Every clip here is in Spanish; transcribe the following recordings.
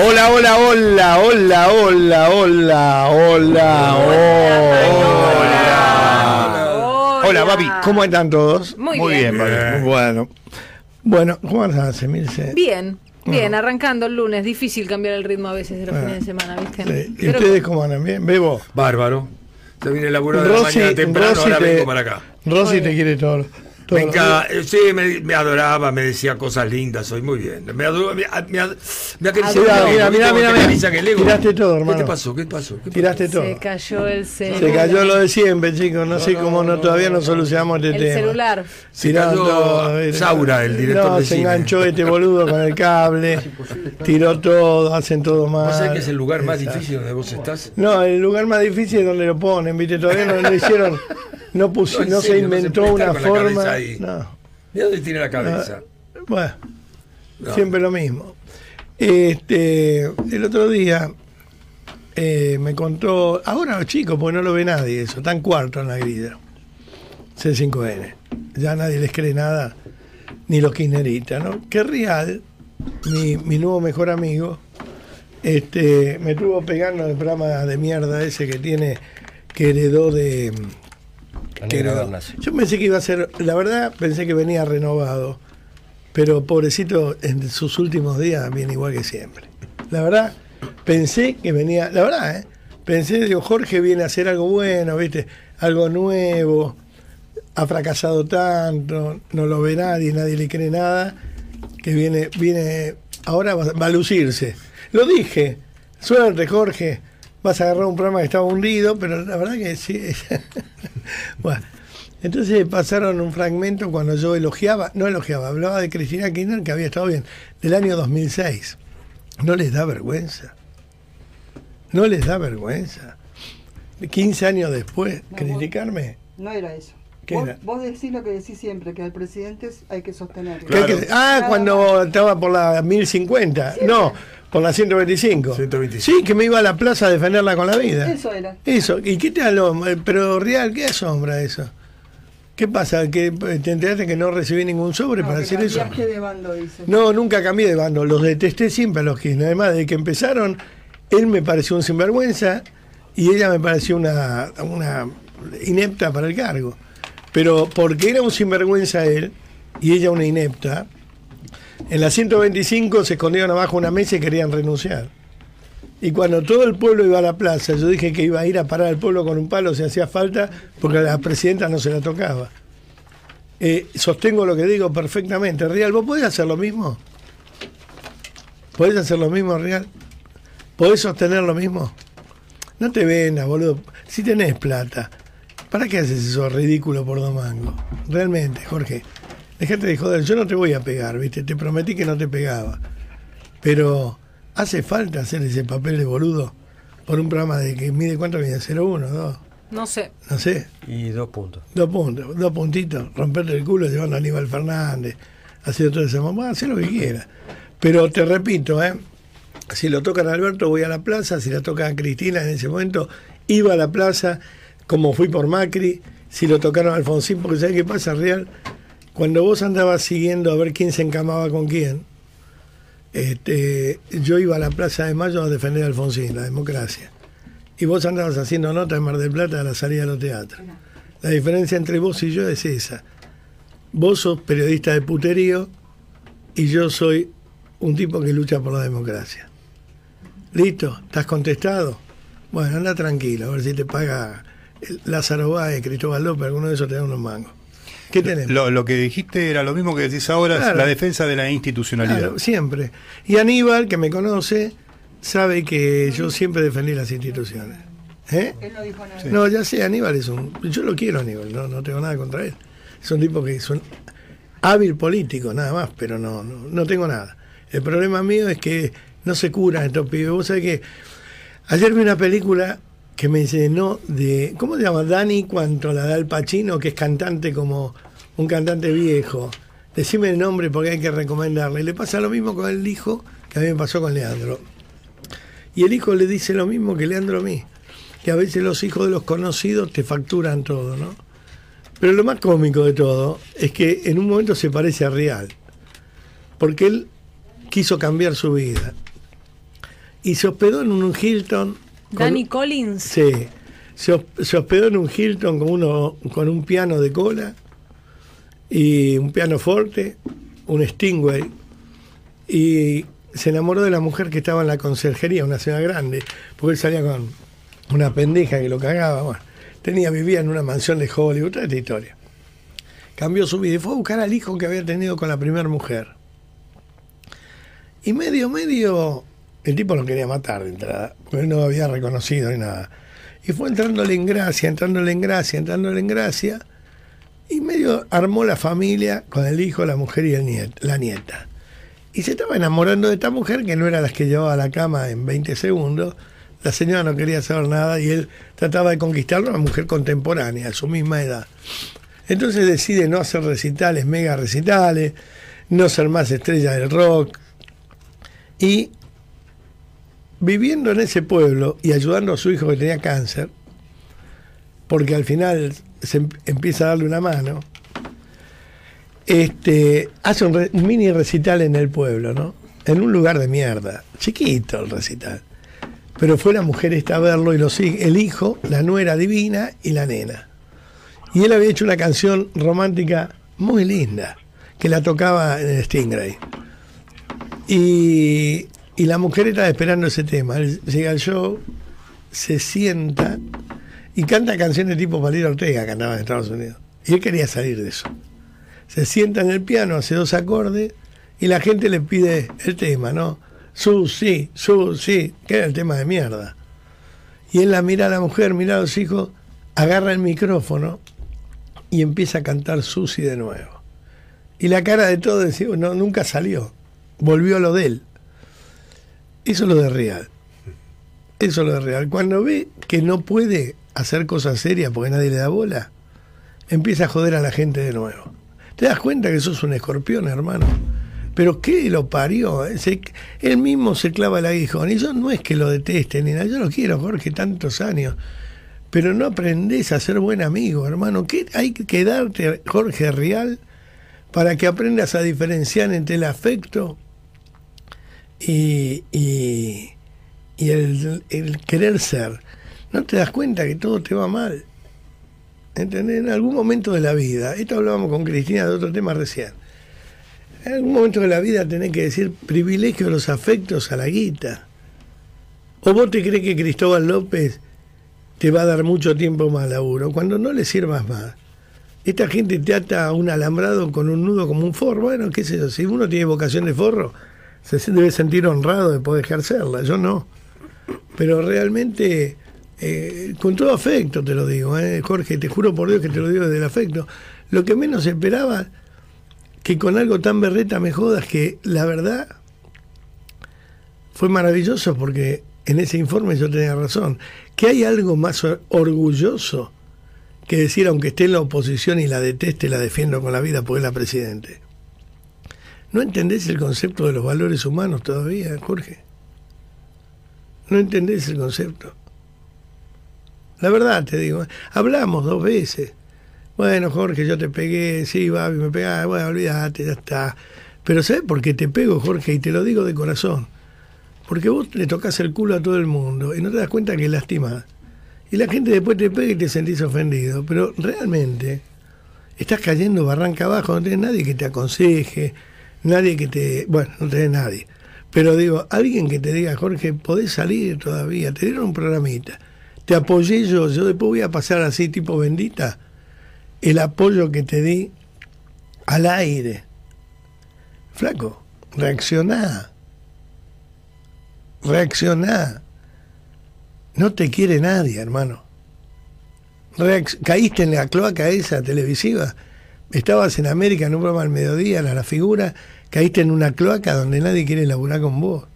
Hola, hola, hola, hola, hola, hola, hola, hola. Hola, papi, ¿cómo están todos? Muy, Muy bien. bien, papi. Bueno, bueno, ¿cómo estás, Emilce? Bien, bien, arrancando el lunes. Difícil cambiar el ritmo a veces de los Ah. fines de semana, ¿viste? Sí. ¿Y Pero- ustedes cómo andan? ¿Bien? ¿Bebo? Bárbaro. Se viene el laburo de la Rosy, mañana temprano, Rosy ahora te, vengo para acá. Rosy te quiere todo. Me eh, sí, me, me adoraba, me decía cosas lindas, soy muy bien. Me adoró, me, me, ad- me acariciaba Mira, el mira, ¿viste mira, el? Tiraste todo, ¿Qué hermano. te pasó? ¿Qué pasó? ¿Qué pasó? Tiraste todo. Se cayó el celular. Se cayó lo de siempre, chicos. No, sé cómo no, todavía no solucionamos este El tema. celular. Se Tiró cayó Saura, el director no, de se cine. enganchó este boludo con el cable, tiró todo, hacen todo mal. ¿Vos sabés que es el lugar más Exacto. difícil donde vos estás? No, el lugar más difícil es donde lo ponen, ¿viste? Todavía no lo hicieron, no, pusi- No, se serio, no se inventó una forma. No, Mira dónde tiene la cabeza. bueno, No. siempre lo mismo. Este, el otro día eh, me contó, ahora chicos, porque no lo ve nadie eso, están cuarto en la grilla. C5N. Ya nadie les cree nada, ni los kirchneristas, ¿no? Que Real, mi, mi nuevo mejor amigo, este, me estuvo pegando el programa de mierda ese que tiene, que heredó de. Yo pensé que iba a ser, la verdad, pensé que venía renovado, pero pobrecito, en sus últimos días viene igual que siempre. La verdad, pensé que venía, la verdad, ¿eh? pensé, digo, Jorge viene a hacer algo bueno, ¿viste? Algo nuevo, ha fracasado tanto, no lo ve nadie, nadie le cree nada, que viene, viene, ahora va, va a lucirse. Lo dije, suerte Jorge, vas a agarrar un programa que estaba hundido, pero la verdad que sí. bueno, entonces pasaron un fragmento cuando yo elogiaba, no elogiaba, hablaba de Cristina Kirchner que había estado bien, del año 2006. ¿No les da vergüenza? ¿No les da vergüenza? 15 años después, No, criticarme. No era eso. ¿Qué vos, era? vos decís lo que decís siempre, que al presidente hay que sostenerlo. Claro. ah, Nada cuando más. estaba por la 1050. No, por la 125. 125. Sí, que me iba a la plaza a defenderla con la vida. Eso era. Eso. ¿Y qué te habló? Eh, Pero Real, ¿qué asombra eso? ¿Qué pasa? ¿Que te enteraste que no recibí ningún sobre No, para decir eso? de bando, dice. No, nunca cambié de bando. Los detesté siempre a los Kirchner. Además, desde que empezaron, él me pareció un sinvergüenza y ella me pareció una, una inepta para el cargo. Pero porque era un sinvergüenza él y ella una inepta, en la 125 se escondieron abajo una mesa y querían renunciar. Y cuando todo el pueblo iba a la plaza, yo dije que iba a ir a parar al pueblo con un palo si hacía falta, porque a la presidenta no se la tocaba. Eh, sostengo lo que digo perfectamente. Real, ¿vos podés hacer lo mismo? ¿Podés hacer lo mismo, Real? ¿Podés sostener lo mismo? No te vendas, boludo. Si tenés plata, ¿para qué haces eso ridículo por dos mangos? Realmente, Jorge. Dejate de joder. Yo no te voy a pegar, ¿viste? Te prometí que no te pegaba. Pero hace falta hacer ese papel de boludo por un programa de que mide cuánto mide, 0,1, 2, No sé. no sé. Y dos puntos. Dos puntos, dos puntitos, romperte el culo llevando a Aníbal Fernández, haciendo todo eso, bueno, hacer lo que quiera. Pero te repito, ¿eh? si lo tocan a Alberto voy a la plaza, si lo tocan a Cristina en ese momento, iba a la plaza, como fui por Macri, si lo tocaron a Alfonsín, porque ¿sabes qué pasa, Real? Cuando vos andabas siguiendo a ver quién se encamaba con quién, este, yo iba a la Plaza de Mayo a defender a Alfonsín, la democracia. Y vos andabas haciendo nota en Mar del Plata a la salida de los teatros. La diferencia entre vos y yo es esa. Vos sos periodista de puterío y yo soy un tipo que lucha por la democracia. ¿Listo? ¿Estás contestado? Bueno, anda tranquilo, a ver si te paga Lázaro Báez, Cristóbal López, alguno de esos te da unos mangos. ¿Qué tenemos? Lo, lo que dijiste era lo mismo que decís ahora, Claro. la defensa de la institucionalidad. Claro, siempre. Y Aníbal, que me conoce, sabe que yo siempre defendí las instituciones. ¿Eh? Él no dijo nada. No, ya sé, Aníbal es un... Yo lo quiero, Aníbal, no, no tengo nada contra él. Es un tipo que es un hábil político, nada más, pero no, no, no tengo nada. El problema mío es que no se curan estos pibes. Vos sabés que ayer vi una película que me llenó de... ¿Cómo se llama? Dani cuanto la da el Pacino, que es cantante como un cantante viejo. Decime el nombre porque hay que recomendarle. Le pasa lo mismo con el hijo que a mí me pasó con Leandro. Y el hijo le dice lo mismo que Leandro a mí. Que a veces los hijos de los conocidos te facturan todo, ¿no? Pero lo más cómico de todo es que en un momento se parece a Real. Porque él quiso cambiar su vida. y se hospedó en un Hilton. con- Danny Collins. Sí. Se, se hospedó en un Hilton con, uno, con un piano de cola y un piano fuerte, un Stingway. Y se enamoró de la mujer que estaba en la conserjería, una señora grande, porque él salía con una pendeja que lo cagaba. Tenía, vivía en una mansión de Hollywood, toda esta historia. Cambió su vida y fue a buscar al hijo que había tenido con la primera mujer. Y medio, medio, el tipo lo quería matar de entrada, porque él no había reconocido ni nada. Y fue entrándole en gracia, entrándole en gracia, entrándole en gracia, y medio armó la familia con el hijo, la mujer y la nieta. Y se estaba enamorando de esta mujer que no era la que llevaba a la cama en 20 segundos. La señora no quería saber nada y él trataba de conquistarlo a una mujer contemporánea, a su misma edad. Entonces decide no hacer recitales, mega recitales, no ser más estrella del rock. Y viviendo en ese pueblo y ayudando a su hijo que tenía cáncer, porque al final se em- empieza a darle una mano, este, hace un, mini recital en el pueblo, ¿no? En un lugar de mierda, chiquito el recital. Pero fue la mujer esta a verlo y lo sigue, el hijo, la nuera divina y la nena. Y él había hecho una canción romántica muy linda, que la tocaba en el Stingray. Y, y la mujer estaba esperando ese tema. Llega al show, se sienta y canta canciones tipo Palito Ortega, cantaba en Estados Unidos. Y él quería salir de eso. Se sienta en el piano, hace dos acordes y la gente le pide el tema, ¿no? Su, sí, su, sí, que era el tema de mierda. Y él la mira a la mujer, mira a los hijos, agarra el micrófono y empieza a cantar Susi de nuevo. Y la cara de todos decía, no, nunca salió. Volvió a lo de él. Eso es lo de real. Eso es lo de real. Cuando ve que no puede hacer cosas serias porque nadie le da bola, empieza a joder a la gente de nuevo. Te das cuenta que sos un escorpión, hermano. Pero qué lo parió. eh? Él mismo se clava el aguijón. Y yo no es que lo deteste ni nada. Yo lo quiero, Jorge, tantos años. Pero no aprendés a ser buen amigo, hermano. ¿Qué hay que darte, Jorge Real, para que aprendas a diferenciar entre el afecto y, y, y el, el querer ser? No te das cuenta que todo te va mal. ¿Entendés? En algún momento de la vida, esto hablábamos con Cristina de otro tema recién. En algún momento de la vida tenés que decir privilegio de los afectos a la guita. ¿O vos te crees que Cristóbal López te va a dar mucho tiempo más laburo? Cuando no le sirvas más. Esta gente te ata a un alambrado con un nudo como un forro. Bueno, qué sé yo, si uno tiene vocación de forro, se debe sentir honrado de poder ejercerla. Yo no. Pero realmente, eh, con todo afecto te lo digo, eh, Jorge, te juro por Dios que te lo digo desde el afecto. Lo que menos esperaba que con algo tan berreta me jodas que la verdad fue maravilloso porque en ese informe yo tenía razón. Que hay algo más or- orgulloso que decir, aunque esté en la oposición y la deteste, la defiendo con la vida porque es la presidente. ¿No entendés el concepto de los valores humanos todavía, Jorge? ¿No entendés el concepto? La verdad te digo, hablamos dos veces. Bueno, Jorge, yo te pegué, sí, Babi, me pegás, bueno, olvídate, ya está. Pero ¿sabes por qué te pego, Jorge? Y te lo digo de corazón. Porque vos le tocas el culo a todo el mundo y no te das cuenta que lastimás. Y la gente después te pega y te sentís ofendido. Pero realmente estás cayendo barranca abajo, no tenés nadie que te aconseje, nadie que te... Bueno, no tenés nadie. Pero digo, alguien que te diga, Jorge, podés salir todavía, te dieron un programita. Te apoyé yo, yo después voy a pasar así tipo bendita el apoyo que te di al aire. Flaco, reaccioná. Reaccioná. No te quiere nadie, hermano. Caíste en la cloaca esa televisiva. Estabas en América en un programa al mediodía, era la figura. Caíste en una cloaca donde nadie quiere laburar con vos.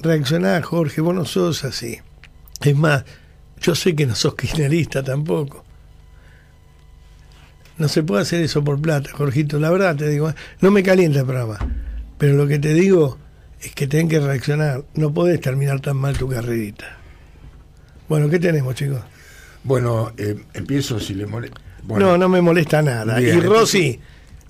Reaccioná, Jorge, vos no sos así. Es más, yo sé que no sos kirchnerista tampoco. No se puede hacer eso por plata, Jorgito. La verdad te digo, ¿eh? no me calienta el programa. Pero lo que te digo es que tenés que reaccionar. No podés terminar tan mal tu carrerita. Bueno, ¿qué tenemos, chicos? Bueno, eh, empiezo si le molesta. no, no me molesta nada. Bien, y Rosy,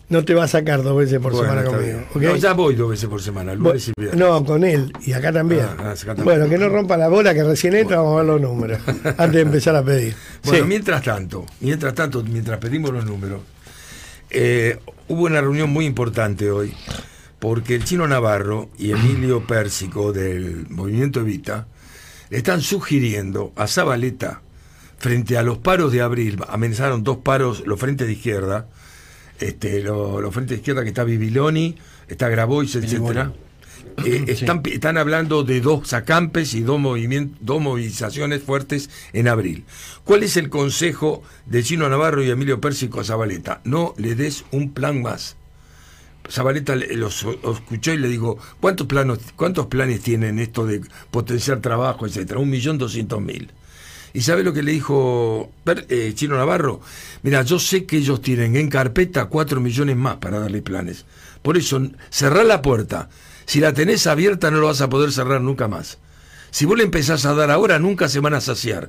no te va a sacar dos veces por Bueno, semana conmigo. No, ya voy dos veces por semana, lunes y viernes. no, con él y acá también. Ah, acá también. Bueno, que no rompa la bola, que recién entra, vamos a ver los números. antes de empezar a pedir. Bueno, Sí. mientras tanto, mientras tanto, mientras pedimos los números, eh, hubo una reunión muy importante hoy, porque el chino Navarro y Emilio Pérsico del Movimiento Evita le están sugiriendo a Zabaleta, frente a los paros de abril, amenazaron dos paros, los frentes de izquierda, este, lo- los frentes de izquierda que está Bibiloni, está Grabois, etcétera. Eh, están, están hablando de dos acampes y dos, movimientos, dos movilizaciones fuertes en abril. ¿Cuál es el consejo de Chino Navarro y Emilio Pérsico a Zabaleta? No le des un plan más. Zabaleta le- los los escuchó y le digo, ¿cuántos, planos, ¿cuántos planes tienen esto de potenciar trabajo, etcétera? Un millón doscientos mil. ¿Y sabe lo que le dijo eh, Chino Navarro? Mira, yo sé que ellos tienen en carpeta cuatro millones más para darle planes. Por eso, cerrar la puerta. Si la tenés abierta no lo vas a poder cerrar nunca más. Si vos le empezás a dar ahora, nunca se van a saciar.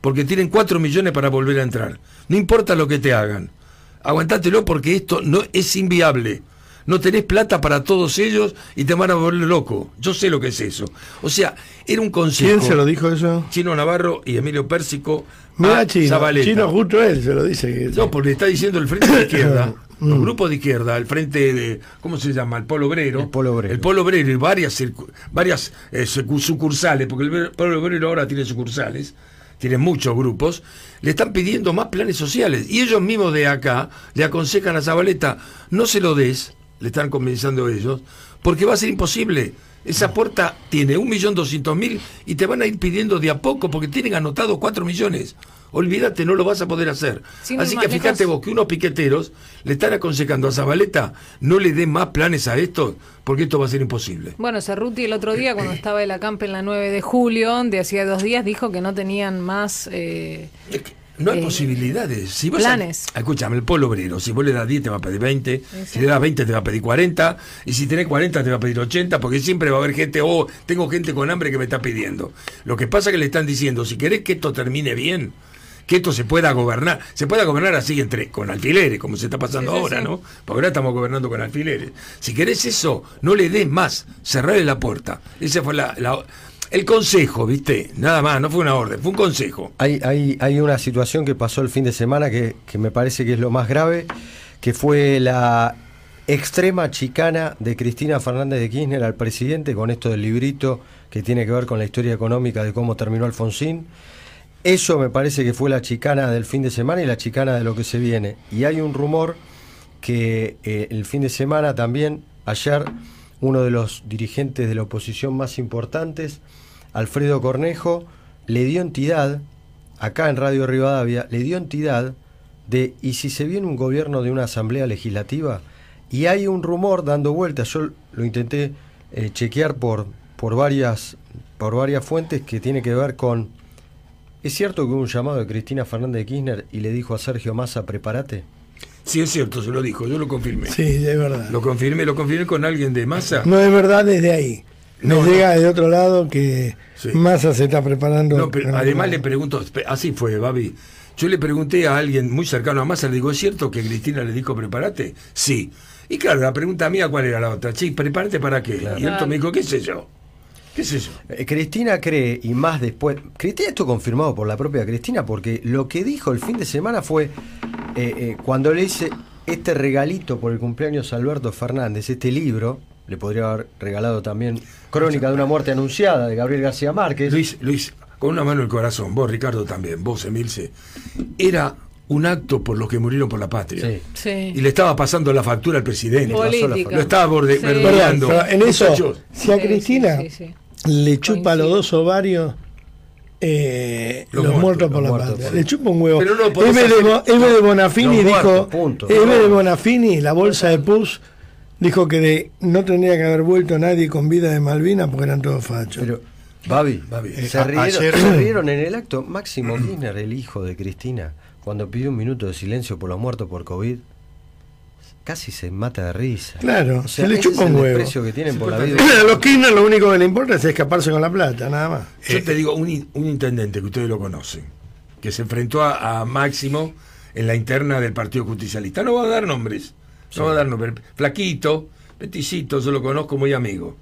Porque tienen cuatro millones para volver a entrar. No importa lo que te hagan. Aguantátelo porque esto no es inviable. No tenés plata para todos ellos y te van a volver loco. Yo sé lo que es eso. O sea, era un consejo. ¿Quién se lo dijo eso? Chino Navarro y Emilio Pérsico Mira, Chino. Zabaleta. Chino, justo él se lo dice. que- No, porque está diciendo el frente de izquierda, Mm. los grupos de izquierda, el frente de, ¿cómo se llama? El Polo Obrero. El Polo Obrero. El Polo Obrero y varias, varias eh, sucursales, porque el Polo Obrero ahora tiene sucursales, tiene muchos grupos, le están pidiendo más planes sociales. Y ellos mismos de acá le aconsejan a Zabaleta, no se lo des, le están convenciendo ellos, porque va a ser imposible. Esa puerta tiene un millón doscientos mil y te van a ir pidiendo de a poco porque tienen anotado cuatro millones. Olvídate, no lo vas a poder hacer. Sin Así que fíjate lejos. vos que unos piqueteros le están aconsejando a Zabaleta no le dé más planes a esto porque esto va a ser imposible. Bueno, Cerruti el otro día, cuando estaba el acampe en la 9 de julio, de hacía dos días, dijo que no tenían más. eh, Es que no hay Eh, posibilidades. Si vos planes. escúchame, el polo obrero, si vos le das 10 te va a pedir 20, si le das 20 te va a pedir 40, y si tenés 40 te va a pedir 80, porque siempre va a haber gente, oh, tengo gente con hambre que me está pidiendo. Lo que pasa es que le están diciendo, si querés que esto termine bien, que esto se pueda gobernar, se pueda gobernar así entre con alfileres, como se está pasando Sí, sí, ahora, sí. ¿no? Porque ahora estamos gobernando con alfileres. Si querés eso, no le des más, cerrarle la puerta. Ese fue la, la- el consejo, ¿viste? Nada más, no fue una orden, fue un consejo. Hay, hay, hay una situación que pasó el fin de semana que, me parece que es lo más grave, que fue la extrema chicana de Cristina Fernández de Kirchner al presidente con esto del librito que tiene que ver con la historia económica de cómo terminó Alfonsín. Eso me parece que fue la chicana del fin de semana y la chicana de lo que se viene. Y hay un rumor que eh, el fin de semana también, ayer, uno de los dirigentes de la oposición más importantes, Alfredo Cornejo, le dio entidad, acá en Radio Rivadavia, le dio entidad de, ¿y si se viene un gobierno de una asamblea legislativa? Y hay un rumor dando vueltas, yo lo intenté eh, chequear por, por, varias, por varias fuentes que tiene que ver con... ¿Es cierto que hubo un llamado de Cristina Fernández de Kirchner y le dijo a Sergio Massa, prepárate? Sí, es cierto, se lo dijo, yo lo confirmé. Sí, es verdad. Lo confirmé, lo confirmé con alguien de masa. No es verdad desde ahí. No, Nos no. llega de otro lado que Sí. Massa se está preparando. No, pero además le pregunto, así fue, Babi. Yo le pregunté a alguien muy cercano a Massa, le digo, ¿es cierto que Cristina le dijo prepárate? Sí. Y claro, la pregunta mía, ¿cuál era la otra? Sí, prepárate para qué. Y entonces me dijo, ¿qué sé yo? ¿Qué sé yo? Eh, Cristina cree, y más después, Cristina, esto confirmado por la propia Cristina, porque lo que dijo el fin de semana fue, eh, eh, cuando le hice este regalito por el cumpleaños a Alberto Fernández, este libro, le podría haber regalado también Crónica de una muerte anunciada de Gabriel García Márquez. Luis, Luis, con una mano en el corazón, vos Ricardo también, vos Emilce, era un acto por los que murieron por la patria. Sí. sí. Y le estaba pasando la factura al presidente. Política. Lo estaba borde- Sí. Perdón, verdeando. pero en eso, si a Cristina sí, sí, le chupa Coincido. los dos ovarios, eh, Los los, muertos, muertos, por los la muertos, patria. sí. Le chupa un huevo. Pero no Eve, de, Eve Bonafini Los dijo, muertos, punto. Eve de Bonafini, la bolsa de Pus, dijo que de- no tendría que haber vuelto nadie con vida de Malvinas porque eran todos fachos. Pero, Babi, Babi. Se, rieron, ayer- se rieron en el acto. Máximo Kirchner, el hijo de Cristina, cuando pidió un minuto de silencio por los muertos por COVID, casi se mata de risa. Claro, O sea, se le chupa un huevo. que tienen por la vida. A los Kirchner lo único que le importa es escaparse con la plata, nada más. Yo te digo, un, in- un intendente que ustedes lo conocen, que se enfrentó a, a Máximo en la interna del Partido Justicialista. No va a dar nombres, Vamos a flaquito, peticito, yo lo conozco muy amigo.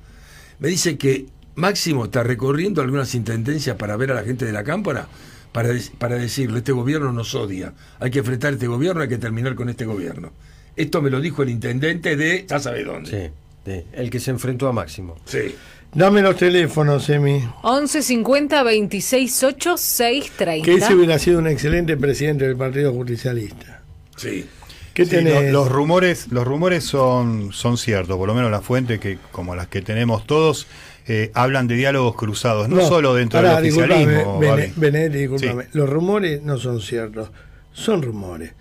Me dice que Máximo está recorriendo algunas intendencias para ver a la gente de la cámpora, para, para decirle, este gobierno nos odia, hay que enfrentar este gobierno, hay que terminar con este gobierno. Esto me lo dijo el intendente de, ya sabe dónde. Sí, sí, el que se enfrentó a Máximo. Sí. Dame los teléfonos, Emi. 11 50 26 8 630. Que ese hubiera sido un excelente presidente del Partido Justicialista. Sí. Los rumores, los rumores son, son ciertos, por lo menos las fuentes que, como las que tenemos todos, eh, hablan de diálogos cruzados, no, solo dentro del oficialismo. Bene-. Benedetti, discúlpame. Sí. Los rumores no son ciertos, son rumores.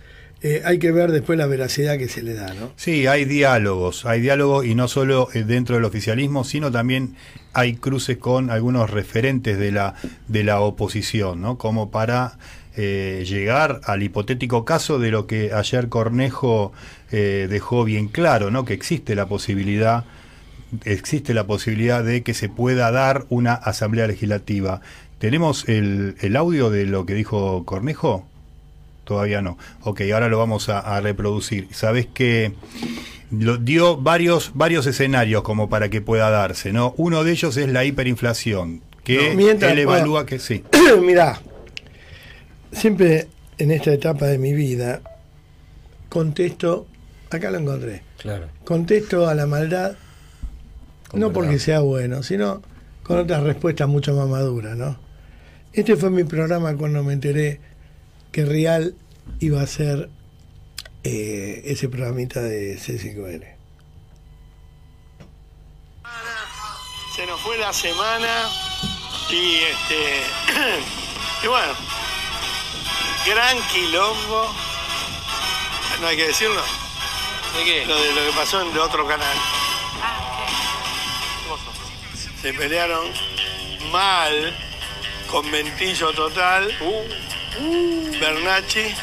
Eh, hay que ver después la veracidad que se le da, ¿no? Sí, hay diálogos, hay diálogos y no solo eh, dentro del oficialismo, sino también hay cruces con algunos referentes de la, de la oposición, ¿no? Como para eh, llegar al hipotético caso de lo que ayer Cornejo eh, dejó bien claro, ¿no? Que existe la posibilidad existe la posibilidad de que se pueda dar una asamblea legislativa. ¿Tenemos el, el audio de lo que dijo Cornejo? Todavía no. Ok, ahora lo vamos a, a reproducir. Sabes que lo, dio varios, varios escenarios como para que pueda darse, ¿no? Uno de ellos es la hiperinflación, que No, mientras- él evalúa bueno. que sí. Mirá, siempre en esta etapa de mi vida contesto, acá lo encontré, Claro. contesto a la maldad, Con no verdad. porque sea bueno, sino con otras respuestas mucho más maduras, ¿no? Este fue mi programa cuando me enteré que Real iba a ser eh, ese programita de C5N. Se nos fue la semana y este y bueno, gran quilombo. No hay que decirlo. ¿De qué? Lo de lo que pasó en el otro canal. Se pelearon mal con Ventillo Total, Bernacci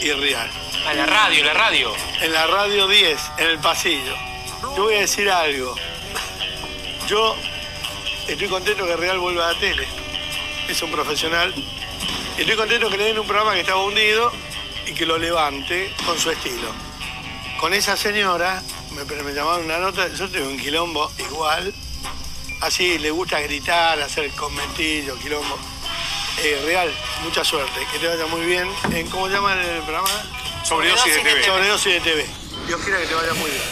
y Real. A la radio, la radio. En la radio 10, en el pasillo. Te voy a decir algo. Yo estoy contento que Real vuelva a la tele. Es un profesional. Estoy contento que le den un programa que estaba hundido y que lo levante con su estilo. Con esa señora, me, me llamaron una nota, yo tengo un quilombo igual. Así le gusta gritar, hacer conventillo, quilombo. Eh, Real, mucha suerte, que te vaya muy bien. ¿En ¿Cómo llama el programa? Sobredosis de TV. Sobredosis de TV. Dios quiera que te vaya muy bien.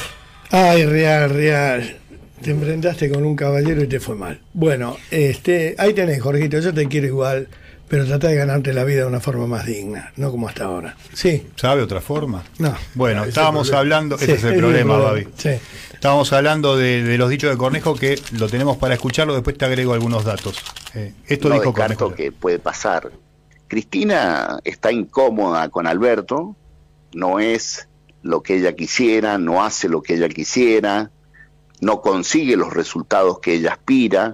Ay, Real, Real. Te enfrentaste con un caballero y te fue mal. Bueno, este, ahí tenés, Jorgito, yo te quiero igual, pero trata de ganarte la vida de una forma más digna, no como hasta ahora. Sí, ¿Sabe otra forma? no. Bueno, estábamos problema. hablando, Sí, ese es el problema. Sí. Estábamos hablando de, de los dichos de Cornejo que lo tenemos para escucharlo, después te agrego algunos datos. Eh, esto no dijo Cornejo. que puede pasar. Cristina está incómoda con Alberto, no es lo que ella quisiera, no hace lo que ella quisiera, no consigue los resultados que ella aspira.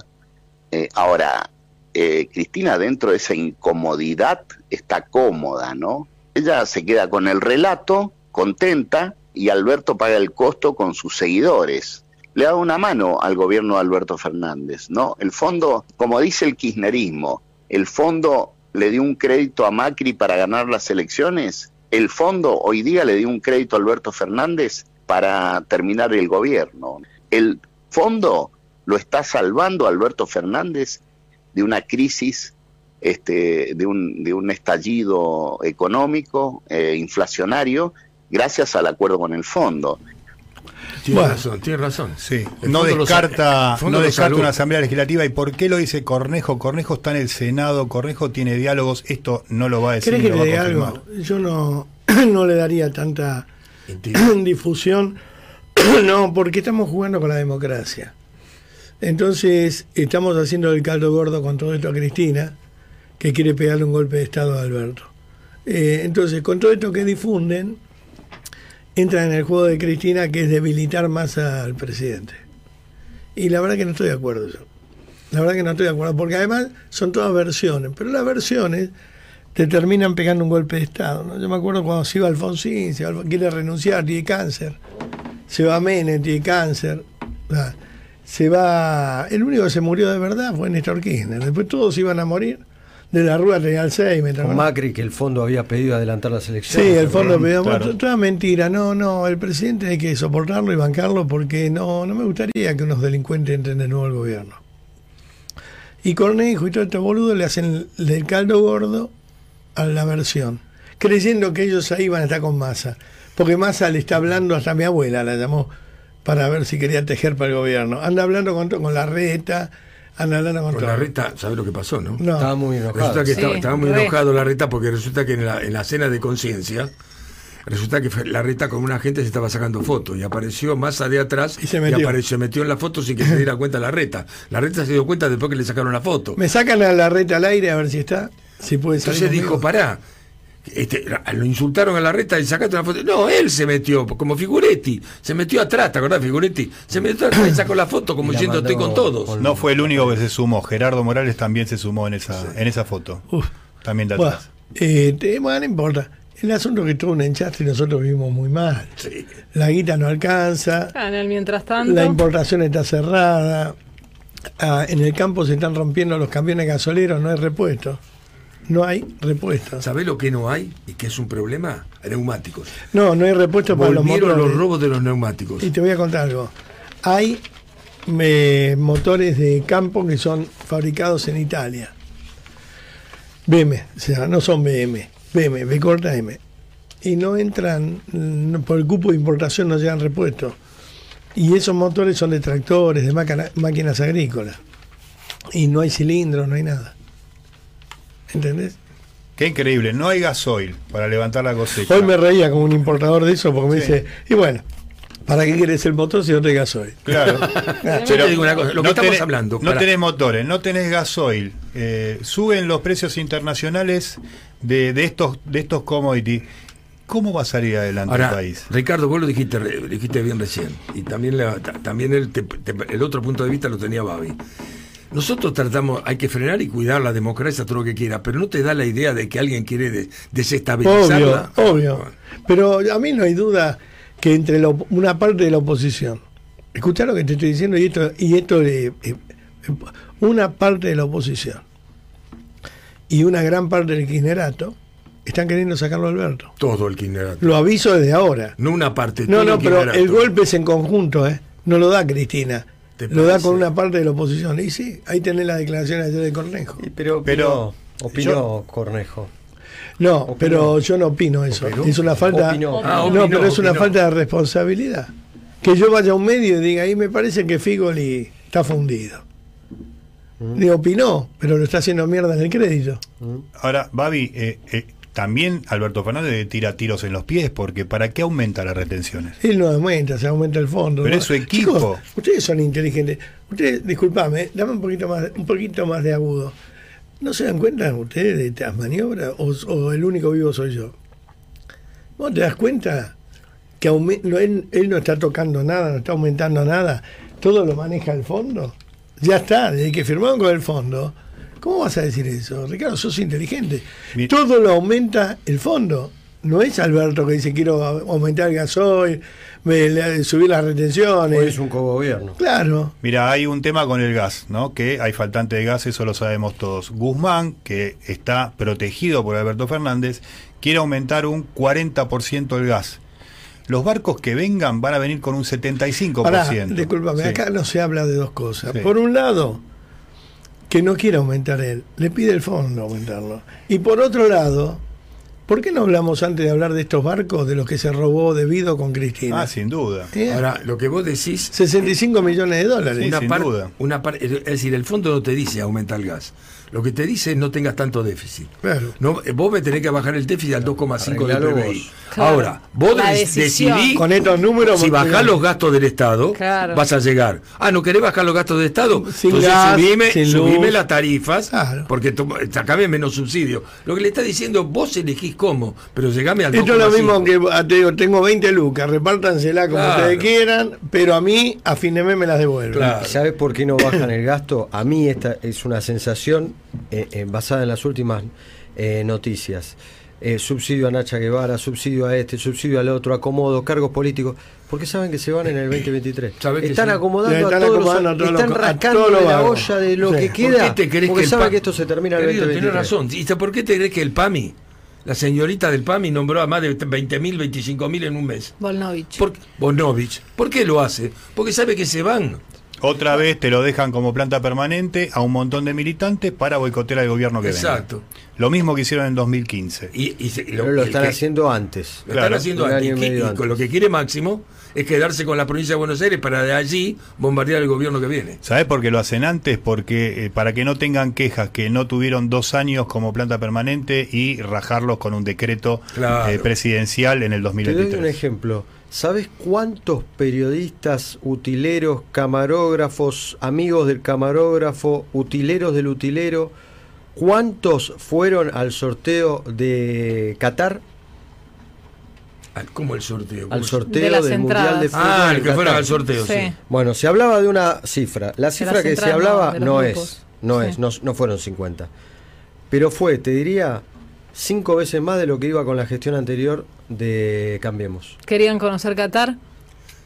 Eh, ahora, eh, Cristina dentro de esa incomodidad está cómoda, ¿no? Ella se queda con el relato, contenta, y Alberto paga el costo con sus seguidores le da una mano al gobierno de Alberto Fernández, ¿no? El fondo, como dice el kirchnerismo, el fondo le dio un crédito a Macri para ganar las elecciones, el fondo hoy día le dio un crédito a Alberto Fernández para terminar el gobierno. El fondo lo está salvando Alberto Fernández de una crisis, este, de, un, de un estallido económico, eh, inflacionario, gracias al acuerdo con el fondo. Tiene Bueno. razón, tiene razón. Sí, no descarta, no descarta una asamblea legislativa. ¿Y por qué lo dice Cornejo? Cornejo está en el Senado, Cornejo tiene diálogos, esto no lo va a decir. ¿Crees ni que le confirmar. algo? Yo no, no le daría tanta difusión, no, porque estamos jugando con la democracia. Entonces, estamos haciendo el caldo gordo con todo esto a Cristina, que quiere pegarle un golpe de Estado a Alberto. Eh, entonces, con todo esto que difunden, entra en el juego de Cristina, que es debilitar más al presidente. Y la verdad que no estoy de acuerdo yo. La verdad que no estoy de acuerdo, porque además son todas versiones, pero las versiones te terminan pegando un golpe de Estado. ¿no? Yo me acuerdo cuando se iba Alfonsín, se va- quiere renunciar, tiene cáncer. Se va Menem, tiene cáncer. Se va. El único que se murió de verdad fue Néstor Kirchner. Después todos iban a morir. De la Rúa tenía Alzheimer. ¿te Con? Macri, que el fondo había pedido adelantar las Sí, elecciones. el fondo pidió Claro. toda mentira. No, no, el presidente hay que soportarlo y bancarlo porque no, no me gustaría que unos delincuentes entren de nuevo al gobierno. Y Cornejo y todo estos boludos le hacen del caldo gordo a la versión, creyendo que ellos ahí van a estar con Massa. Porque Massa le está hablando, hasta mi abuela la llamó, para ver si quería tejer para el gobierno. Anda hablando con, con la reta, anda hablando con Con todo. la reta, ¿sabes lo que pasó, no? No. Estaba muy enojado. Resulta que Sí, estaba, estaba muy re. enojado la reta porque resulta que en la, en la cena de conciencia, resulta que la reta con una gente se estaba sacando fotos y apareció Massa de atrás Y se metió. apareció, se metió en la foto sin que se diera cuenta la reta. La reta se dio cuenta después que le sacaron la foto. Me sacan a la reta al aire a ver si está, si puede salir. Entonces dijo, pará. Este, lo insultaron a la reta y sacaste una foto. No, él se metió, como Figuretti. Se metió atrás, ¿te acordás, Figuretti? Se metió atrás y sacó la foto como la diciendo estoy mandó con todos. con- No fue el único que se sumó. Gerardo Morales también se sumó en esa, en esa foto. Uf. También de Bueno, atrás. eh, bueno, no importa. El asunto es que tuvo un enchastre y nosotros vivimos muy mal. Sí. La guita no alcanza, Ah, en el mientras tanto. la importación está cerrada, ah, en el campo se están rompiendo los camiones gasoleros, no hay repuesto. No hay repuestos. ¿Sabés lo que no hay y que es un problema? Neumáticos. No, no hay repuesto para los motores. los robos de los neumáticos. Y te voy a contar algo. Hay eh, motores de campo que son fabricados en Italia. BM, o sea, no son BM, BM, B corta M. Y no entran, por el cupo de importación no llegan repuestos. Y esos motores son de tractores, de máquina- máquinas agrícolas. Y no hay cilindros, no hay nada. ¿Entendés? Qué increíble. No hay gasoil para levantar la cosecha. Hoy me reía como un importador de eso porque me Sí. dice, y bueno, ¿para qué quieres el motor si no te gasoil? Claro. Yo te digo una cosa, lo que estamos tenés, hablando, No pará. tenés motores, no tenés gasoil. eh, suben los precios internacionales de, de estos de estos commodities. ¿Cómo va a salir adelante Ahora, el país? Ricardo, vos lo dijiste, lo dijiste bien recién. Y también, la- ta- también el, te- te- el otro punto de vista lo tenía Babi. Nosotros tratamos, hay que frenar y cuidar la democracia, todo lo que quiera, pero no te da la idea de que alguien quiere de- Obvio, desestabilizarla. obvio. Pero a mí no hay duda que entre una parte de la oposición, escuchá lo que te estoy diciendo y esto, y esto eh, eh, una parte de la oposición y una gran parte del kirchnerato están queriendo sacarlo a Alberto. Todo el kirchnerato. Lo aviso desde ahora. No una parte. No, no, el pero el golpe es en conjunto, ¿eh? No lo da Cristina. ¿Te Lo da con una parte de la oposición. Y sí, ahí tenés la declaración ayer de Cornejo. Y pero, Pero- opinó yo- Cornejo. No, Opinó. pero yo no opino eso. ¿Opinó? Es una falta. Opinó. Ah, no, pero es una opinó. falta de responsabilidad. Que yo vaya a un medio y diga, ahí me parece que Figoli está fundido. Digo, opinó, pero lo está haciendo mierda en el crédito. Ahora, Babi, eh, eh, también Alberto Fernández le tira tiros en los pies porque ¿para qué aumenta las retenciones? Él no aumenta, se aumenta el fondo. Pero ¿no? es su equipo. Chicos, ustedes son inteligentes. Ustedes, disculpame, dame un poquito más, un poquito más de agudo. ¿No se dan cuenta ustedes de estas maniobras? ¿O, o el único vivo soy yo? ¿Vos te das cuenta que él no está tocando nada, no está aumentando nada? ¿Todo lo maneja el fondo? Ya está, desde que firmaron con el fondo. ¿Cómo vas a decir eso? Ricardo, sos inteligente. Todo lo aumenta el fondo. No es Alberto que dice quiero aumentar el gasoil, subir las retenciones. Hoy es un cogobierno. Claro. Mira, hay un tema con el gas, ¿no? Que hay faltante de gas, eso lo sabemos todos. Guzmán, que está protegido por Alberto Fernández, quiere aumentar un 40% el gas. Los barcos que vengan van a venir con un 75%. Pará, discúlpame, Sí. acá no se habla de dos cosas. Sí. Por un lado, que no quiere aumentar él, le pide el fondo aumentarlo. Y por otro lado, ¿por qué no hablamos antes de hablar de estos barcos de los que se robó debido con Cristina? Ah, sin duda. ¿Eh? Ahora, lo que vos decís, 65 millones de dólares. Sí, una sin par- duda. una par- es decir, el fondo no te dice aumenta el gas. Lo que te dice es no tengas tanto déficit. Claro. No, eh, vos me tenés que bajar el déficit al 2,5 de Arreglalo PBI. vos. Claro. Ahora, vos La de- decisión. decidí Con estos números. si bajás los gastos del Estado, Claro. vas a llegar. Ah, ¿no querés bajar los gastos del Estado? Sin Entonces gas, subime, subime las tarifas, Claro. porque sacame menos subsidio. Lo que le está diciendo, vos elegís cómo, pero llegame al Esto es lo 2,5. mismo que ah, te digo, tengo 20 lucas, repártansela como Claro. ustedes quieran, pero a mí a fin de mes me las devuelven. Claro. ¿Sabes por qué no bajan el gasto? A mí esta es una sensación eh, eh, basada en las últimas eh, noticias. eh, subsidio a Nacha Guevara, subsidio a este, subsidio al otro, acomodo, cargos políticos, porque saben que se van en el 2023. ¿Sabe que Están acomodando están a todos acomodando a los, todos los- están a rascando los de la vagos. olla de lo Sí. que ¿Por queda, ¿Por qué te crees porque que el saben PAMI que esto se termina en el Querido, 2023. Tienes razón. ¿Y por qué te crees que el PAMI, la señorita del PAMI, nombró a más de 20.000, 25.000 en un mes? Volnovich. ¿Por, Bonovich. ¿Por qué lo hace? Porque sabe que se van. Otra vez te lo dejan como planta permanente a un montón de militantes para boicotear al gobierno que Exacto. venga. Lo mismo que hicieron en 2015. Y, y se- y Pero lo están que- haciendo antes. Lo Claro, están haciendo antes. y Y, antes. lo que quiere Máximo es quedarse con la provincia de Buenos Aires para de allí bombardear el gobierno que viene. ¿Sabes por qué lo hacen antes? Porque eh, para que no tengan quejas que no tuvieron dos años como planta permanente y rajarlos con un decreto Claro. eh, presidencial en el Te doy un 2023. ejemplo. ¿Sabes cuántos periodistas, utileros, camarógrafos, amigos del camarógrafo, utileros del utilero, cuántos fueron al sorteo de Qatar? ¿Cómo el sorteo? ¿Cómo Al el- sorteo De del Mundial de. Fútbol Ah, el que fueron Qatar. al sorteo, sí. Sí. Bueno, se hablaba de una cifra. La cifra que se hablaba no, es, no Sí. es, no, no fueron 50. Pero fue, te diría, cinco veces más de lo que iba con la gestión anterior de Cambiemos. ¿Querían conocer Qatar?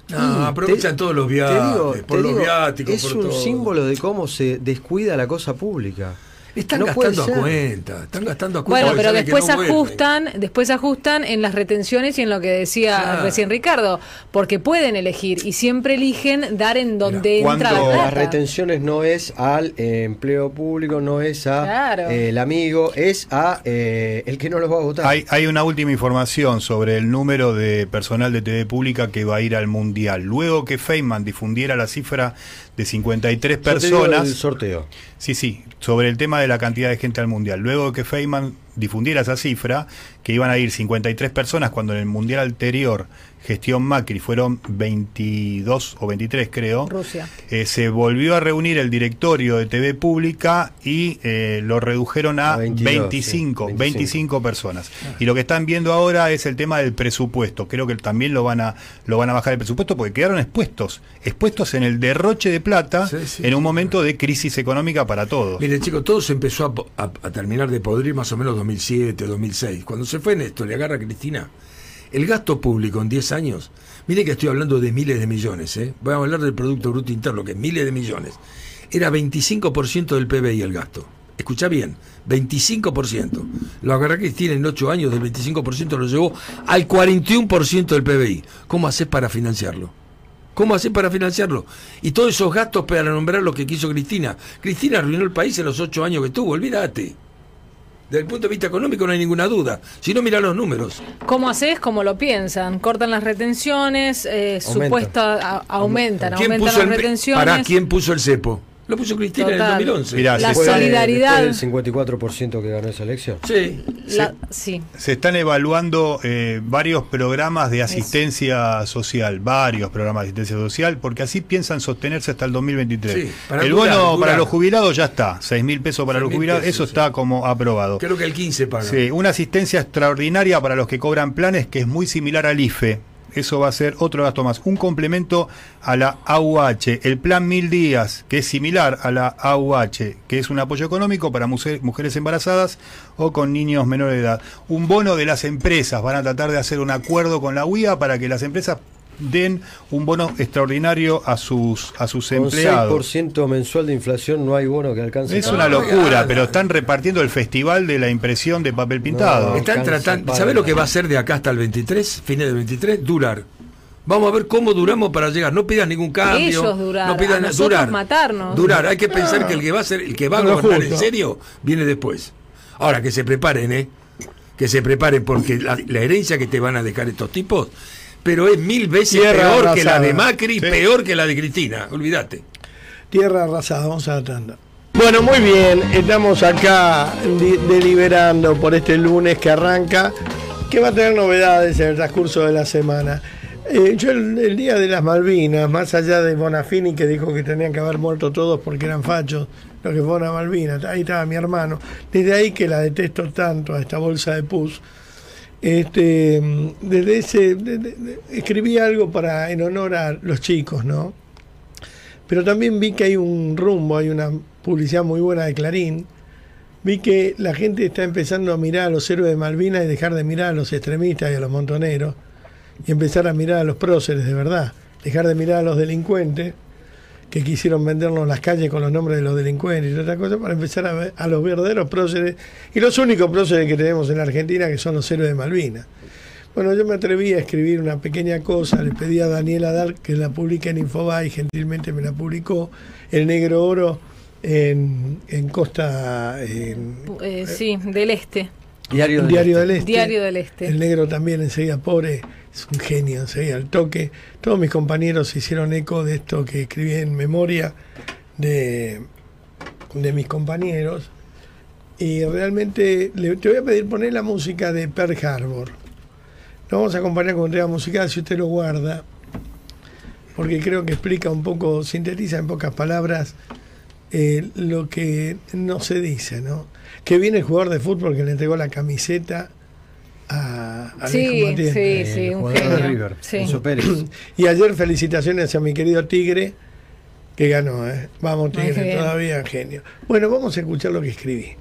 No, Y aprovechan te- todos los viajes, digo- por te los digo, viáticos, Es por un todo. símbolo de cómo se descuida la cosa pública. Están No gastando a cuenta, están gastando a cuenta. Bueno, pero después no vuelven. ajustan, después ajustan en las retenciones y en lo que decía Claro. recién Ricardo, porque pueden elegir y siempre eligen dar en donde Mira, entra la cuando- plata. Las retenciones no es al eh, empleo público, no es a Claro. eh, el amigo, es a eh, el que no los va a votar. Hay, hay una última información sobre el número de personal de TV pública que va a ir al Mundial. Luego que Feynman difundiera la cifra de 53 Yo te digo personas, el sorteo. sí, sí, sobre el tema de la cantidad de gente al Mundial. Luego que Feynman difundiera esa cifra, que iban a ir 53 personas cuando en el Mundial anterior, gestión Macri, fueron 22 o 23 creo. Rusia. Eh, se volvió a reunir el directorio de TV pública y eh, lo redujeron a A 22, 25, sí, 25, 25 personas. Y lo que están viendo ahora es el tema del presupuesto. Creo que también lo van a lo van a bajar el presupuesto porque quedaron expuestos, expuestos en el derroche de plata Sí, sí, en un momento de crisis económica para todos. Mire, chicos, todo se empezó a, po- a- a terminar de podrir más o menos 2007, 2006. Cuando se fue Néstor y agarra a Cristina, el gasto público en 10 años, mire que estoy hablando de miles de millones, ¿eh? voy a hablar del Producto Bruto Interno, que es miles de millones. Era 25% del PBI el gasto. Escucha bien, 25%. Lo agarra Cristina en 8 años, del 25% lo llevó al 41% del PBI. ¿Cómo haces para financiarlo? ¿Cómo hacer para financiarlo? Y todos esos gastos para nombrar lo que quiso Cristina. Cristina arruinó el país en los ocho años que tuvo, olvídate. Desde el punto de vista económico no hay ninguna duda. Si no, mira los números. ¿Cómo haces? Como lo piensan. Cortan las retenciones, eh, Aumenta. supuesta, a- aumentan, ¿Quién aumentan puso las el, retenciones. para quién puso el cepo? Lo puso Cristina en el 2011. Mirá, La Después solidaridad. después del 54% que ganó esa elección. Sí. La- sí. se están evaluando eh, varios programas de asistencia social, varios programas de asistencia social, porque así piensan sostenerse hasta el 2023. Sí, para el bono durar. para los jubilados ya está, 6 mil pesos para 6.000 los jubilados, pesos, eso sí. está como aprobado. Creo que el 15 paga. Sí, una asistencia extraordinaria para los que cobran planes que es muy similar al IFE. Eso va a ser otro gasto más. Un complemento a la AUH. El plan Mil Días, que es similar a la AUH, que es un apoyo económico para mujeres embarazadas o con niños menores de edad. Un bono de las empresas. Van a tratar de hacer un acuerdo con la UIA para que las empresas den un bono extraordinario a sus, a sus Con empleados. 6% mensual de inflación no hay bono que alcance. Es una locura, pero están repartiendo el festival de la impresión de papel pintado. No, Están tratando. ¿Sabe lo que va a ser de acá hasta el 23? Fines del 23, durar. Vamos a ver cómo duramos para llegar. No pidas ningún cambio. Ellos durar, No pidas a durar. matarnos. Durar. Hay que pensar que el que va a ser, el que va a gobernar en serio, viene después. Ahora que se preparen, ¿eh? Que se preparen porque la, la herencia que te van a dejar estos tipos, pero es mil veces Tierra peor que la de Macri, Sí. peor que la de Cristina. Olvídate. Tierra arrasada, vamos a la tanda. Bueno, muy bien, estamos acá deliberando por este lunes que arranca, que va a tener novedades en el transcurso de la semana. Eh, yo el, el día de las Malvinas, más allá de Bonafini que dijo que tenían que haber muerto todos porque eran fachos, lo que fue una Malvina, ahí estaba mi hermano, desde ahí que la detesto tanto a esta bolsa de pus. Este, desde ese, escribí algo para en honor a los chicos, ¿no? Pero también vi que hay un rumbo, hay una publicidad muy buena de Clarín, vi que la gente está empezando a mirar a los héroes de Malvinas y dejar de mirar a los extremistas y a los montoneros y empezar a mirar a los próceres de verdad, dejar de mirar a los delincuentes que quisieron vendernos las calles con los nombres de los delincuentes y otra cosa para empezar a ver a los verdaderos próceres y los únicos próceres que tenemos en Argentina que son los héroes de Malvinas. Bueno, yo me atreví a escribir una pequeña cosa, le pedí a Daniela Dar que la publique en Infobae y gentilmente me la publicó, El Negro Oro en, en Costa... en- Eh, sí, del Este. Diario del Diario Este. del Este. Diario del Este. El negro también enseguida, pobre, es un genio, enseguida al toque. Todos mis compañeros se hicieron eco de esto que escribí en memoria de, de mis compañeros. Y realmente le- te voy a pedir poner la música de Pearl Harbor. Lo vamos a acompañar con un tema musical si usted lo guarda, porque creo que explica un poco, sintetiza en pocas palabras eh, lo que no se dice, ¿no? Que viene el jugador de fútbol que le entregó la camiseta a, al Sí, sí, sí, El un jugador de genio. River, Sí. Pérez. Y ayer felicitaciones a mi querido Tigre, que ganó, ¿eh? Vamos Tigre, todavía genio. Bueno, vamos a escuchar lo que escribí.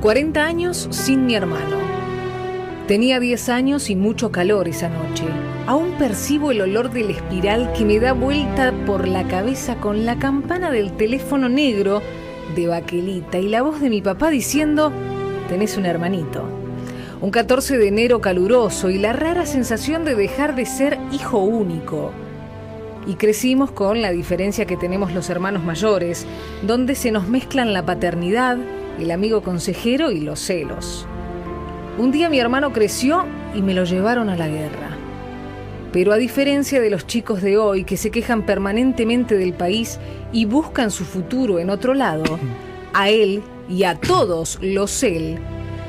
40 años sin mi hermano. Tenía 10 años y mucho calor esa noche. Aún percibo el olor del espiral que me da vuelta por la cabeza con la campana del teléfono negro de Baquelita y la voz de mi papá diciendo, tenés un hermanito. Un 14 de enero caluroso y la rara sensación de dejar de ser hijo único. Y crecimos con la diferencia que tenemos los hermanos mayores, donde se nos mezclan la paternidad, el amigo consejero y los celos. Un día mi hermano creció y me lo llevaron a la guerra. Pero a diferencia de los chicos de hoy que se quejan permanentemente del país y buscan su futuro en otro lado, a él y a todos los él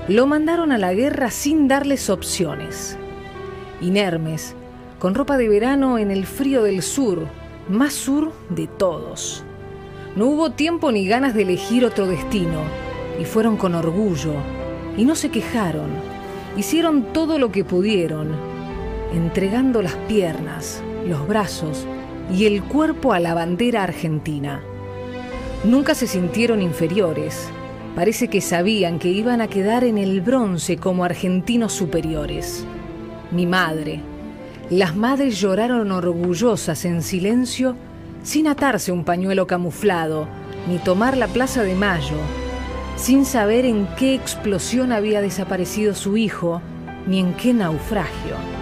lo mandaron a la guerra sin darles opciones. Inermes, con ropa de verano en el frío del sur, más sur de todos. No hubo tiempo ni ganas de elegir otro destino, y fueron con orgullo, y no se quejaron. Hicieron todo lo que pudieron, entregando las piernas, los brazos y el cuerpo a la bandera argentina. Nunca se sintieron inferiores. Parece que sabían que iban a quedar en el bronce como argentinos superiores. Mi madre. Las madres lloraron orgullosas en silencio, sin atarse un pañuelo camuflado, ni tomar la Plaza de Mayo, sin saber en qué explosión había desaparecido su hijo, ni en qué naufragio.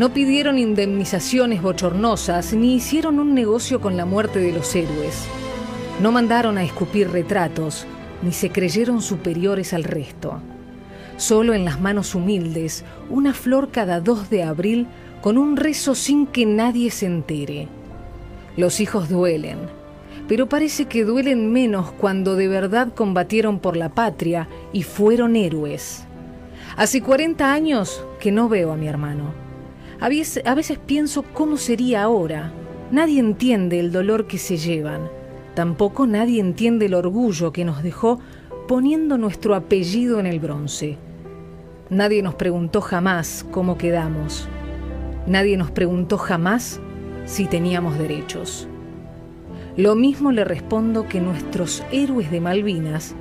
No pidieron indemnizaciones bochornosas, ni hicieron un negocio con la muerte de los héroes. No mandaron a escupir retratos, ni se creyeron superiores al resto. Solo en las manos humildes, una flor cada 2 de abril con un rezo sin que nadie se entere. Los hijos duelen, pero parece que duelen menos cuando de verdad combatieron por la patria y fueron héroes. Hace 40 años que no veo a mi hermano. A veces, pienso cómo sería ahora. Nadie entiende el dolor que se llevan. Tampoco nadie entiende el orgullo que nos dejó poniendo nuestro apellido en el bronce. Nadie nos preguntó jamás cómo quedamos. Nadie nos preguntó jamás si teníamos derechos. Lo mismo le respondo que nuestros héroes de Malvinas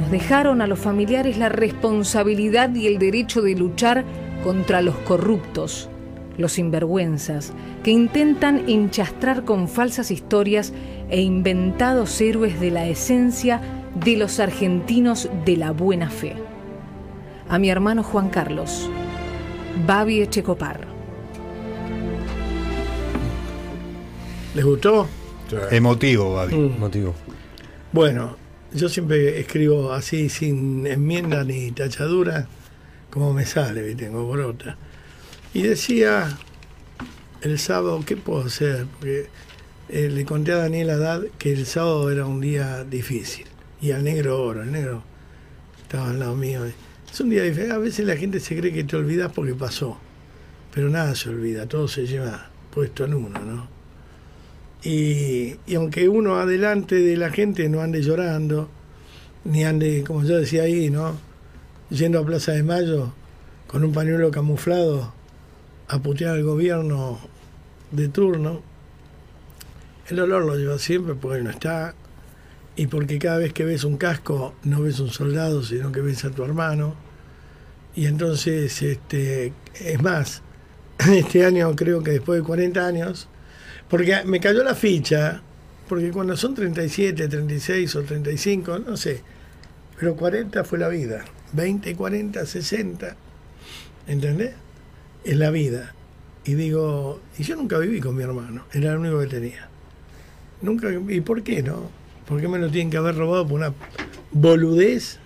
nos dejaron a los familiares la responsabilidad y el derecho de luchar contra los corruptos, los sinvergüenzas, que intentan enchastrar con falsas historias e inventados héroes de la esencia de los argentinos de la buena fe. A mi hermano Juan Carlos, Babi Echecopar. ¿Les gustó? Emotivo, Babi. Motivo. Bueno, yo siempre escribo así, sin enmienda ni tachadura, como me sale, tengo brota. Y decía el sábado, ¿qué puedo hacer? Porque eh, le conté a Daniel Haddad que el sábado era un día difícil. Y al negro oro, el negro estaba al lado mío. Es un día difícil. A veces la gente se cree que te olvidas porque pasó. Pero nada se olvida, todo se lleva puesto en uno, ¿no? Y, y aunque uno adelante de la gente no ande llorando, ni ande, como yo decía ahí, ¿no? Yendo a Plaza de Mayo con un pañuelo camuflado a putear al gobierno de turno, el olor lo lleva siempre porque no está. y porque cada vez que ves un casco no ves un soldado, sino que ves a tu hermano. Y entonces, este, es más, este año creo que después de 40 años, porque me cayó la ficha, porque cuando son 37, 36 o 35, no sé, pero 40 fue la vida, 20, 40, 60, ¿entendés? Es la vida. Y digo, y yo nunca viví con mi hermano, era el único que tenía. Nunca, ¿y por qué no? ¿Por qué me lo tienen que haber robado por una boludez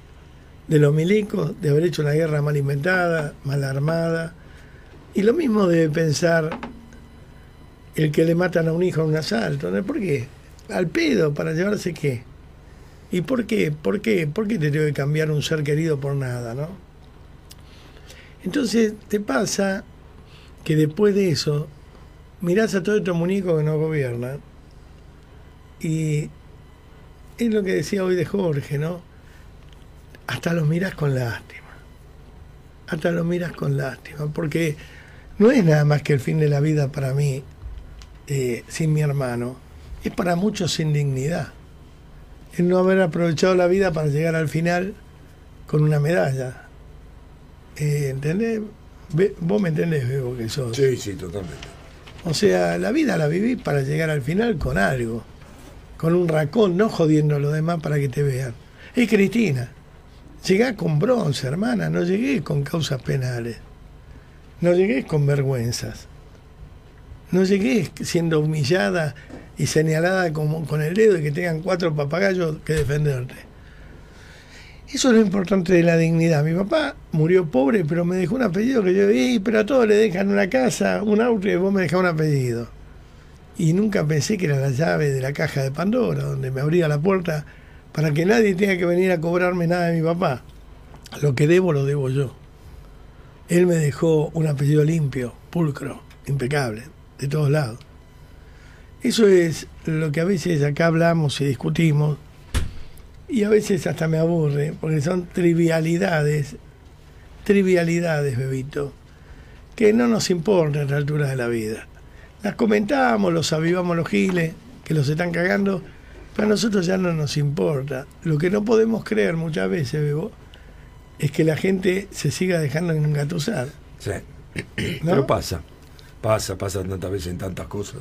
de los milicos, de haber hecho una guerra mal inventada, mal armada? Y lo mismo de pensar el que le matan a un hijo en un asalto, ¿no? ¿Por qué? Al pedo, para llevarse qué. ¿Y por qué? ¿Por qué? ¿Por qué te tengo que cambiar un ser querido por nada, no? Entonces te pasa que después de eso mirás a todos estos muñecos que no gobiernan y es lo que decía hoy de Jorge, ¿no? Hasta los mirás con lástima. Hasta los miras con lástima, porque no es nada más que el fin de la vida para mí eh, sin mi hermano, es para muchos sin dignidad. El no haber aprovechado la vida para llegar al final con una medalla. Eh, ¿Entendés? Ve- Vos me entendés, Bebo, que sos. Sí, sí, totalmente. O sea, la vida la viví para llegar al final con algo, con un racón, no jodiendo a los demás para que te vean. Y Cristina, llegué con bronce, hermana, no llegué con causas penales, no llegué con vergüenzas, no llegué siendo humillada y señalada como, con el dedo y que tengan cuatro papagayos que defenderte. Eso es lo importante de la dignidad. Mi papá murió pobre, pero me dejó un apellido que yo vi, pero a todos le dejan una casa, un auto y vos me dejás un apellido. Y nunca pensé que era la llave de la caja de Pandora, donde me abría la puerta para que nadie tenga que venir a cobrarme nada de mi papá. Lo que debo, lo debo yo. Él me dejó un apellido limpio, pulcro, impecable, de todos lados. Eso es lo que a veces acá hablamos y discutimos, y a veces hasta me aburre, porque son trivialidades, trivialidades, bebito, que no nos importan a esta altura de la vida. Las comentamos, los avivamos los giles, que los están cagando, pero a nosotros ya no nos importa. Lo que no podemos creer muchas veces, Bebo, es que la gente se siga dejando engatusar. Sí. ¿no? Pero pasa, pasa, pasa tantas veces en tantas cosas.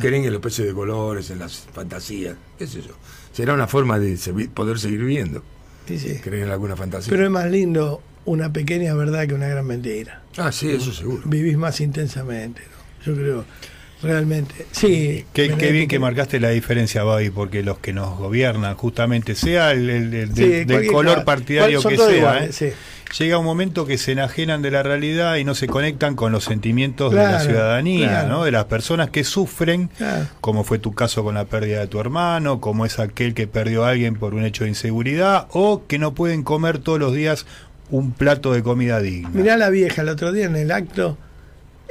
Creen en los precios de colores, en las fantasías, qué sé yo. Será una forma de poder seguir viviendo. Sí, sí. Creen en alguna fantasía. Pero es más lindo una pequeña verdad que una gran mentira. ah, sí, eso seguro. Vivís más intensamente, ¿no? Yo creo, realmente. Sí. Qué, qué bien que marcaste la diferencia, Babi, porque los que nos gobiernan, justamente, sea el, el- el- Sí, del, color partidario que sea, iguales, ¿eh? sí. llega un momento que se enajenan de la realidad y no se conectan con los sentimientos de la ciudadanía, claro. ¿no? de las personas que sufren, Claro. como fue tu caso con la pérdida de tu hermano, como es aquel que perdió a alguien por un hecho de inseguridad, o que no pueden comer todos los días un plato de comida digna. Mirá la vieja el otro día en el acto,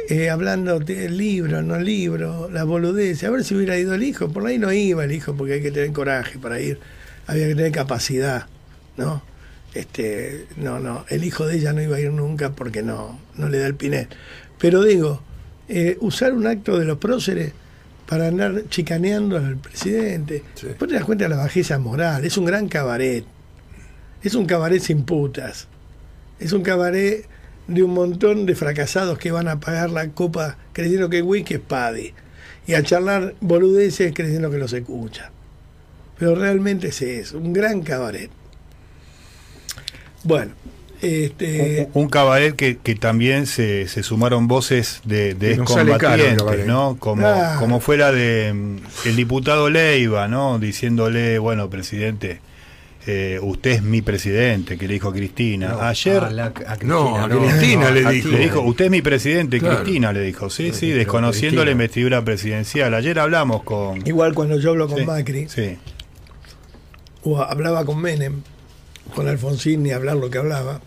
eh, hablando del libro, no libro, la boludez. A ver si hubiera ido el hijo. Por ahí no iba el hijo porque hay que tener coraje para ir. Había que tener capacidad, ¿no? Este, no, no. El hijo de ella no iba a ir nunca porque no, no le da el pinet. Pero digo, eh, usar un acto de los próceres para andar chicaneando al presidente. Sí. Después te das cuenta de la bajeza moral. Es un gran cabaret. Es un cabaret sin putas. Es un cabaret de un montón de fracasados que van a pagar la copa creyendo que whisky es paddy y a charlar boludeces creyendo que los escuchan. Pero realmente es eso, un gran cabaret. Bueno, este, Un, un cabaret que, que también se, se sumaron voces de, de excombatientes. ¿no? Como, Ah. como fuera de mm, el diputado Leiva, ¿no? Diciéndole, bueno, presidente, eh, usted es mi presidente, que le dijo a Cristina. No, Ayer a la- a No, a no, Cristina le dijo. le dijo, usted es mi presidente, Claro. Cristina le dijo, sí, sí, desconociendo la investidura presidencial. Ayer hablamos con... igual cuando yo hablo con Sí, Macri Sí, o hablaba con Menem, con Alfonsín, ni hablar lo que hablaba,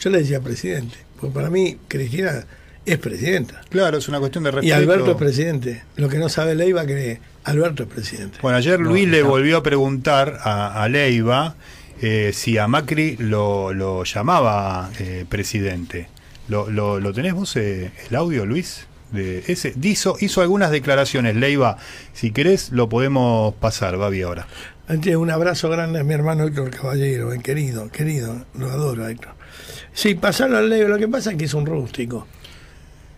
yo le decía presidente, porque para mí Cristina es presidenta. claro, es una cuestión de respeto. Y Alberto es presidente. Lo que no sabe Leiva que Alberto es presidente. Bueno, ayer No, Luis le volvió a preguntar a, a Leiva eh, si a Macri lo, lo llamaba eh, presidente. ¿Lo, lo, lo tenés vos eh, el audio, Luis? de ese hizo, hizo algunas declaraciones, Leiva, si querés lo podemos pasar, Babi ahora. Antes, un abrazo grande a mi hermano Héctor Caballero, eh, querido, querido, lo adoro Héctor. Sí, pasarlo al Leiva, lo que pasa es que es un rústico.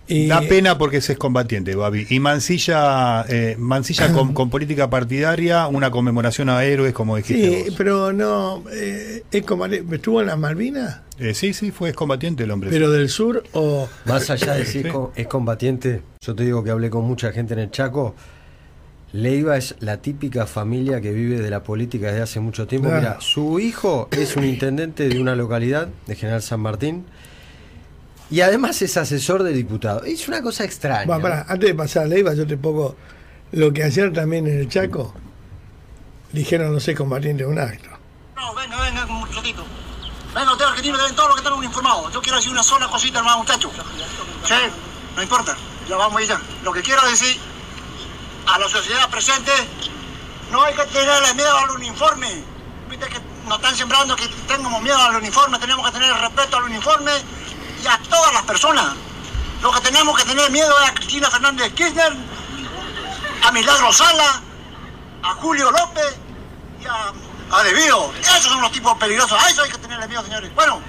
Y, Da pena porque ese es combatiente, Babi. Y Mancilla, eh, Mancilla con, con política partidaria, una conmemoración a héroes, como dijiste Sí, vos. pero no, eh, es combate- ¿estuvo en las Malvinas? Eh, sí, sí, fue excombatiente el hombre. ¿Pero del sur o...? Más allá de si Sí. es co- es combatiente, yo te digo que hablé con mucha gente en el Chaco. Leiva es la típica familia que vive de la política desde hace mucho tiempo. Claro. Mira, su hijo es un intendente de una localidad, de General San Martín, y además es asesor de diputado. Es una cosa extraña. Va, pará, antes de pasar a Leiva, yo te pongo lo que ayer también en el Chaco dijeron los seis combatientes de un acto. No, venga, venga, un ratito. Venga, ustedes argentinos deben todo lo que están informados. Yo quiero decir una sola cosita hermano, muchachos. Sí, no importa, ya vamos allá. Lo que quiero decir a la sociedad presente, no hay que tenerle miedo al uniforme. Viste que nos están sembrando que tengamos miedo al uniforme, tenemos que tener respeto al uniforme y a todas las personas. Lo que tenemos que tener miedo es a Cristina Fernández Kirchner, a Milagro Sala, a Julio López y a, a Debido. Esos son los tipos peligrosos. A eso hay que tenerle miedo, señores. Bueno,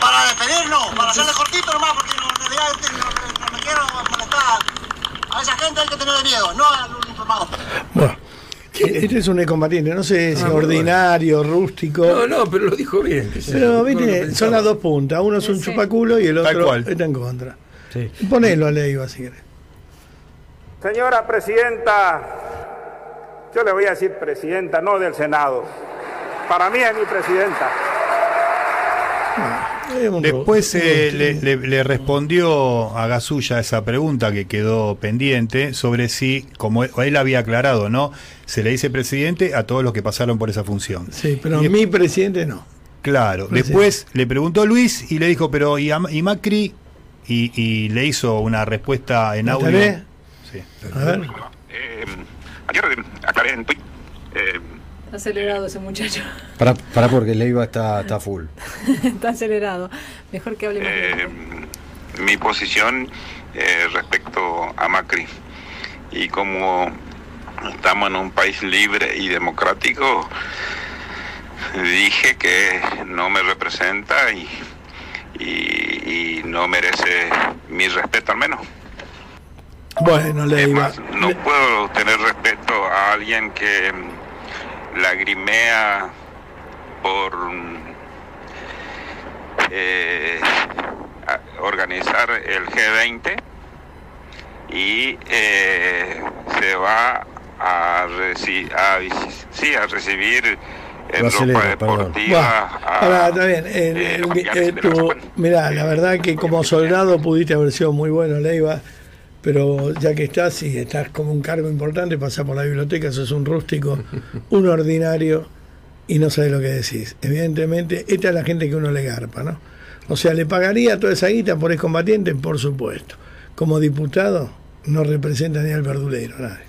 para despedirnos, para hacerle cortito nomás, porque en realidad este, no, me quiero molestar. A esa gente hay que tenerle miedo, no a los informados. Bueno, este es un excombatiente, no sé si ordinario, rústico. No, no, pero lo dijo bien. que Pero, no lo viste, son las dos puntas. Uno es un Sí. chupaculo y el otro está en contra. Sí. Ponelo a Leiva si querés. Señora Presidenta, yo le voy a decir Presidenta, no del Senado. Para mí es mi Presidenta. Es un Después eh, le, le- le respondió a Gasulla esa pregunta que quedó pendiente sobre si, como él, él había aclarado, ¿no? Se le dice presidente a todos los que pasaron por esa función. Sí, pero Y- mi presidente no. Claro. Presidente. Después le preguntó Luis y le dijo, pero ¿y, a- y Macri? Y, y le hizo una respuesta en ¿La audio. Sí. A ver. Eh, ayer aclaré en Twitter. eh, acelerado ese muchacho. Para, para porque Leiva está, está full. Está acelerado. Mejor que hable eh, mi posición eh, respecto a Macri. Y como estamos en un país libre y democrático, dije que no me representa y, y- y no merece mi respeto al menos. Bueno, Es Leiva. más, no puedo tener respeto a alguien que lagrimea por eh, organizar el G20 y eh, se va a, reci- a, visi- sí, a recibir en Lo ropa deportiva. Ahora, está bien. eh, eh, eh, tu- mirá, la verdad que como soldado pudiste haber sido muy bueno, Leiva, pero ya que estás y estás como un cargo importante, pasás por la biblioteca, sos un rústico, un ordinario y no sabes lo que decís. Evidentemente, esta es la gente que uno le garpa, ¿no? O sea, ¿le pagaría toda esa guita por excombatiente? Por supuesto. Como diputado, no representa ni al verdulero, nadie.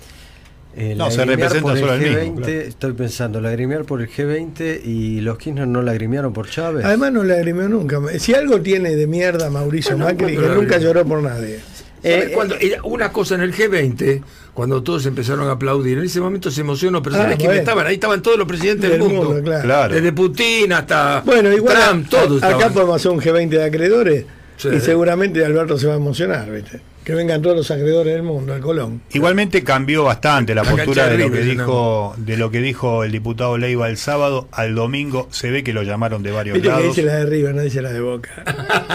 Eh, No, se representa el solo al mismo, G20, claro. Estoy pensando, lagrimear por el G20 y los Kirchner no lagrimearon por Chávez. Además no le agrimió nunca. Si algo tiene de mierda Mauricio Bueno, Macri, que ¿cuándo nunca lagrimeó? lloró por nadie. ¿Sabes Eh, cuándo? Era una cosa en el G20, cuando todos empezaron a aplaudir, en ese momento se emocionó, pero Ah, ¿sabes estaban? Ahí estaban todos los presidentes del, Del mundo. mundo, claro. Claro. Desde Putin hasta Bueno, igual Trump, a- todos a- acá podemos hacer un G20 de acreedores Sí. y seguramente Alberto se va a emocionar, ¿viste? Que vengan todos los acreedores del mundo, al Colón. Igualmente cambió bastante la La postura de de lo que dijo de lo que dijo el diputado Leiva el sábado al domingo. Se ve que lo llamaron de varios Viste que lados. dice la de River, no dice la de Boca.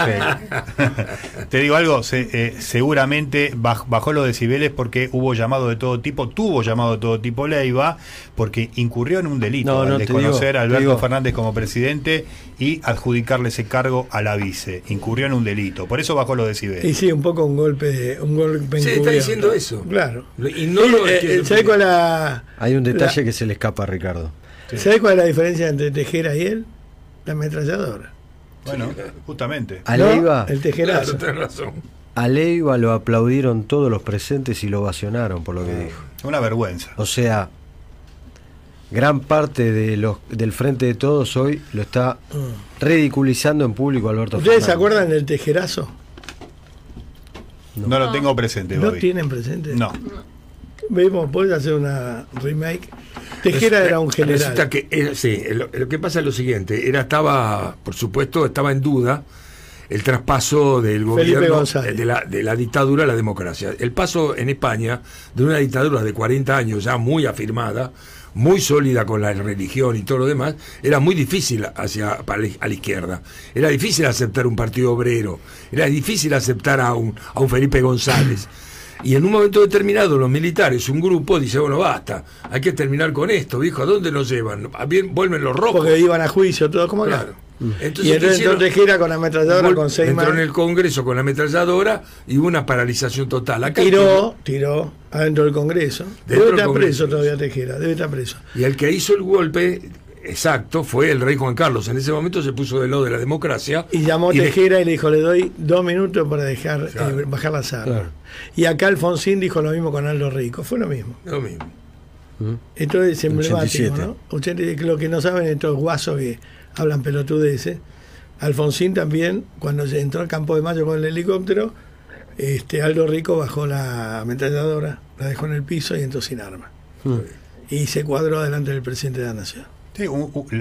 Sí. Te digo algo, se- eh, seguramente baj- bajó los decibeles porque hubo llamado de todo tipo, tuvo llamado de todo tipo Leiva, porque incurrió en un delito No, al no, te desconocer digo, a Alberto digo. Fernández como presidente y adjudicarle ese cargo a la vice. Incurrió en un delito, por eso bajó los decibeles. Y sí, un poco un golpe, un golpe Sí, está diciendo eso. Claro. Y no lo Eh, eh, ¿Sabés cuál la, Hay un detalle la- que se le escapa a Ricardo. ¿sabés cuál es la diferencia entre Tejera y él? La ametralladora. Bueno, justamente. A ¿No? Leiva, El tejerazo. Claro, tenés razón. a Leiva lo aplaudieron todos los presentes y lo ovacionaron por lo que dijo. Una vergüenza. O sea, gran parte de los, del frente de todos hoy lo está ridiculizando en público Alberto ¿Ustedes se acuerdan del tejerazo? No lo tengo presente, ¿No Bobby. tienen presente? No. Vemos, puedes hacer una remake. Tejera era un general. Resulta que, eh, sí, lo, lo que pasa es lo siguiente, era, estaba, por supuesto, estaba en duda el traspaso del gobierno de la, de la dictadura a la democracia. El paso en España de una dictadura de 40 años ya muy afirmada, muy sólida con la religión y todo lo demás, era muy difícil hacia a la izquierda. Era difícil aceptar un partido obrero, era difícil aceptar a un, a un Felipe González. Y en un momento determinado los militares, un grupo, dice, bueno, basta, hay que terminar con esto, viejo, ¿a dónde nos llevan? ¿A bien vuelven los rojos? Porque iban a juicio, todo como acá. Claro. y ¿qué entonces hicieron? entró Tejera con la ametralladora con seis entró en el Congreso con la ametralladora y hubo una paralización total. Acá Tiró, tiró adentro del Congreso. Debe estar preso todavía Tejera, debe estar preso. Y el que hizo el golpe exacto fue el rey Juan Carlos. En ese momento se puso del lado de la democracia. Y llamó de- Tejera y le dijo, le doy dos minutos para dejar Claro. eh, bajar armas. Claro. Y acá Alfonsín dijo lo mismo con Aldo Rico, fue lo mismo. Lo mismo. Esto es emblemático, 87. ¿no? 80, lo que no saben estos guasos que hablan pelotudeces. Alfonsín también, cuando se entró al campo de Mayo con el helicóptero, este Aldo Rico bajó la ametralladora, la dejó en el piso y entró sin arma. Y se cuadró delante del presidente de la nación. Sí,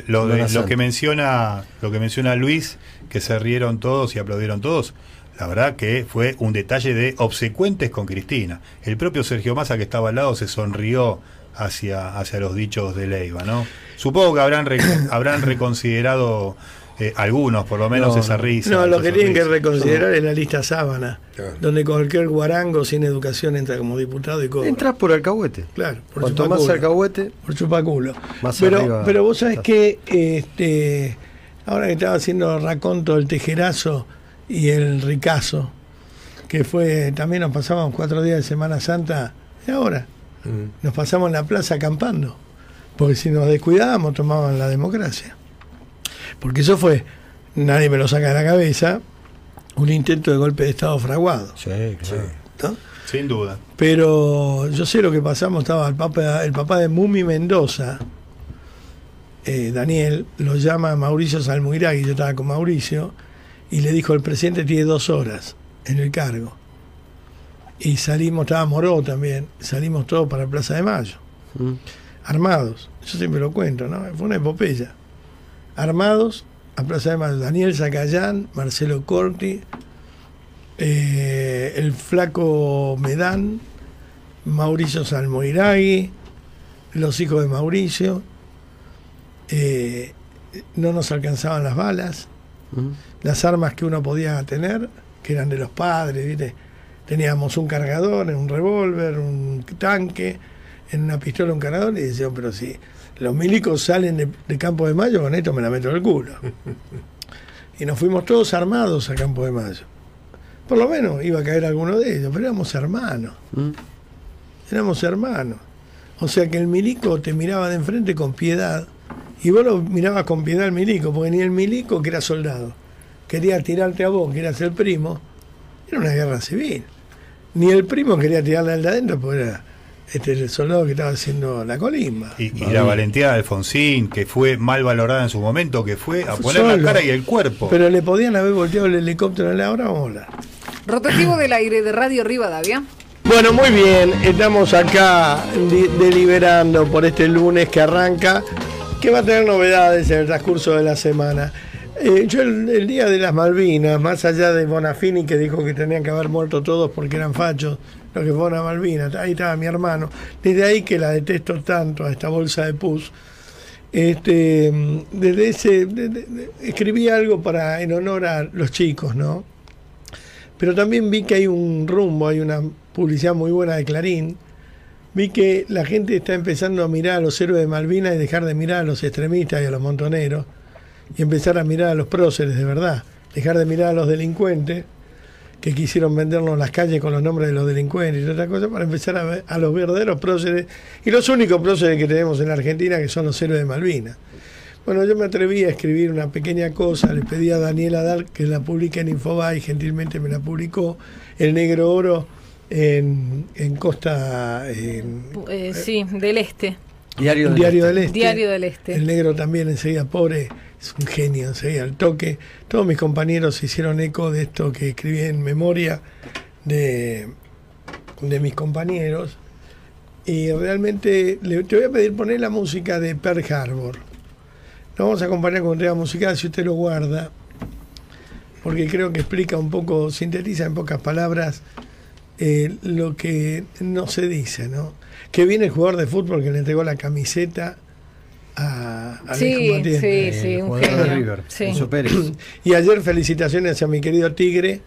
lo, de- lo que menciona lo que menciona Luis, que se rieron todos y aplaudieron todos, la verdad que fue un detalle de obsecuentes con Cristina. El propio Sergio Massa que estaba al lado se sonrió hacia, hacia los dichos de Leiva, ¿no? Supongo que habrán habrán reconsiderado eh, algunos, por lo menos, No, esa no. risa. No, lo que tienen que reconsiderar es la lista sábana, Claro. donde cualquier guarango sin educación entra como diputado y cobra. Entras por alcahuete. Claro, por Cuanto más chupaculo. alcahuete, por chupaculo. Más pero, arriba pero vos sabés está. que este, ahora que estaba haciendo raconto el tejerazo y el ricazo, que fue, también nos pasamos cuatro días de Semana Santa, y ahora Mm. nos pasamos en la plaza acampando, porque si nos descuidábamos tomaban la democracia. Porque eso fue, nadie me lo saca de la cabeza, un intento de golpe de Estado fraguado. sí, claro. ¿no? Sin duda. Pero yo sé lo que pasamos, estaba el papá, el papá de Mumi Mendoza, eh, Daniel, lo llama Mauricio Salmuiragui, yo estaba con Mauricio, y le dijo, el presidente tiene dos horas en el cargo. Y salimos, estaba Moró también, salimos todos para Plaza de Mayo, Mm. armados, yo siempre lo cuento, ¿no? Fue una epopeya. Armados a Plaza de Mayo, Daniel Zacayán, Marcelo Corti, eh, el flaco Medán, Mauricio Salmoiragui, los hijos de Mauricio, eh, no nos alcanzaban las balas, las armas que uno podía tener, que eran de los padres, ¿viste? teníamos un cargador, un revólver, un tanque, en una pistola un cargador, y decían, pero si los milicos salen de, de Campo de Mayo, con esto me la meto en el culo. y nos fuimos todos armados a Campo de Mayo. Por lo menos iba a caer alguno de ellos, pero éramos hermanos. Mm. Éramos hermanos. O sea que el milico te miraba de enfrente con piedad y vos lo mirabas con piedad al milico, porque ni el milico, que era soldado, quería tirarte a vos, que eras el primo, era una guerra civil. Ni el primo quería tirarle al de adentro, porque era este, el soldado que estaba haciendo la colimba. Y, y la valentía de Alfonsín, que fue mal valorada en su momento, que fue a poner solo. la cara y el cuerpo. Pero le podían haber volteado el helicóptero en la hora, vamos a hablar. Rotativo del aire de Radio Rivadavia. Bueno, muy bien, estamos acá deliberando por este lunes que arranca, que va a tener novedades en el transcurso de la semana. Eh, yo el, el día de las Malvinas, más allá de Bonafini que dijo que tenían que haber muerto todos porque eran fachos, los que fueron a Malvinas, ahí estaba mi hermano, desde ahí que la detesto tanto a esta bolsa de pus. Este, mm, desde ese, escribí algo para en honor a los chicos, ¿no? Pero también vi que hay un rumbo, hay una publicidad muy buena de Clarín. Vi que la gente está empezando a mirar a los héroes de Malvinas y dejar de mirar a los extremistas y a los montoneros y empezar a mirar a los próceres de verdad. Dejar de mirar a los delincuentes que quisieron vendernos las calles con los nombres de los delincuentes y otra cosa para empezar a ver a los verdaderos próceres y los únicos próceres que tenemos en la Argentina que son los héroes de Malvinas. Bueno, yo me atreví a escribir una pequeña cosa, le pedí a Daniela Dar que la publique en Infobae y gentilmente me la publicó, El Negro Oro en, en Costa, en Eh, sí, del este. Diario del Diario Este. del Este. Diario del Este. El Negro también enseguida, pobre, es un genio, enseguida al toque. Todos mis compañeros hicieron eco de esto que escribí en memoria de, de mis compañeros. Y realmente le, te voy a pedir poner la música de Pearl Harbor. Lo vamos a acompañar con tema musical, si usted lo guarda, porque creo que explica un poco, sintetiza en pocas palabras eh, lo que no se dice, ¿no? Que viene el jugador de fútbol que le entregó la camiseta a, Sí, sí, sí, un jugador de genio. River, Sí. Pérez. Y ayer felicitaciones a mi querido Tigre,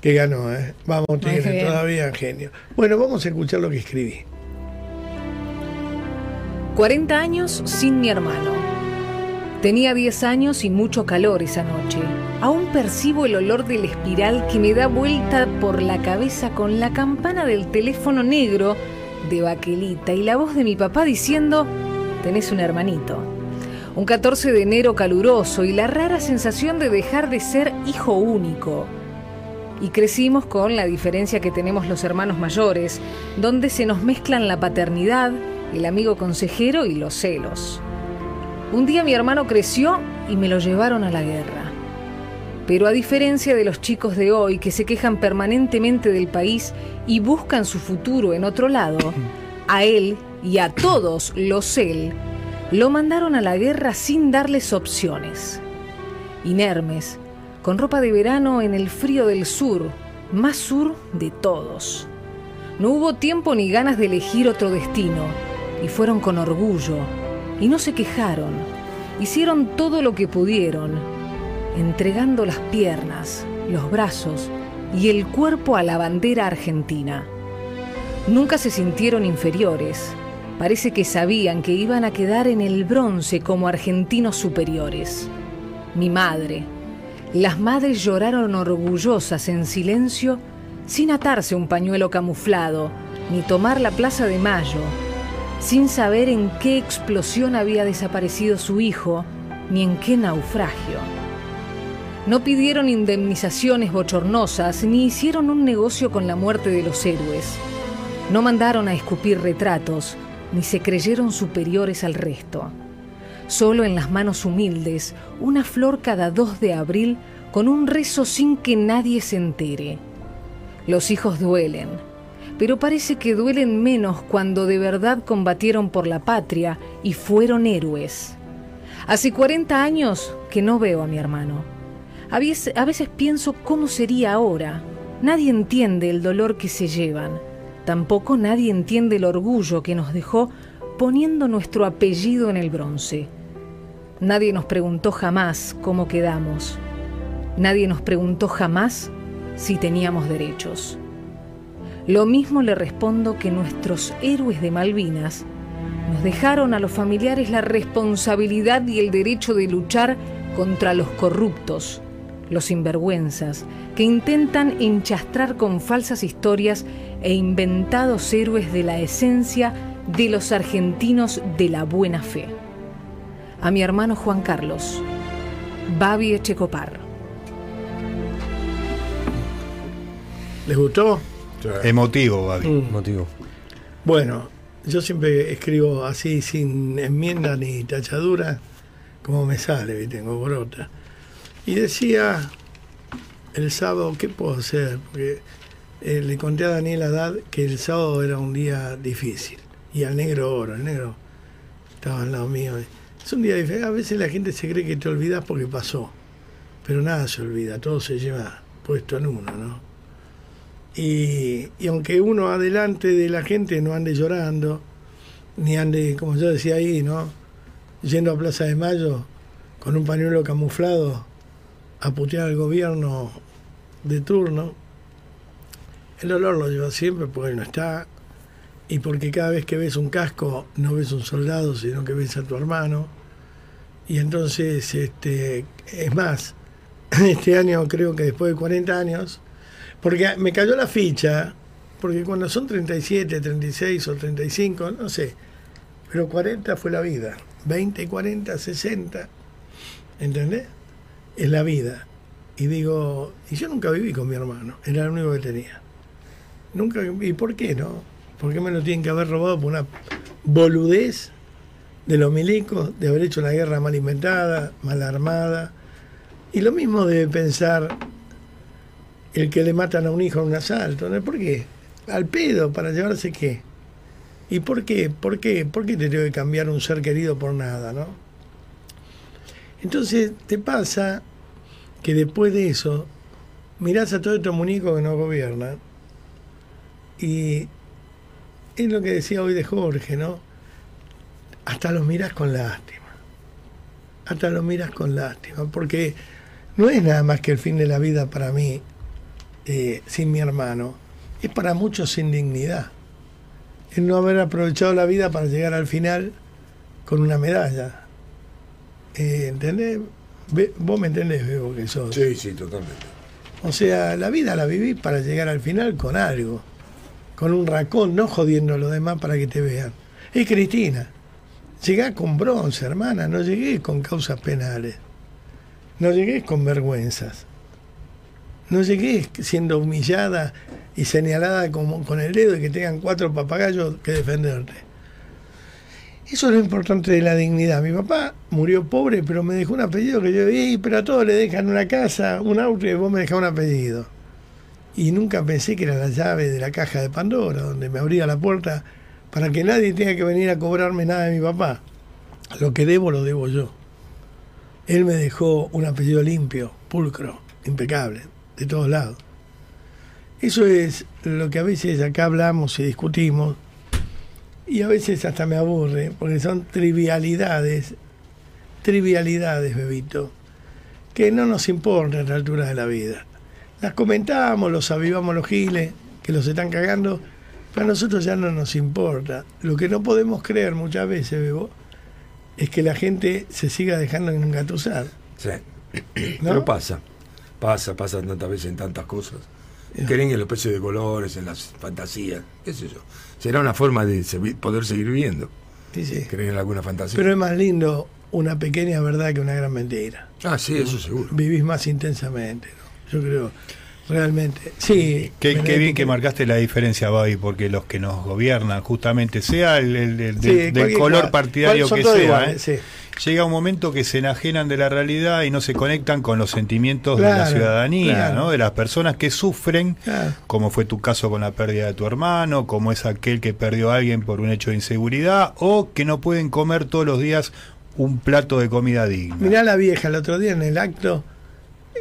que ganó, ¿eh? Vamos Tigre, todavía genio. Bueno, vamos a escuchar lo que escribí. 40 años sin mi hermano. Tenía 10 años y mucho calor esa noche. Aún percibo el olor del espiral que me da vuelta por la cabeza con la campana del teléfono negro de Baquelita y la voz de mi papá diciendo, tenés un hermanito. Un 14 de enero caluroso y la rara sensación de dejar de ser hijo único. Y crecimos con la diferencia que tenemos los hermanos mayores, donde se nos mezclan la paternidad, el amigo consejero y los celos. Un día mi hermano creció y me lo llevaron a la guerra. Pero a diferencia de los chicos de hoy que se quejan permanentemente del país y buscan su futuro en otro lado, a él y a todos los él lo mandaron a la guerra sin darles opciones. Inermes, con ropa de verano en el frío del sur, más sur de todos. No hubo tiempo ni ganas de elegir otro destino, y fueron con orgullo, y no se quejaron. Hicieron todo lo que pudieron, entregando las piernas, los brazos y el cuerpo a la bandera argentina. Nunca se sintieron inferiores. Parece que sabían que iban a quedar en el bronce como argentinos superiores. Mi madre. Las madres lloraron orgullosas en silencio, sin atarse un pañuelo camuflado, ni tomar la Plaza de Mayo, sin saber en qué explosión había desaparecido su hijo, ni en qué naufragio. No pidieron indemnizaciones bochornosas, ni hicieron un negocio con la muerte de los héroes. No mandaron a escupir retratos, ni se creyeron superiores al resto. Solo en las manos humildes, una flor cada 2 de abril con un rezo sin que nadie se entere. Los hijos duelen, pero parece que duelen menos cuando de verdad combatieron por la patria y fueron héroes. Hace 40 años que no veo a mi hermano. A veces, a veces pienso cómo sería ahora. Nadie entiende el dolor que se llevan. Tampoco nadie entiende el orgullo que nos dejó poniendo nuestro apellido en el bronce. Nadie nos preguntó jamás cómo quedamos. Nadie nos preguntó jamás si teníamos derechos. Lo mismo le respondo que nuestros héroes de Malvinas nos dejaron a los familiares la responsabilidad y el derecho de luchar contra los corruptos, los sinvergüenzas, que intentan enchastrar con falsas historias e inventados héroes de la esencia de los argentinos de la buena fe. A mi hermano Juan Carlos, Babi Echecopar. ¿Les gustó? Emotivo, Babi. Mm. Motivo. Bueno, yo siempre escribo así sin enmienda ni tachadura, como me sale, ¿viste? tengo brota. Y decía el sábado, ¿qué puedo hacer? Porque eh, le conté a Daniel Haddad que el sábado era un día difícil. Y al negro oro, el negro estaba al lado mío. Es un día difícil. A veces la gente se cree que te olvidas porque pasó. Pero nada se olvida, todo se lleva puesto en uno, ¿no? Y, y aunque uno adelante de la gente no ande llorando, ni ande, como yo decía ahí, ¿no? Yendo a Plaza de Mayo con un pañuelo camuflado a putear al gobierno de turno, el olor lo lleva siempre porque no está, y porque cada vez que ves un casco no ves un soldado, sino que ves a tu hermano. Y entonces, este, es más, este año creo que después de 40 años, porque me cayó la ficha, porque cuando son 37, 36 o 35, no sé, pero 40 fue la vida, 20, 40, 60, ¿entendés? Es la vida. Y digo, y yo nunca viví con mi hermano, era el único que tenía. Nunca, ¿y por qué no? ¿Por qué me lo tienen que haber robado por una boludez de los milicos, de haber hecho una guerra mal inventada, mal armada? Y lo mismo de pensar el que le matan a un hijo en un asalto. ¿no? ¿Por qué? Al pedo, para llevarse qué. ¿Y por qué? ¿Por qué? ¿Por qué te tengo que cambiar un ser querido por nada, no? Entonces te pasa que después de eso mirás a todos estos muñecos que no gobiernan y es lo que decía hoy de Jorge, ¿no? Hasta los mirás con lástima. Hasta los miras con lástima, porque no es nada más que el fin de la vida para mí eh, sin mi hermano, es para muchos sin dignidad. El no haber aprovechado la vida para llegar al final con una medalla. Eh, ¿Entendés? Vos me entendés, veo que sos. Sí, sí, totalmente. O sea, la vida la viví para llegar al final con algo, con un racón, no jodiendo a los demás para que te vean. Y Cristina, llegá con bronce, hermana, no llegué con causas penales, no llegué con vergüenzas, no llegué siendo humillada y señalada como, con el dedo y que tengan cuatro papagayos que defenderte. Eso es lo importante de la dignidad. Mi papá murió pobre, pero me dejó un apellido que yo pero a todos le dejan una casa, un auto y vos me dejás un apellido. Y nunca pensé que era la llave de la caja de Pandora, donde me abría la puerta para que nadie tenga que venir a cobrarme nada de mi papá. Lo que debo lo debo yo. Él me dejó un apellido limpio, pulcro, impecable, de todos lados. Eso es lo que a veces acá hablamos y discutimos, y a veces hasta me aburre, porque son trivialidades, trivialidades, bebito, que no nos importan a esta altura de la vida. Las comentamos, los avivamos los giles, que los están cagando, pero a nosotros ya no nos importa. Lo que no podemos creer muchas veces, Bebo, es que la gente se siga dejando engatusar. Sí. ¿No? Pero pasa. Pasa, pasa tantas veces en tantas cosas. Creen en los precios de colores, en las fantasías, qué sé yo. Será una forma de poder seguir viviendo. Sí, sí. Creen en alguna fantasía. Pero es más lindo una pequeña verdad que una gran mentira. ah, sí, eso seguro. Vivís más intensamente, ¿no? Yo creo, realmente. Sí. Qué, bien que marcaste la diferencia, Babi, porque los que nos gobiernan, justamente, sea el, el- el- Sí, del- color partidario que sea, iguales, ¿eh? llega un momento que se enajenan de la realidad y no se conectan con los sentimientos de la ciudadanía, claro. ¿no? de las personas que sufren, Claro. como fue tu caso con la pérdida de tu hermano, como es aquel que perdió a alguien por un hecho de inseguridad, o que no pueden comer todos los días un plato de comida digna. Mirá la vieja el otro día en el acto,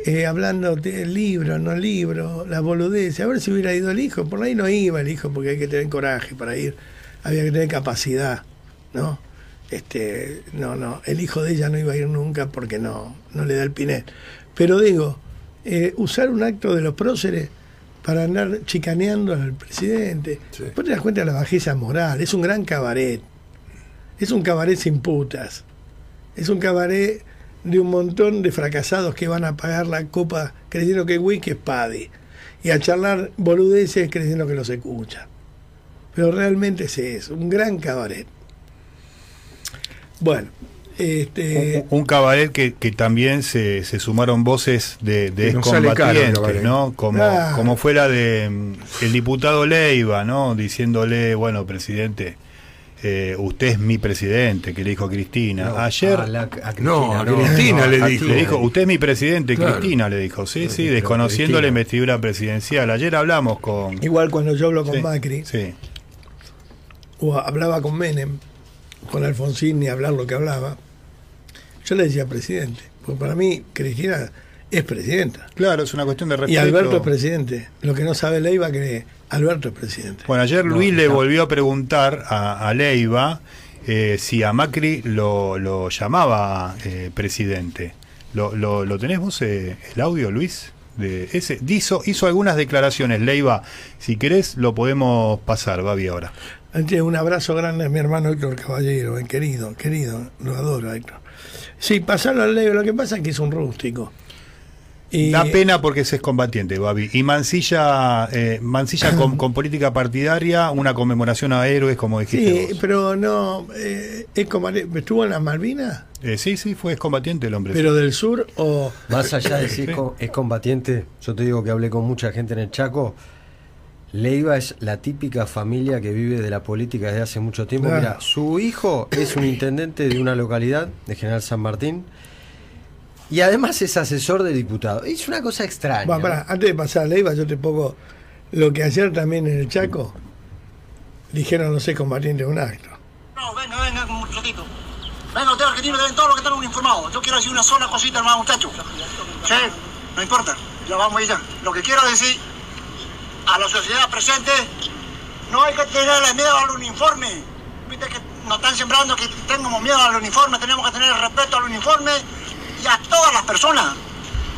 eh, hablando del libro, no libro, la boludez. A ver si hubiera ido el hijo. Por ahí no iba el hijo porque hay que tener coraje para ir. Había que tener capacidad, ¿no? Este, no, no. El hijo de ella no iba a ir nunca porque no, no le da el pinet. Pero digo, eh, usar un acto de los próceres para andar chicaneando al presidente. Sí. Después te das cuenta de la bajeza moral. Es un gran cabaret. Es un cabaret sin putas. Es un cabaret de un montón de fracasados que van a pagar la copa creyendo que whisky es paddy y a charlar boludeces creyendo que los escuchan. Pero realmente es eso, un gran cabaret. Bueno, este, Un, un cabaret que, que también se, se sumaron voces de, de caro. ¿no? Como, Ah. como fue la de mm, el diputado Leiva, ¿no? Diciéndole, bueno, presidente, eh, usted es mi presidente, que le dijo a Cristina. No, Ayer a la- a Cristina, No, a Cristina le dijo. Le dijo, usted es mi presidente, Claro. Cristina, le dijo. Sí, sí, desconociendo la investidura presidencial. Ayer hablamos con... igual cuando yo hablo con Sí, Macri Sí. o hablaba con Menem, con Alfonsín ni hablar lo que hablaba, yo le decía presidente, porque para mí Cristina es presidenta Claro, es una cuestión de respeto. y Alberto es presidente. Lo que no sabe Leiva que Alberto es presidente. Bueno, ayer No, Luis le volvió a preguntar a, a Leiva eh, si a Macri lo, lo llamaba eh, presidente. ¿Lo, lo, lo tenés vos eh, el audio, Luis? De ese, hizo, hizo algunas declaraciones, Leiva. Si querés, lo podemos pasar, Babi, ahora. Un abrazo grande a mi hermano Héctor Caballero, eh, querido, querido, lo adoro Héctor. Sí, pasarlo al ley, lo que pasa es que es un rústico. Da pena porque es excombatiente, Babi. Y Mancilla, eh, Mancilla con, con política partidaria, una conmemoración a héroes, como dijiste Sí, vos. pero no, eh, es como, ¿estuvo en las Malvinas? Eh, sí, sí, fue excombatiente el hombre. ¿Pero del sur o...? Más allá de si es co- es combatiente, yo te digo que hablé con mucha gente en el Chaco. Leiva es la típica familia que vive de la política desde hace mucho tiempo. Claro. Mira, su hijo es un intendente de una localidad, de General San Martín, Y además es asesor de diputado. Es una cosa extraña. Bueno, pará, antes de pasar a Leiva, yo te pongo lo que ayer también en el Chaco dijeron los seis combatientes de un acto. No, venga, venga, un ratito. Venga, ustedes argentinos deben todo lo que están uniformados. Yo quiero decir una sola cosita, hermano, muchachos. Sí, no importa, ya vamos a ir ya. Lo que quiero decir a la sociedad presente, no hay que tenerle miedo al uniforme. Viste que nos están sembrando que tengamos miedo al uniforme, tenemos que tener respeto al uniforme y a todas las personas.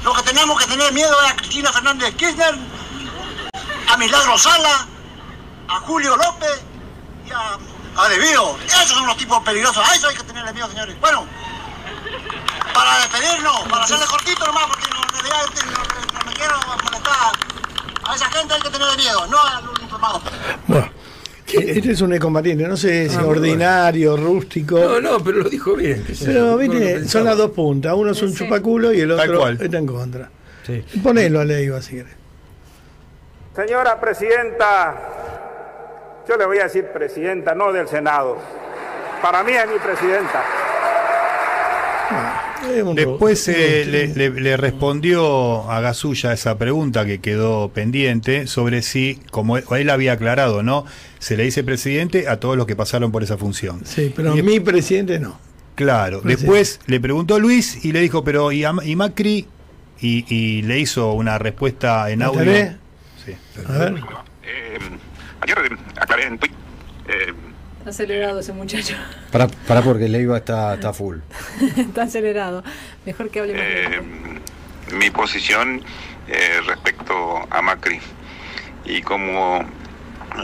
Lo que tenemos que tener miedo es a Cristina Fernández de Kirchner, a Milagro Sala, a Julio López y a, a Debido. Esos son los tipos peligrosos. A eso hay que tenerle miedo, señores. Bueno, para despedirnos, para hacerle cortito nomás, porque no, me quiero molestar. A esa gente hay que tenerle miedo, no a los informados. Bueno, este es un combatiente, no sé si Ah, ordinario, rústico. No, no, pero lo dijo bien. Pero, viste, son las dos puntas. Uno es un Sí. chupaculo y el otro está en contra. Sí. Ponelo a Leiva si querés. Señora presidenta, yo le voy a decir presidenta, no del Senado. Para mí es mi presidenta. Un Después eh, le, le- le respondió a Gasulla esa pregunta que quedó pendiente sobre si, como él, él había aclarado, ¿no? Se le dice presidente a todos los que pasaron por esa función. Sí, pero Y- mi presidente no. Claro. Presidente. Después le preguntó Luis y le dijo, pero ¿y, a- y Macri? Y, y le hizo una respuesta en ¿La audio. Sí. A ver. Eh, ayer aclaré en Twitter. eh, acelerado ese muchacho. Para, para porque Leiva está, está full. Está acelerado. Mejor que hable eh, mi posición eh, respecto a Macri y como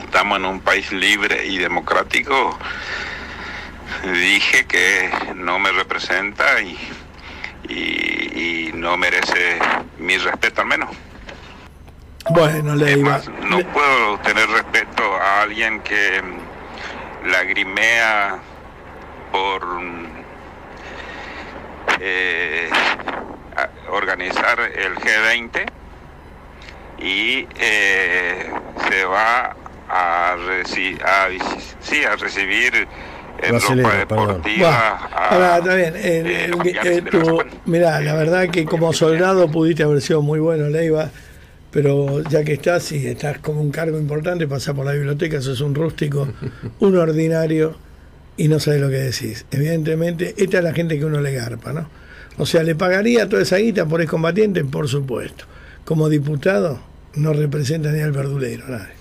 estamos en un país libre y democrático dije que no me representa y, y- y no merece mi respeto al menos Bueno, Leiva. más, no puedo tener respeto a alguien que lagrimea por eh, organizar el G20 y eh, se va a, reci- a vis- sí, a recibir en ropa perdón. deportiva. Bueno, a- ahora, está bien. eh, eh, eh, eh, tu- mirá, la verdad que como soldado pudiste haber sido muy bueno, Leiva, pero ya que estás y estás como un cargo importante, pasás por la biblioteca, sos un rústico, un ordinario y no sabes lo que decís. Evidentemente, esta es la gente que uno le garpa, ¿no? O sea, ¿le pagaría toda esa guita por excombatiente? Por supuesto. Como diputado, no representa ni al verdulero, nadie.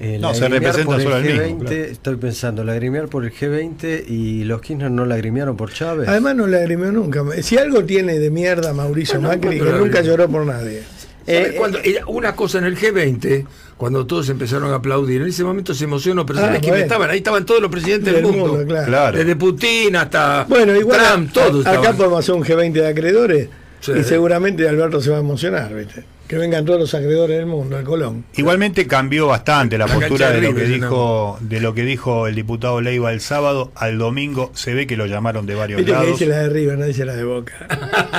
Eh, No, se representa por el solo al mismo, G20, claro. Estoy pensando, lagrimiar por el G20 y los Kirchner no lagrimiaron por Chávez. Además no lagrimió nunca. Si algo tiene de mierda Mauricio Bueno, Macri, que ¿cuándo nunca lloró por nadie. ¿Sabe Eh, cuándo? Era una cosa en el G20, cuando todos empezaron a aplaudir, en ese momento se emocionó, pero Ah, ¿sabes quién bueno. estaban? Ahí estaban todos los presidentes del, Del mundo. mundo, claro. Claro. Desde Putin hasta Bueno, igual Trump, a- todos a- acá estaban. podemos hacer un G20 de acreedores Sí. y seguramente Alberto se va a emocionar, ¿viste? Que vengan todos los acreedores del mundo, el Colón. Igualmente cambió bastante la La postura de de lo que dijo de lo que dijo el diputado Leiva el sábado al domingo. Se ve que lo llamaron de varios Viste que lados. dice la de River, no dice la de Boca.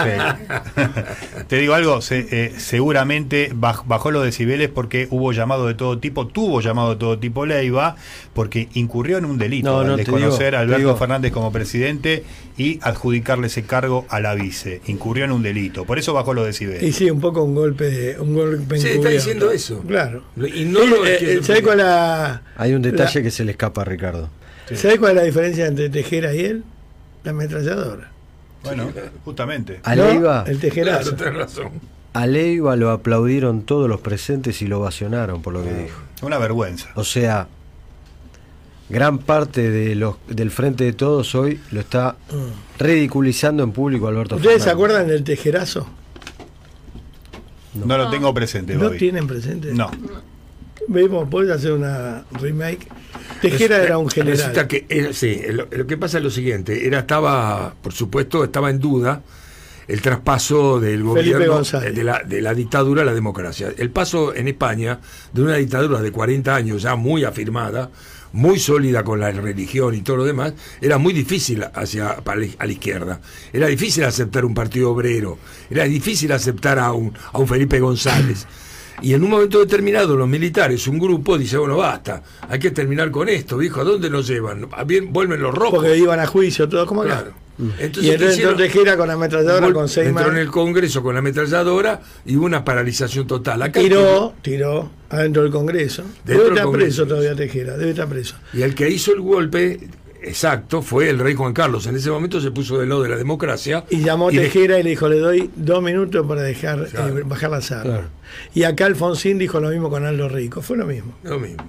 Sí. Te digo algo, se- eh, seguramente baj- bajó los decibeles porque hubo llamado de todo tipo, tuvo llamado de todo tipo Leiva, porque incurrió en un delito No, al no, desconocer digo, a Alberto. Fernández como presidente y adjudicarle ese cargo a la vice. Incurrió en un delito, por eso bajó los decibeles. Y sí, un poco un golpe, de- un golpe Sí, está diciendo eso. Claro. Y no lo Eh, quiere- eh, ¿Sabés cuál, la, Hay un detalle la- que se le escapa a Ricardo. ¿sabés cuál es la diferencia entre Tejera y él? La ametralladora. Bueno, justamente. A ¿No? Leiva, El tejerazo. Claro, razón. a Leiva lo aplaudieron todos los presentes y lo ovacionaron por lo que dijo. Una vergüenza. O sea, gran parte de los, del frente de todos hoy lo está ridiculizando en público Alberto ¿Ustedes se acuerdan del tejerazo? No, lo tengo presente, ¿No Bobby. tienen presente? No. Vemos, podés hacer una remake. Tejera era un Resulta general. que era- sí, lo, lo que pasa es lo siguiente, era estaba, por supuesto, estaba en duda el traspaso del gobierno González. de la, de la dictadura a la democracia. El paso en España de una dictadura de 40 años ya muy afirmada, muy sólida con la religión y todo lo demás, era muy difícil hacia a la izquierda. Era difícil aceptar un partido obrero, era difícil aceptar a un, a un Felipe González. Y en un momento determinado los militares, un grupo, dice, bueno, basta, hay que terminar con esto, viejo, ¿a dónde nos llevan? ¿A bien, ¿Vuelven los rojos? Porque iban a juicio, todos como. Claro. Entonces, y ¿qué entonces hicieron? entró Tejera con ametralladora Gol- con seis entró en el Congreso con la ametralladora y hubo una paralización total. Acá Tiró, tiró adentro del Congreso. Dentro debe estar Congreso. preso todavía Tejera, debe estar preso. Y el que hizo el golpe exacto fue el rey Juan Carlos. En ese momento se puso del lado de la democracia. Y llamó a Tejera y le dijo, le doy dos minutos para dejar Claro. eh, bajar las armas. Claro. Y acá Alfonsín dijo lo mismo con Aldo Rico, fue lo mismo. Lo mismo.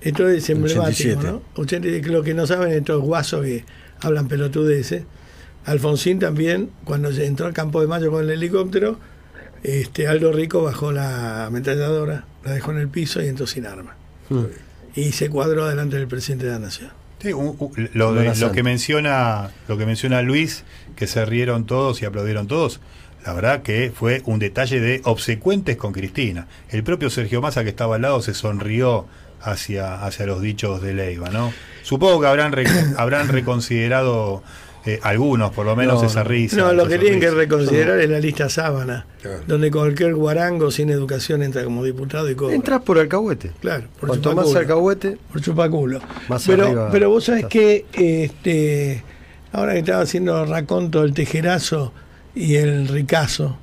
Esto es emblemático, 87. ¿no? 80, lo que no saben estos guasos que hablan pelotudeces. Alfonsín también, cuando entró al campo de Mayo con el helicóptero, este Aldo Rico bajó la ametralladora, la dejó en el piso y entró sin arma. Y se cuadró delante del presidente de la nación. Sí, un- un- lo, de- que menciona lo que menciona Luis, que se rieron todos y aplaudieron todos, la verdad que fue un detalle de obsecuentes con Cristina. El propio Sergio Massa que estaba al lado se sonrió hacia, hacia los dichos de Leiva, ¿no? Supongo que habrán re- habrán reconsiderado eh, algunos, por lo menos, No, esa risa. No, lo que tienen que reconsiderar es la lista sábana, Claro. donde cualquier guarango sin educación entra como diputado y cobra. Entras por alcahuete. Claro, por Cuanto más chupaculo. alcahuete, por chupaculo. Más pero, arriba pero vos sabés estás. que este, ahora que estaba haciendo raconto el tejerazo y el ricazo,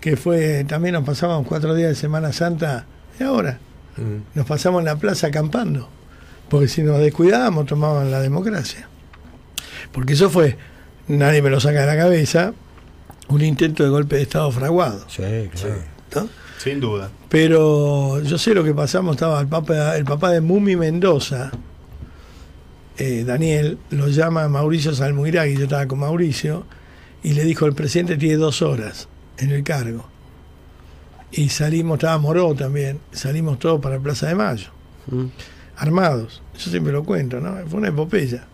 que fue, también nos pasábamos cuatro días de Semana Santa, y ahora. Nos pasamos en la plaza acampando, porque si nos descuidábamos tomaban la democracia. Porque eso fue, nadie me lo saca de la cabeza, un intento de golpe de Estado fraguado. sí, claro. ¿no? Sin duda. Pero yo sé lo que pasamos, estaba el papá, el papá de Mumi Mendoza, eh, Daniel, lo llama Mauricio Salmuiragui, yo estaba con Mauricio, y le dijo, el presidente tiene dos horas en el cargo. Y salimos, estaba Moró también, salimos todos para Plaza de Mayo, Mm. armados, yo siempre lo cuento, ¿no? Fue una epopeya.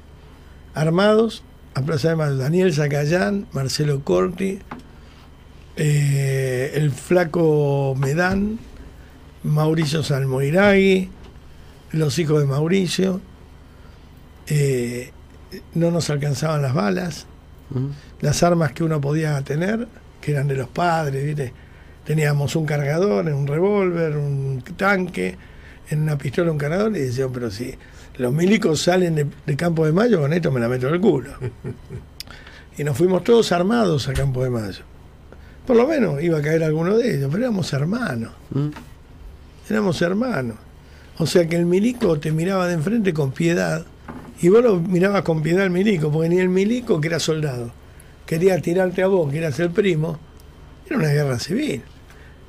Armados a Plaza de Mayo, Daniel Zacayán, Marcelo Corti, eh, el flaco Medán, Mauricio Salmoiragui, los hijos de Mauricio, eh, no nos alcanzaban las balas, Mm. las armas que uno podía tener, que eran de los padres, ¿viste? Teníamos un cargador, un revólver, un tanque, en una pistola un cargador, y decían, pero si los milicos salen de, de Campo de Mayo, con esto me la meto en el culo. y nos fuimos todos armados a Campo de Mayo. Por lo menos iba a caer alguno de ellos, pero éramos hermanos. Mm. Éramos hermanos. O sea que el milico te miraba de enfrente con piedad y vos lo mirabas con piedad al milico, porque ni el milico, que era soldado, quería tirarte a vos, que eras el primo, era una guerra civil.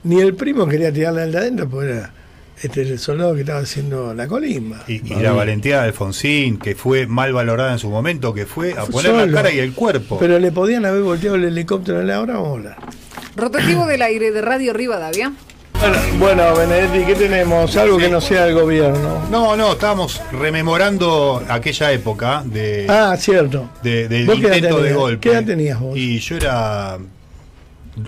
Ni el primo quería tirarle al de adentro, porque era este, el soldado que estaba haciendo la colimba. Y, y la valentía de Alfonsín, que fue mal valorada en su momento, que fue a poner Solo. la cara y el cuerpo. Pero le podían haber volteado el helicóptero en la hora, vamos a hablar. Rotativo del aire de Radio Rivadavia. Bueno, bueno, Benedetti, ¿qué tenemos? Algo que no sea el gobierno. No, no, estábamos rememorando aquella época de, Ah, cierto. de- del ¿Vos qué edad intento de golpe. ¿Qué edad tenías vos? Y yo era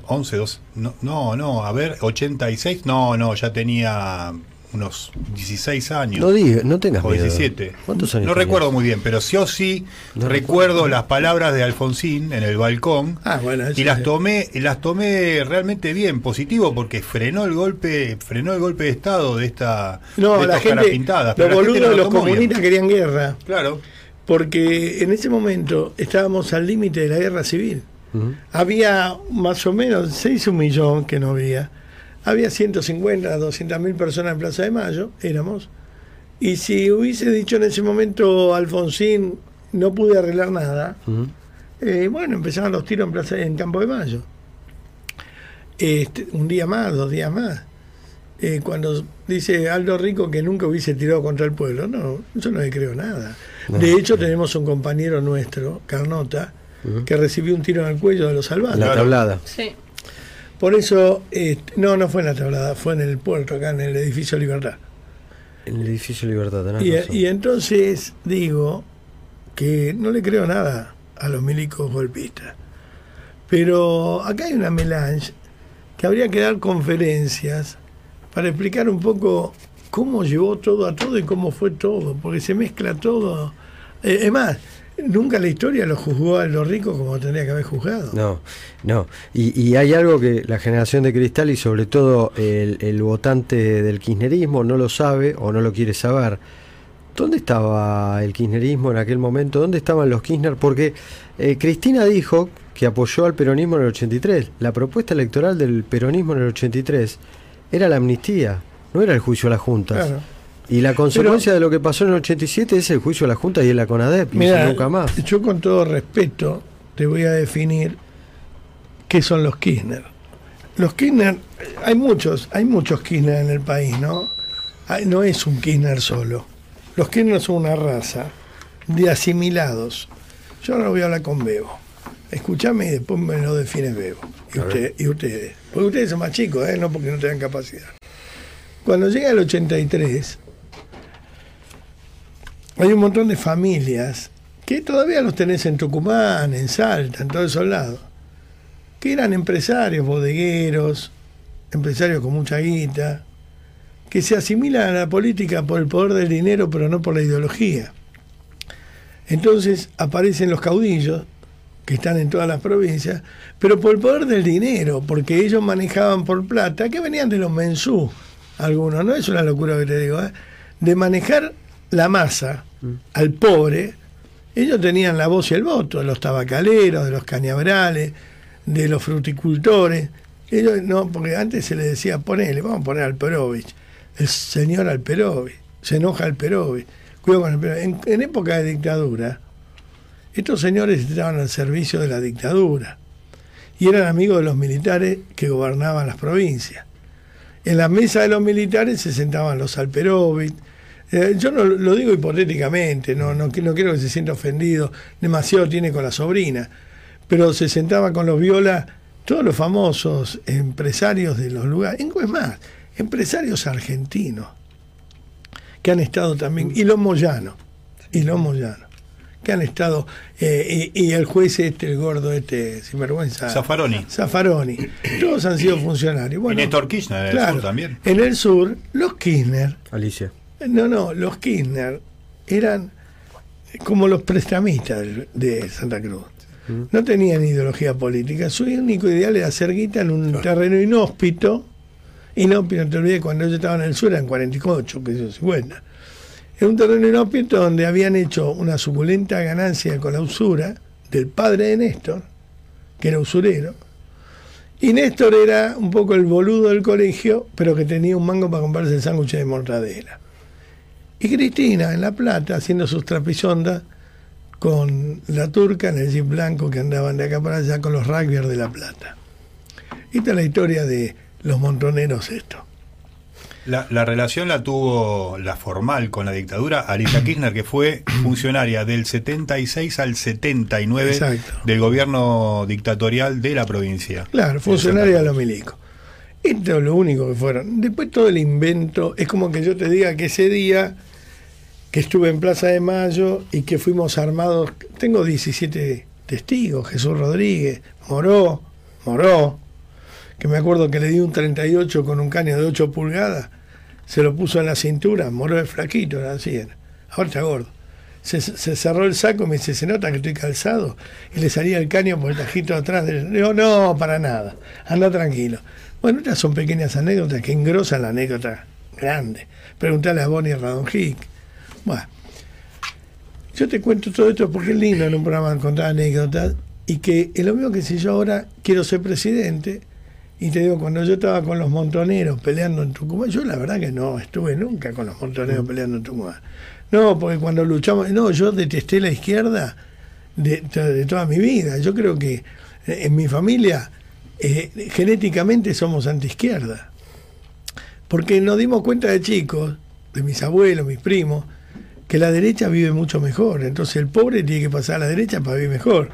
11, 12, no, no, no, a ver, 86, no, no, ya tenía unos 16 años. No digas, no tengas o miedo. 17. ¿Cuántos años No tenías? recuerdo muy bien, pero sí o sí No recuerdo las palabras de Alfonsín en el balcón Ah, bueno, y las tomé las tomé realmente bien positivo porque frenó el golpe frenó el golpe de estado de esta No, de la gente, pero los boludos lo los bien. comunistas querían guerra, claro porque en ese momento estábamos al límite de la guerra civil. Había más o menos, se hizo un millón que no había. Había 150, 200 mil personas en Plaza de Mayo, éramos. Y si hubiese dicho en ese momento Alfonsín, no pude arreglar nada, eh, bueno, empezaban los tiros en, Plaza, en Campo de Mayo. Este, un día más, dos días más. Eh, cuando dice Aldo Rico que nunca hubiese tirado contra el pueblo, no, yo no le creo nada. De hecho, tenemos un compañero nuestro, Carnota, que recibió un tiro en el cuello de los En la tablada. Sí. Por eso, este, no, no fue en la tablada, fue en el puerto, acá en el edificio Libertad. En el edificio Libertad. tenés Y, razón. y entonces digo que no le creo nada a los milicos golpistas. Pero acá hay una melange que habría que dar conferencias para explicar un poco cómo llevó todo a todo y cómo fue todo, porque se mezcla todo. Eh, es más, nunca la historia lo juzgó a los ricos como tendría que haber juzgado. No, no. Y, y hay algo que la generación de cristal y sobre todo el, el votante del kirchnerismo no lo sabe o no lo quiere saber. ¿Dónde estaba el kirchnerismo en aquel momento? ¿Dónde estaban los Kirchner? Porque eh, Cristina dijo que apoyó al peronismo en el 83. La propuesta electoral del peronismo en el 83 era la amnistía, no era el juicio a las juntas. Claro. Y la consecuencia de lo que pasó en el 87 es el juicio a las juntas y en la CONADEP, y Mira, nunca más. yo con todo respeto te voy a definir qué son los Kirchner. Los Kirchner, hay muchos, hay muchos Kirchner en el país, ¿no? Hay- no es un Kirchner solo. Los Kirchner son una raza de asimilados. Yo ahora voy a hablar con Bebo. Escúchame y después me lo define Bebo. Y, usted- y ustedes. Porque ustedes son más chicos, ¿eh? No porque no tengan capacidad. Cuando llega el 83, hay un montón de familias que todavía los tenés en Tucumán, en Salta, en todos esos lados, que eran empresarios, bodegueros, empresarios con mucha guita, que se asimilan a la política por el poder del dinero, pero no por la ideología. Entonces aparecen los caudillos, que están en todas las provincias, pero por el poder del dinero, porque ellos manejaban por plata, que venían de los mensú, algunos, no es una locura que te digo, ¿eh? de manejar la masa al pobre, ellos tenían la voz y el voto, de los tabacaleros, de los cañabrales, de los fruticultores. Ellos no, porque antes se le decía, ponele, vamos a poner al Perovich, el señor Alperovich, se enoja Alperovich, cuidado con Alperovich. En, en época de dictadura, estos señores estaban al servicio de la dictadura y eran amigos de los militares que gobernaban las provincias. En la mesa de los militares se sentaban los Alperovich. Eh, yo no lo digo hipotéticamente, no, no, qui- no quiero que se sienta ofendido, demasiado tiene con la sobrina, pero se sentaba con los viola todos los famosos empresarios de los lugares, es más, empresarios argentinos que han estado también, y los moyanos, y los moyanos, que han estado, eh, y, y el juez este, el gordo este, sinvergüenza. Zaffaroni. Zaffaroni. Todos han sido funcionarios. Bueno, y Néstor Kirchner, del claro, sur también. En el sur, los Kirchner, Alicia. No, no, los Kirchner eran como los prestamistas de Santa Cruz. No tenían ideología política. Su único ideal era hacer guita en un terreno inhóspito. Inhóspito, no te olvides, cuando ellos estaban en el sur eran 48, que eso 50. Era un terreno inhóspito donde habían hecho una suculenta ganancia con la usura del padre de Néstor, que era usurero. Y Néstor era un poco el boludo del colegio, pero que tenía un mango para comprarse el sándwich de mortadela. Y Cristina en La Plata, haciendo sus trapisondas con la turca en el jeep blanco que andaban de acá para allá con los rugbyers de La Plata. Esta es la historia de los montoneros esto. La, la relación la tuvo la formal con la dictadura Alicia Kirchner, que fue funcionaria del 76 al 79 Exacto. del gobierno dictatorial de la provincia. Claro, funcionaria de los milicos. Esto es lo único que fueron. Después todo el invento, es como que yo te diga que ese día estuve en Plaza de Mayo y que fuimos armados, tengo 17 testigos, Jesús Rodríguez, Moró, Moró, que me acuerdo que le di un 38 con un caño de 8 pulgadas, se lo puso en la cintura, Moró es flaquito, era así, era. ahora está gordo. Se, cerró el saco y me dice, ¿se nota que estoy calzado? Y le salía el caño por el tajito atrás. Del... Digo, no, para nada, anda tranquilo. Bueno, estas son pequeñas anécdotas que engrosan la anécdota grande. Preguntale a Bonnie Radonjic. Bueno, yo te cuento todo esto porque es lindo en un programa contar anécdotas y que es lo mismo que si yo ahora quiero ser presidente y te digo, cuando yo estaba con los montoneros peleando en Tucumán, yo la verdad que no estuve nunca con los montoneros peleando en Tucumán. No, porque cuando luchamos, no, yo detesté la izquierda de, de toda mi vida. Yo creo que eh, en mi familia eh, genéticamente somos antiizquierda. Porque nos dimos cuenta de chicos, de mis abuelos, mis primos, que la derecha vive mucho mejor. Entonces el pobre tiene que pasar a la derecha para vivir mejor.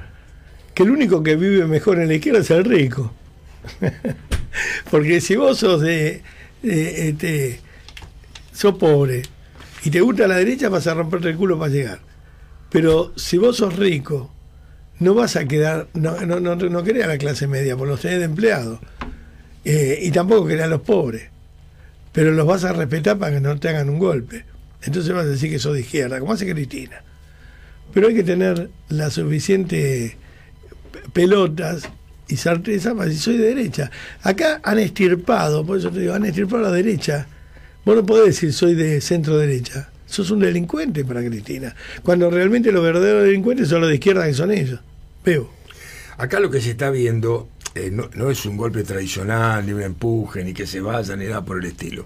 Que el único que vive mejor en la izquierda es el rico. Porque si vos sos de, este, sos pobre y te gusta la derecha, vas a romperte el culo para llegar. Pero si vos sos rico, no vas a quedar, no, no, no, no querés a la clase media, por los tenés de empleado. Eh, y tampoco querés a los pobres. Pero los vas a respetar para que no te hagan un golpe. Entonces vas a decir que sos de izquierda, como hace Cristina. Pero hay que tener la suficiente pelotas y certeza para decir soy de derecha. Acá han estirpado, por eso te digo, han estirpado la derecha. Vos no podés decir soy de centro derecha, sos un delincuente para Cristina. Cuando realmente los verdaderos delincuentes son los de izquierda que son ellos. Veo. Acá lo que se está viendo eh, no, no es un golpe tradicional, ni un empuje, ni que se vayan, ni nada por el estilo.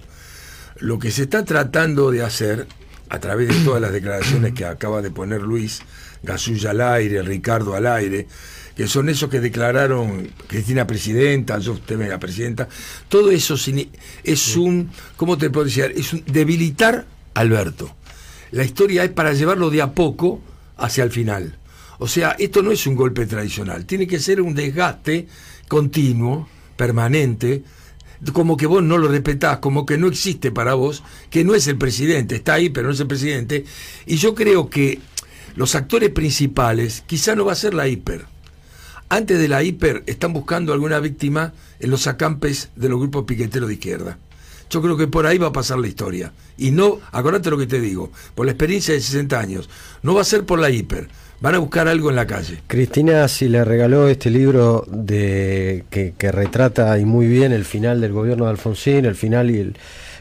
Lo que se está tratando de hacer, a través de todas las declaraciones que acaba de poner Luis, Gasulla al aire, Ricardo al aire, que son esos que declararon Cristina presidenta, yo usted la presidenta, todo eso es un, ¿cómo te puedo decir? Es un debilitar a Alberto. La historia es para llevarlo de a poco hacia el final. O sea, esto no es un golpe tradicional, tiene que ser un desgaste continuo, permanente, como que vos no lo respetás, como que no existe para vos, que no es el presidente, está ahí, pero no es el presidente. Y yo creo que los actores principales, quizá no va a ser la hiper. Antes de la hiper están buscando alguna víctima en los acampes de los grupos piqueteros de izquierda. Yo creo que por ahí va a pasar la historia. Y no, acordate lo que te digo, por la experiencia de 60 años, no va a ser por la hiper, van a buscar algo en la calle. Cristina, si le regaló este libro de que, que retrata y muy bien el final del gobierno de Alfonsín, el final y, el-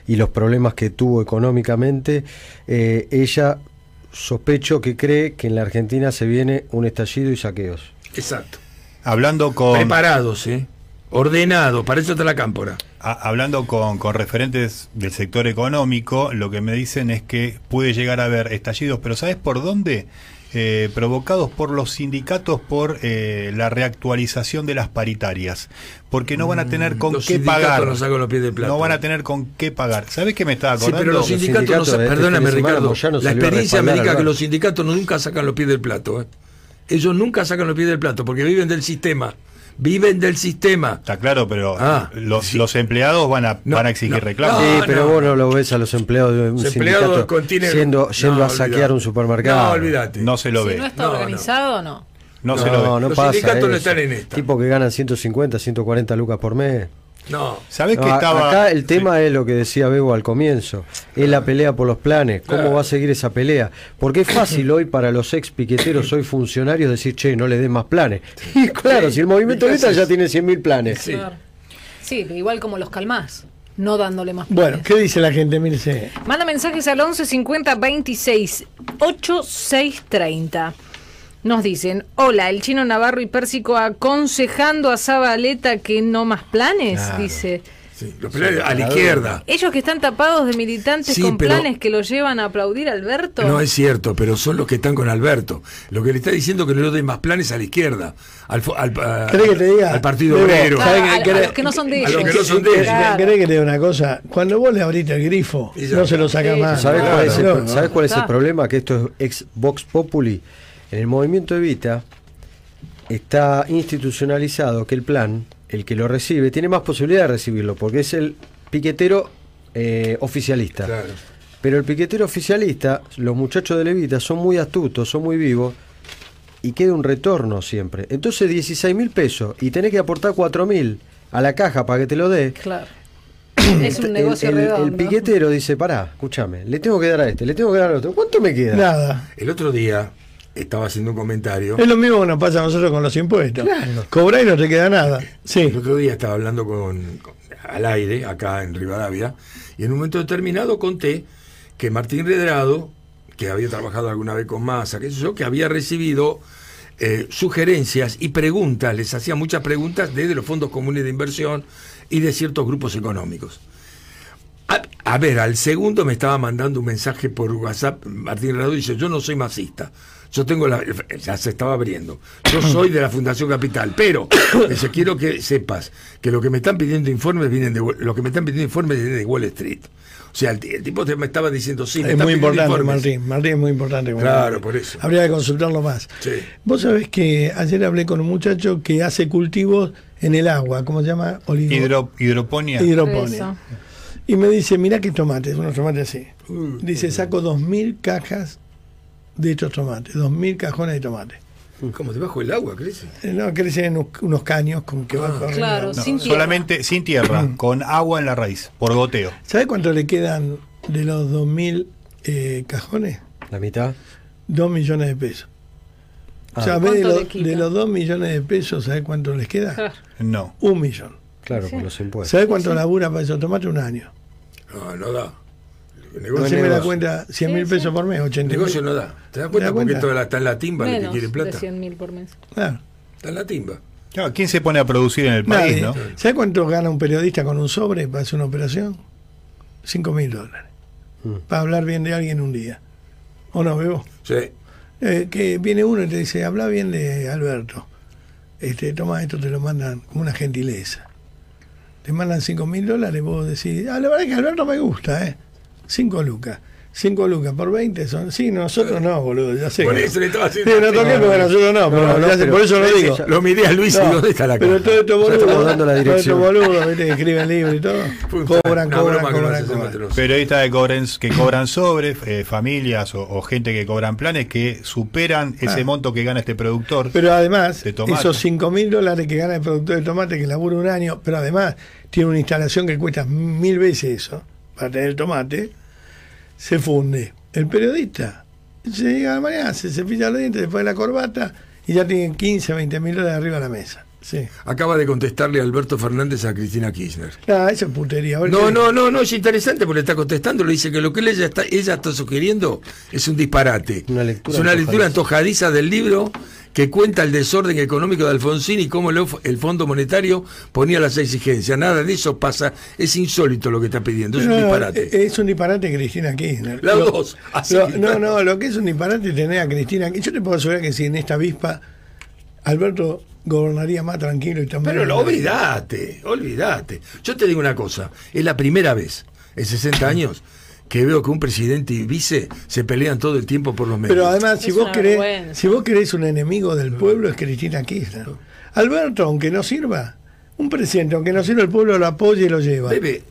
y los problemas que tuvo económicamente, eh, ella sospecho que cree que en la Argentina se viene un estallido y saqueos. Exacto. Hablando con, Preparados, ¿eh? Ordenados, para eso está la cámpora. a- hablando con, con referentes del sector económico, lo que me dicen es que puede llegar a haber estallidos, pero ¿sabes por dónde? Eh, provocados por los sindicatos por eh, la reactualización de las paritarias, porque no van a tener con Mm, los qué pagar. sacan los pies del plato. No van a tener con qué pagar. ¿Sabes qué me estaba Sí, acordando? pero los sindicatos, sindicatos no sa- de este perdóname de semana, Ricardo, la experiencia me indica que los sindicatos nunca sacan los pies del plato. ¿eh? Ellos nunca sacan los pies del plato porque viven del sistema. Viven del sistema. Está claro, pero Ah, los, sí. los empleados van a, No, van a exigir no, reclamos. sí, no, pero no. vos no lo ves a los empleados de un Los empleados sindicato con- tienen- yendo, No, a saquear un supermercado. No, olvídate. No se lo si ve. no está No, no. organizado, no. No, se lo ve. No, no Los pasa sindicatos no eso. están en esta. Tipo que ganan 150, 140 lucas por mes. No. ¿Sabes No, que estaba Acá el sí. tema es lo que decía Bebo al comienzo, es la pelea por los planes, cómo Claro. va a seguir esa pelea. Porque es fácil hoy para los ex piqueteros, hoy funcionarios, decir, che, no le den más planes. Y claro, Sí. si el movimiento ¿Y qué Evita haces? ya tiene 100.000 planes. Sí. Igual como los calmás, no dándole más Bueno, planes. ¿qué dice la gente? Manda mensajes al 11 50 26 8630. Nos dicen, hola, el chino Navarro y Pérsico aconsejando a Zabaleta que no más planes, Claro. dice. Sí, los planes a la izquierda. Ellos que están tapados de militantes Sí, con pero- planes que los llevan a aplaudir a Alberto. No es cierto, pero son los que están con Alberto. Lo que le está diciendo que no le den más planes a la izquierda, al, fo- al, a- ¿Querés que te diga? al Partido Obrero. Claro, ¿sabe a- a querés? los que no son de A los que no son de ellos. Claro. ¿Querés que te diga una cosa? Cuando vos le abriste el grifo, no se lo sacás Sí, más. ¿Sabes Claro, cuál, es el, no, ¿sabés cuál es el problema? Que esto es ex Vox Populi. En el movimiento Evita está institucionalizado que el plan, el que lo recibe, tiene más posibilidad de recibirlo, porque es el piquetero eh, oficialista. Claro. Pero el piquetero oficialista, los muchachos de Levita son muy astutos, son muy vivos y queda un retorno siempre. Entonces 16 mil pesos y tenés que aportar 4 mil a la caja para que te lo dé. Claro. Es un El- negocio el, el redondo. piquetero dice, pará, escúchame, le tengo que dar a este, le tengo que dar al otro. ¿Cuánto me queda? Nada. El otro día estaba haciendo un comentario. Es lo mismo que nos pasa a nosotros con los impuestos. Cobra y no te queda nada. Sí. El otro día estaba hablando con, con- al aire, acá en Rivadavia, y en un momento determinado conté que Martín Redrado, que había trabajado alguna vez con Massa, que yo, que había recibido eh, sugerencias y preguntas, les hacía muchas preguntas desde los fondos comunes de inversión y de ciertos grupos económicos. A, a ver, al segundo me estaba mandando un mensaje por WhatsApp, Martín Redrado dice, yo no soy masista. Yo tengo la. Ya se estaba abriendo. Yo soy de la Fundación Capital, pero quiero que sepas que lo que me están pidiendo informes vienen de Wall- lo que me están pidiendo informes vienen de Wall Street. O sea, el, ti- el tipo te- me estaba diciendo, sí, me es muy importante. Martín. Martín es muy importante. Claro, por eso. Habría que consultarlo más. Sí. Vos sabés que ayer hablé con un muchacho que hace cultivos en el agua. ¿Cómo se llama? Olivo. Hidro- hidroponía. hidroponía. Y me dice, mirá qué tomates, unos tomates así. Dice, saco dos mil cajas de estos tomates, dos mil cajones de tomates. Como debajo del agua, crece. Eh, No, crecen unos, unos caños con que va corriendo. Claro, No, sin tierra. solamente sin tierra, con agua en la raíz, por goteo. ¿Sabés cuánto le quedan de los dos mil eh, cajones? La mitad. Dos millones de pesos. Ah. o sea, de, ¿Cuánto los- le quita? de los dos millones de pesos, ¿sabés cuánto les queda? Claro. No. Un millón. Claro, Sí. con los impuestos. ¿Sabés cuánto labura para esos tomates? Un año. No, no da. El negocio, no la da. cuenta, 100 mil Sí, pesos sí. por mes, El 80 negocio no da. ¿Te das ¿Te cuenta? das Porque cuenta? toda la, está en la timba el que Menos quiere de plata. 100 mil por mes. Claro. Está en la timba. Claro, ¿Quién se pone a producir en el país, Nadie. no? ¿Sabes cuánto gana un periodista con un sobre para hacer una operación? 5 mil dólares. Para hablar bien de alguien un día. ¿O no, Bebo? Sí. Eh, que viene uno y te dice, habla bien de Alberto. Este, toma, esto te lo mandan como una gentileza. Te mandan 5 mil dólares, vos decís, ah, la verdad es que Alberto me gusta, ¿eh? 5 lucas. 5 lucas por 20 son. Sí, nosotros no, boludo, ya sé. Por eso le estaba haciendo Sí, no toqué porque nosotros no, pero, no, ya sé, pero- por eso lo ese digo. ya- Lo miré a Luis y ¿dónde está la Pero caja? todo estamos dando la todos estos dirección. boludos, ¿viste? escriben libros y todo, cobran, cobran, cobran, cobran. Periodistas que cobran, que cobran sobre, eh, familias o, o gente que cobran planes que superan ese Ah. monto que gana este productor. Pero además, De tomate. esos 5 mil dólares que gana el productor de tomate que labura un año, pero además tiene una instalación que cuesta mil veces eso, para tener el tomate, se funde. El periodista se llega a la mañana, se cepilla los dientes, después de la corbata y ya tiene 15, 20 mil dólares arriba de la mesa. Sí. Acaba de contestarle Alberto Fernández a Cristina Kirchner. Ah, eso es putería. No, no, no, no, es interesante porque le está contestando, le dice que lo que ella está, ella está sugiriendo es un disparate. Una lectura es una lectura antojadiza del libro que cuenta el desorden económico de Alfonsín y cómo el, Fondo Monetario ponía las exigencias. Nada de eso pasa, es insólito lo que está pidiendo, es un disparate. eh, Es un disparate Cristina Kirchner. Las Lo- dos, así lo- que- no, no, lo que es un disparate es tener a Cristina. Yo te puedo asegurar que si en esta avispa Alberto gobernaría más tranquilo y también. Pero lo olvidate, olvidate. Yo te digo una cosa, es la primera vez en 60 años que veo que un presidente y vice se pelean todo el tiempo por los medios. Pero además, si Es vos querés, vergüenza. si vos querés un enemigo del pueblo es Cristina Kirchner. Alberto, aunque no sirva, un presidente, aunque no sirva, el pueblo lo apoya y lo lleva. Bebe,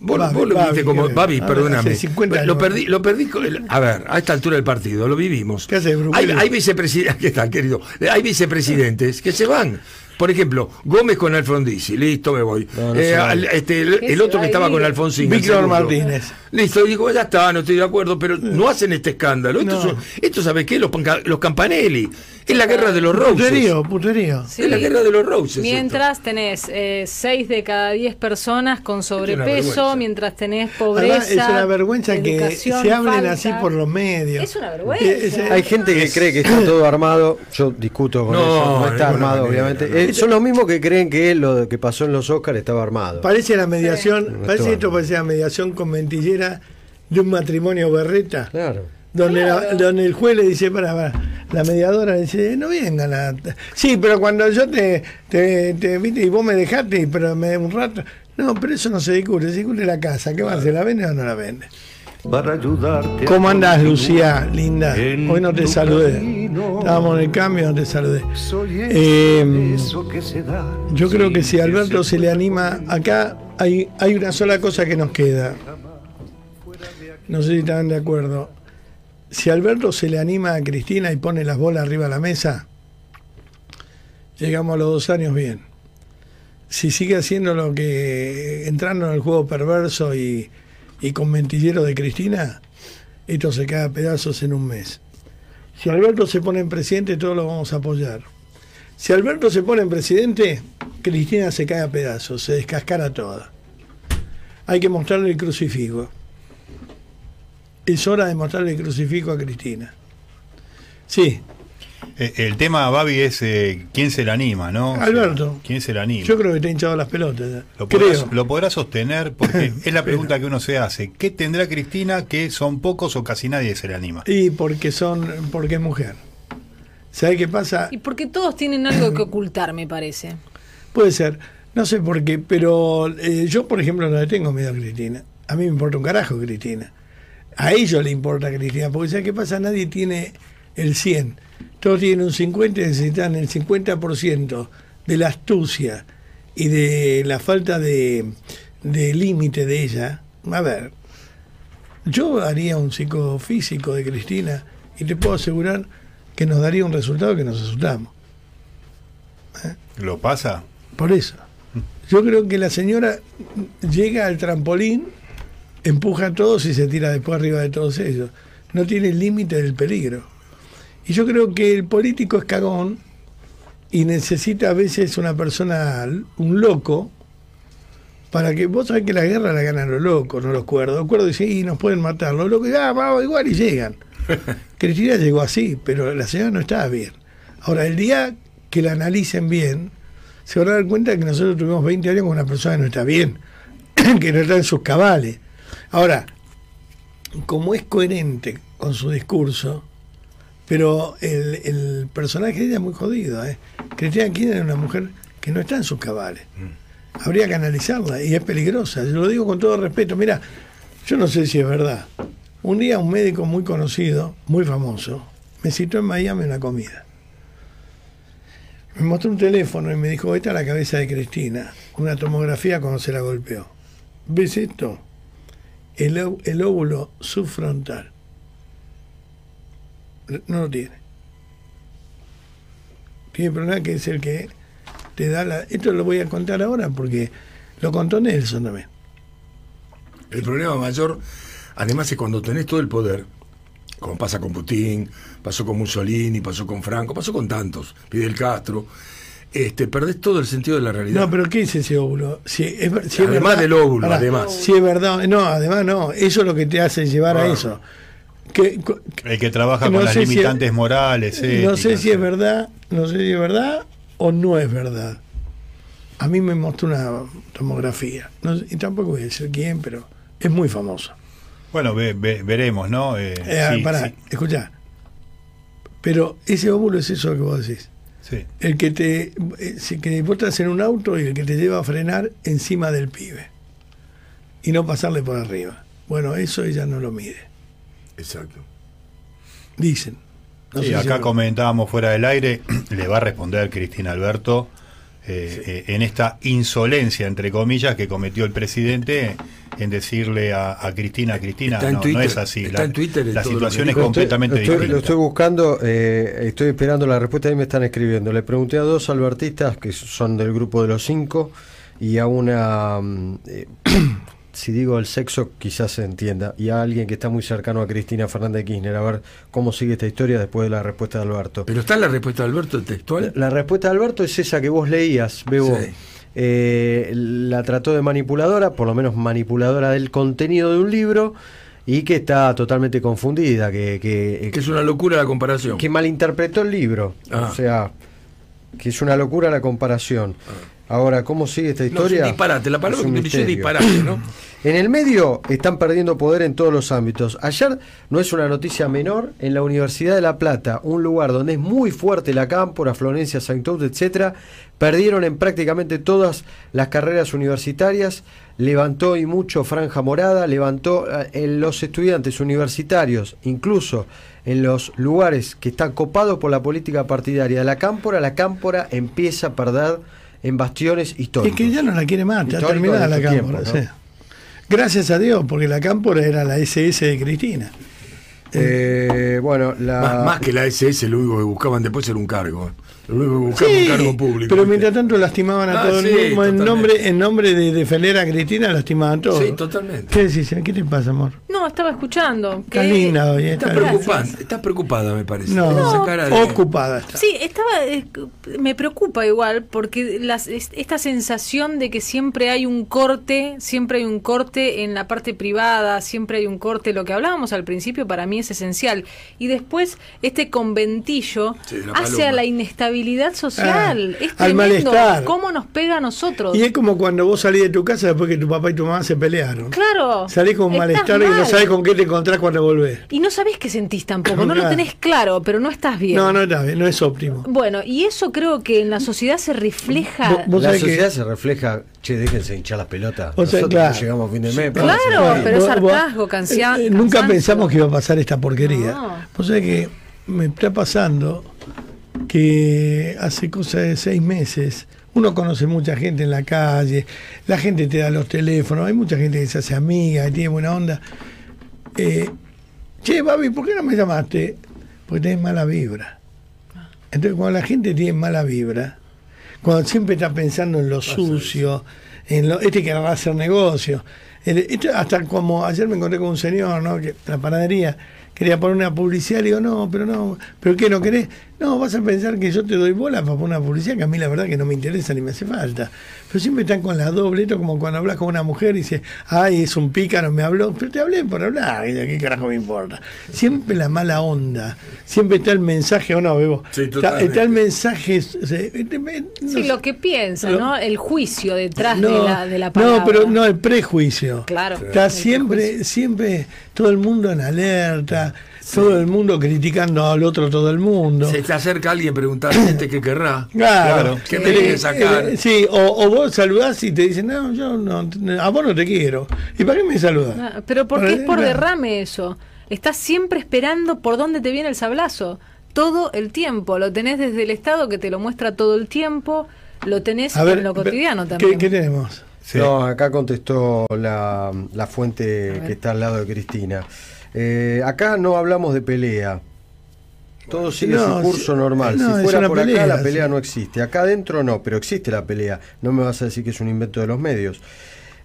vos, Babi, vos lo Babi, viste como. Babi, Ah, perdóname. hace 50 Lo perdí, lo perdí con el- a ver, a esta altura del partido, lo vivimos. ¿Qué hace, hay, hay vicepresidentes, ¿qué tal, querido? Hay vicepresidentes que se van. Por ejemplo, Gómez con Alfonsín, listo, me voy. No, no Eh, al- este, el, ¿Qué el se otro que estaba con Alfonsín. Víctor. Martínez. Listo, digo, ya está, no estoy de acuerdo, pero no hacen este escándalo. Esto, No. son- esto ¿sabes qué? Los, los Campanelli. Es la guerra de los Roses. Puterío, puterío. Sí. Es la guerra de los Roses. Mientras tenés 6 de cada 10 personas con sobrepeso, vergüenza. mientras tenés pobreza. Además, es una vergüenza que se hablen falta. así por los medios. Es una vergüenza. Eh, es- Hay gente que cree que está todo armado. Yo discuto con No, eso. No está armado, manera, obviamente. no. Eh, son los mismos que creen que lo que pasó en los Oscars estaba armado. Parece la mediación, Sí. parece esto parece la mediación con de un matrimonio berreta. Claro. Donde, la- donde el juez le dice, para, para, la mediadora le dice, no vengan a... Sí, pero cuando yo te, te, te- viste, y vos me dejaste, pero me un rato... No, pero eso no se discute, se discute la casa, ¿qué va? ¿Se la vende o no la vende? para ayudarte. ¿Cómo a andás, Lucía, linda? Hoy no te saludé. Estábamos en el cambio, no te saludé. Eh, eso que se da. Yo creo que si a Alberto se le anima, acá hay, hay una sola cosa que nos queda. No sé si están de acuerdo. Si Alberto se le anima a Cristina y pone las bolas arriba de la mesa, llegamos a los dos años bien. Si sigue haciendo lo que, entrando en el juego perverso y, y con mentillero de Cristina, esto se cae a pedazos en un mes. Si Alberto se pone en presidente, todos lo vamos a apoyar. Si Alberto se pone en presidente, Cristina se cae a pedazos, se descascara toda. Hay que mostrarle el crucifijo. Es hora de mostrarle el crucifijo a Cristina. Sí, Eh, el tema, Babi, es eh, quién se le anima, ¿no? O sea, Alberto. ¿Quién se le anima? yo creo que te ha hinchado las pelotas. ya. Lo podrás, Creo. lo podrá sostener porque es la pregunta que uno se hace. ¿Qué tendrá Cristina que son pocos o casi nadie se le anima? Y porque son, porque es mujer. ¿Sabe qué pasa? Y porque todos tienen algo que ocultar, me parece. Puede ser, no sé por qué, pero eh, yo, por ejemplo, no le tengo miedo a Cristina. A mí me importa un carajo Cristina. A ellos le importa Cristina, porque ¿sabes qué pasa? Nadie tiene el 100. Todos tienen un 50 y necesitan el 50% de la astucia y de la falta de, de límite de ella. A ver, yo haría un psicofísico de Cristina y te puedo asegurar que nos daría un resultado que nos asustamos. ¿Lo pasa? Por eso. Yo creo que la señora llega al trampolín, empuja a todos y se tira después arriba de todos ellos. No tiene límite del peligro. Y yo creo que el político es cagón y necesita a veces una persona, un loco, para que vos sabés que la guerra la ganan los locos, no los cuerdos. Los cuerdos dicen, y nos pueden matar. Los locos ah, vamos igual y llegan. Cristina llegó así, pero la señora no estaba bien. Ahora, el día que la analicen bien, se van a dar cuenta que nosotros tuvimos 20 años con una persona que no está bien, que no está en sus cabales. Ahora, como es coherente con su discurso, pero el, el personaje de ella es muy jodido. ¿eh? Cristina Kirchner es una mujer que no está en sus cabales. Habría que analizarla y es peligrosa. Yo lo digo con todo respeto. Mira, yo no sé si es verdad. Un día un médico muy conocido, muy famoso, me citó en Miami una comida. Me mostró un teléfono y me dijo, esta es la cabeza de Cristina, una tomografía cuando se la golpeó. ¿Ves esto? El, el óvulo subfrontal. No lo tiene. Tiene problema que es el que te da la... Esto lo voy a contar ahora porque lo contó Nelson también. El problema mayor, además, es cuando tenés todo el poder, como pasa con Putin, pasó con Mussolini, pasó con Franco, pasó con tantos, Fidel Castro, este, perdés todo el sentido de la realidad. No, pero ¿qué es ese óvulo? Si es, si es Además verdad- del óvulo, además. Si es verdad, no, además no, eso es lo que te hace llevar a Ah. eso. Que, El que trabaja No con las si- limitantes morales. no sé si es verdad, no sé si es verdad o no es verdad. A mí me mostró una tomografía, no y tampoco voy a decir quién, pero es muy famoso. Bueno, ve- ve- veremos, ¿no? Eh, Eh, sí, pará, sí, escuchá. Pero ese óvulo es eso que vos decís. Sí. El que te eh, que vos estás en un auto y el que te lleva a frenar encima del pibe y no pasarle por arriba. Bueno, eso ella no lo mide. Exacto. Dicen. No Sí, sé si acá comentábamos fuera del aire, le va a responder Cristina Alberto eh, eh, en esta insolencia, entre comillas, que cometió el presidente en decirle a, a Cristina, Cristina, Está en no, no es así. está La, en Twitter la situación es completamente estoy, distinta. lo estoy buscando, eh, estoy esperando la respuesta, ahí me están escribiendo. Le pregunté a dos albertistas que son del grupo de los cinco y a una, mm, eh, si digo el sexo quizás se entienda, y a alguien que está muy cercano a Cristina Fernández de Kirchner, a ver cómo sigue esta historia después de la respuesta de Alberto. Pero está la respuesta de Alberto textual. La respuesta de Alberto es esa que vos leías, Bebo. Sí. Eh, la trató de manipuladora, por lo menos manipuladora del contenido de un libro, y que está totalmente confundida, que, que, Que es una locura la comparación. que malinterpretó el libro. Ah. O sea, que es una locura la comparación. Ahora, ¿cómo sigue esta No, es historia? disparate, la palabra que utilicé es disparate, ¿no? En el medio están perdiendo poder en todos los ámbitos. Ayer no es una noticia menor, en la Universidad de La Plata, un lugar donde es muy fuerte la cámpora, Florencia, Saint Cloud, etcétera, perdieron en prácticamente todas las carreras universitarias, levantó y mucho franja morada, levantó eh, en los estudiantes universitarios, incluso en los lugares que están copados por la política partidaria de la cámpora, la cámpora empieza a perder en bastiones Es históricos. que ya no la quiere más, está terminada la cámpora. tiempos, ¿no? sí. Gracias a Dios, porque la cámpora era la SS de Cristina. Eh, bueno, la... Más, más que la SS, lo único que buscaban después era un cargo. Un cargo público. pero mientras tanto lastimaban a Ah, todo el sí, mundo. En nombre, en nombre de defender a Cristina, lastimaban todo. Sí, totalmente. ¿Qué decís? ¿Qué te pasa, amor? No, estaba escuchando. Está que- linda hoy. eh, está preocupada, estás preocupada, me parece. No, Esa cara de- ocupada está. Sí, estaba, eh, me preocupa igual porque las, esta sensación de que siempre hay un corte, siempre hay un corte en la parte privada, siempre hay un corte, lo que hablábamos al principio para mí es esencial. Y después este conventillo Sí, hace a la inestabilidad social. Ah, es al tremendo malestar. cómo nos pega a nosotros. Y es como cuando vos salís de tu casa después que tu papá y tu mamá se pelearon. Claro. Salís con un estás malestar y no sabés con qué te encontrás cuando volvés. Y no sabés qué sentís tampoco, no lo Claro. tenés claro, pero no estás bien. No, no está bien, no es óptimo. Bueno, y eso creo que en la sociedad se refleja. Vos- vos la sabés que- sociedad se refleja, che, déjense hinchar las pelotas. O sea, Nosotros claro. no llegamos a fin de mes. Claro, a- pero es vos- hartazgo, cansia- eh, eh, Nunca pensamos que iba a pasar esta porquería. No. Vos sabés que me está pasando que hace cosa de seis meses uno conoce mucha gente en la calle, la gente te da los teléfonos, hay mucha gente que se hace amiga, que tiene buena onda. Eh, che, Babi, ¿por qué no me llamaste? Porque tenés mala vibra. Entonces, cuando la gente tiene mala vibra, cuando siempre está pensando en lo sucio, en lo, este que va a hacer negocio, el- esto hasta como ayer me encontré con un señor, ¿no? Que, la panadería, quería poner una publicidad, le digo, no, pero no, ¿pero qué no querés? No, vas a pensar que yo te doy bola para poner una publicidad que a mí la verdad que no me interesa ni me hace falta. Pero siempre están con la doble, esto como cuando hablas con una mujer y dice, ay, es un pícaro, me habló, pero te hablé por hablar, y de qué carajo me importa. Siempre la mala onda, siempre está el mensaje, o no, Bebo, Sí, está, totalmente. está el mensaje, o sea, no Sí, sé, lo que piensa, Lo- ¿no? El juicio detrás no, de, la, de la palabra. No, pero no, el prejuicio. Claro. Está siempre, siempre todo el mundo en alerta, todo el mundo criticando al otro, todo el mundo. Se te acerca alguien preguntando este que querrá. Claro, ¿Qué Eh, me tiene que sacar? eh, sí, o, o vos saludás y te dicen, no, yo no, a vos no te quiero. ¿Y para qué me saludás? Ah, Pero porque es por derrame eso. Estás siempre esperando por dónde te viene el sablazo. Todo el tiempo. Lo tenés desde el Estado que te lo muestra todo el tiempo. Lo tenés ver, en lo cotidiano ¿qué, también. qué tenemos? Sí. No, acá contestó la, la fuente que está al lado de Cristina. Eh, acá no hablamos de pelea. Todo sigue No, su curso normal. no, si fuera por pelea, acá, la pelea sí. no existe. Acá adentro no, pero existe la pelea. No me vas a decir que es un invento de los medios.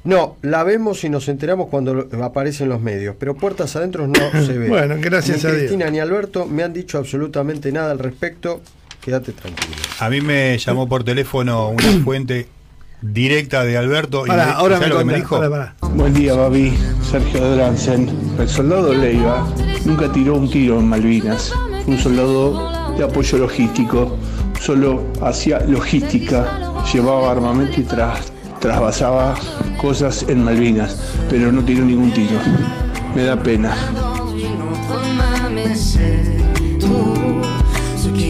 No, la vemos y nos enteramos cuando aparecen los medios, pero puertas adentro no se ve. Bueno, gracias ni a Dios. Cristina ni Alberto me han dicho absolutamente nada al respecto. Quédate tranquilo. A mí me llamó por teléfono una fuente directa de Alberto y ahora ¿sabes me lo que me contás, dijo? Buen día, Babi. Sergio Dransen. El soldado Leiva nunca tiró un tiro en Malvinas. Un soldado de apoyo logístico. Solo hacía logística. Llevaba armamento y tras, trasvasaba cosas en Malvinas. Pero no tiró ningún tiro. Me da pena.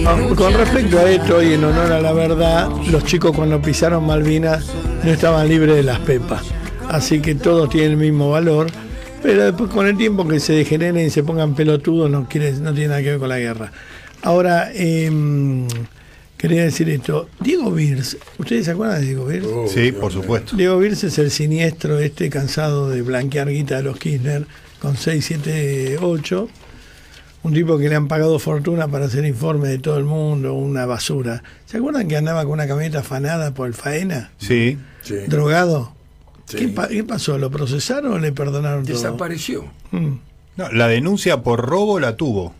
Con respecto a esto y en honor a la verdad, los chicos cuando pisaron Malvinas no estaban libres de las pepas. Así que todos tienen el mismo valor. Pero después con el tiempo que se degeneren y se pongan pelotudos no, quiere, no tiene nada que ver con la guerra. Ahora, em, quería decir esto. Diego Virs, ¿ustedes se acuerdan de Diego Virs? Oh, Sí, por supuesto. Diego Virs es el siniestro este cansado de blanquear guita de los Kirchner con 6, 7, 8. Un tipo que le han pagado fortuna para hacer informes de todo el mundo, una basura. ¿Se acuerdan que andaba con una camioneta afanada por el faena? Sí. Sí. ¿Drogado? Sí. ¿Qué, pa- qué pasó? ¿Lo procesaron o le perdonaron todo? Desapareció. Mm. No, la denuncia por robo la tuvo.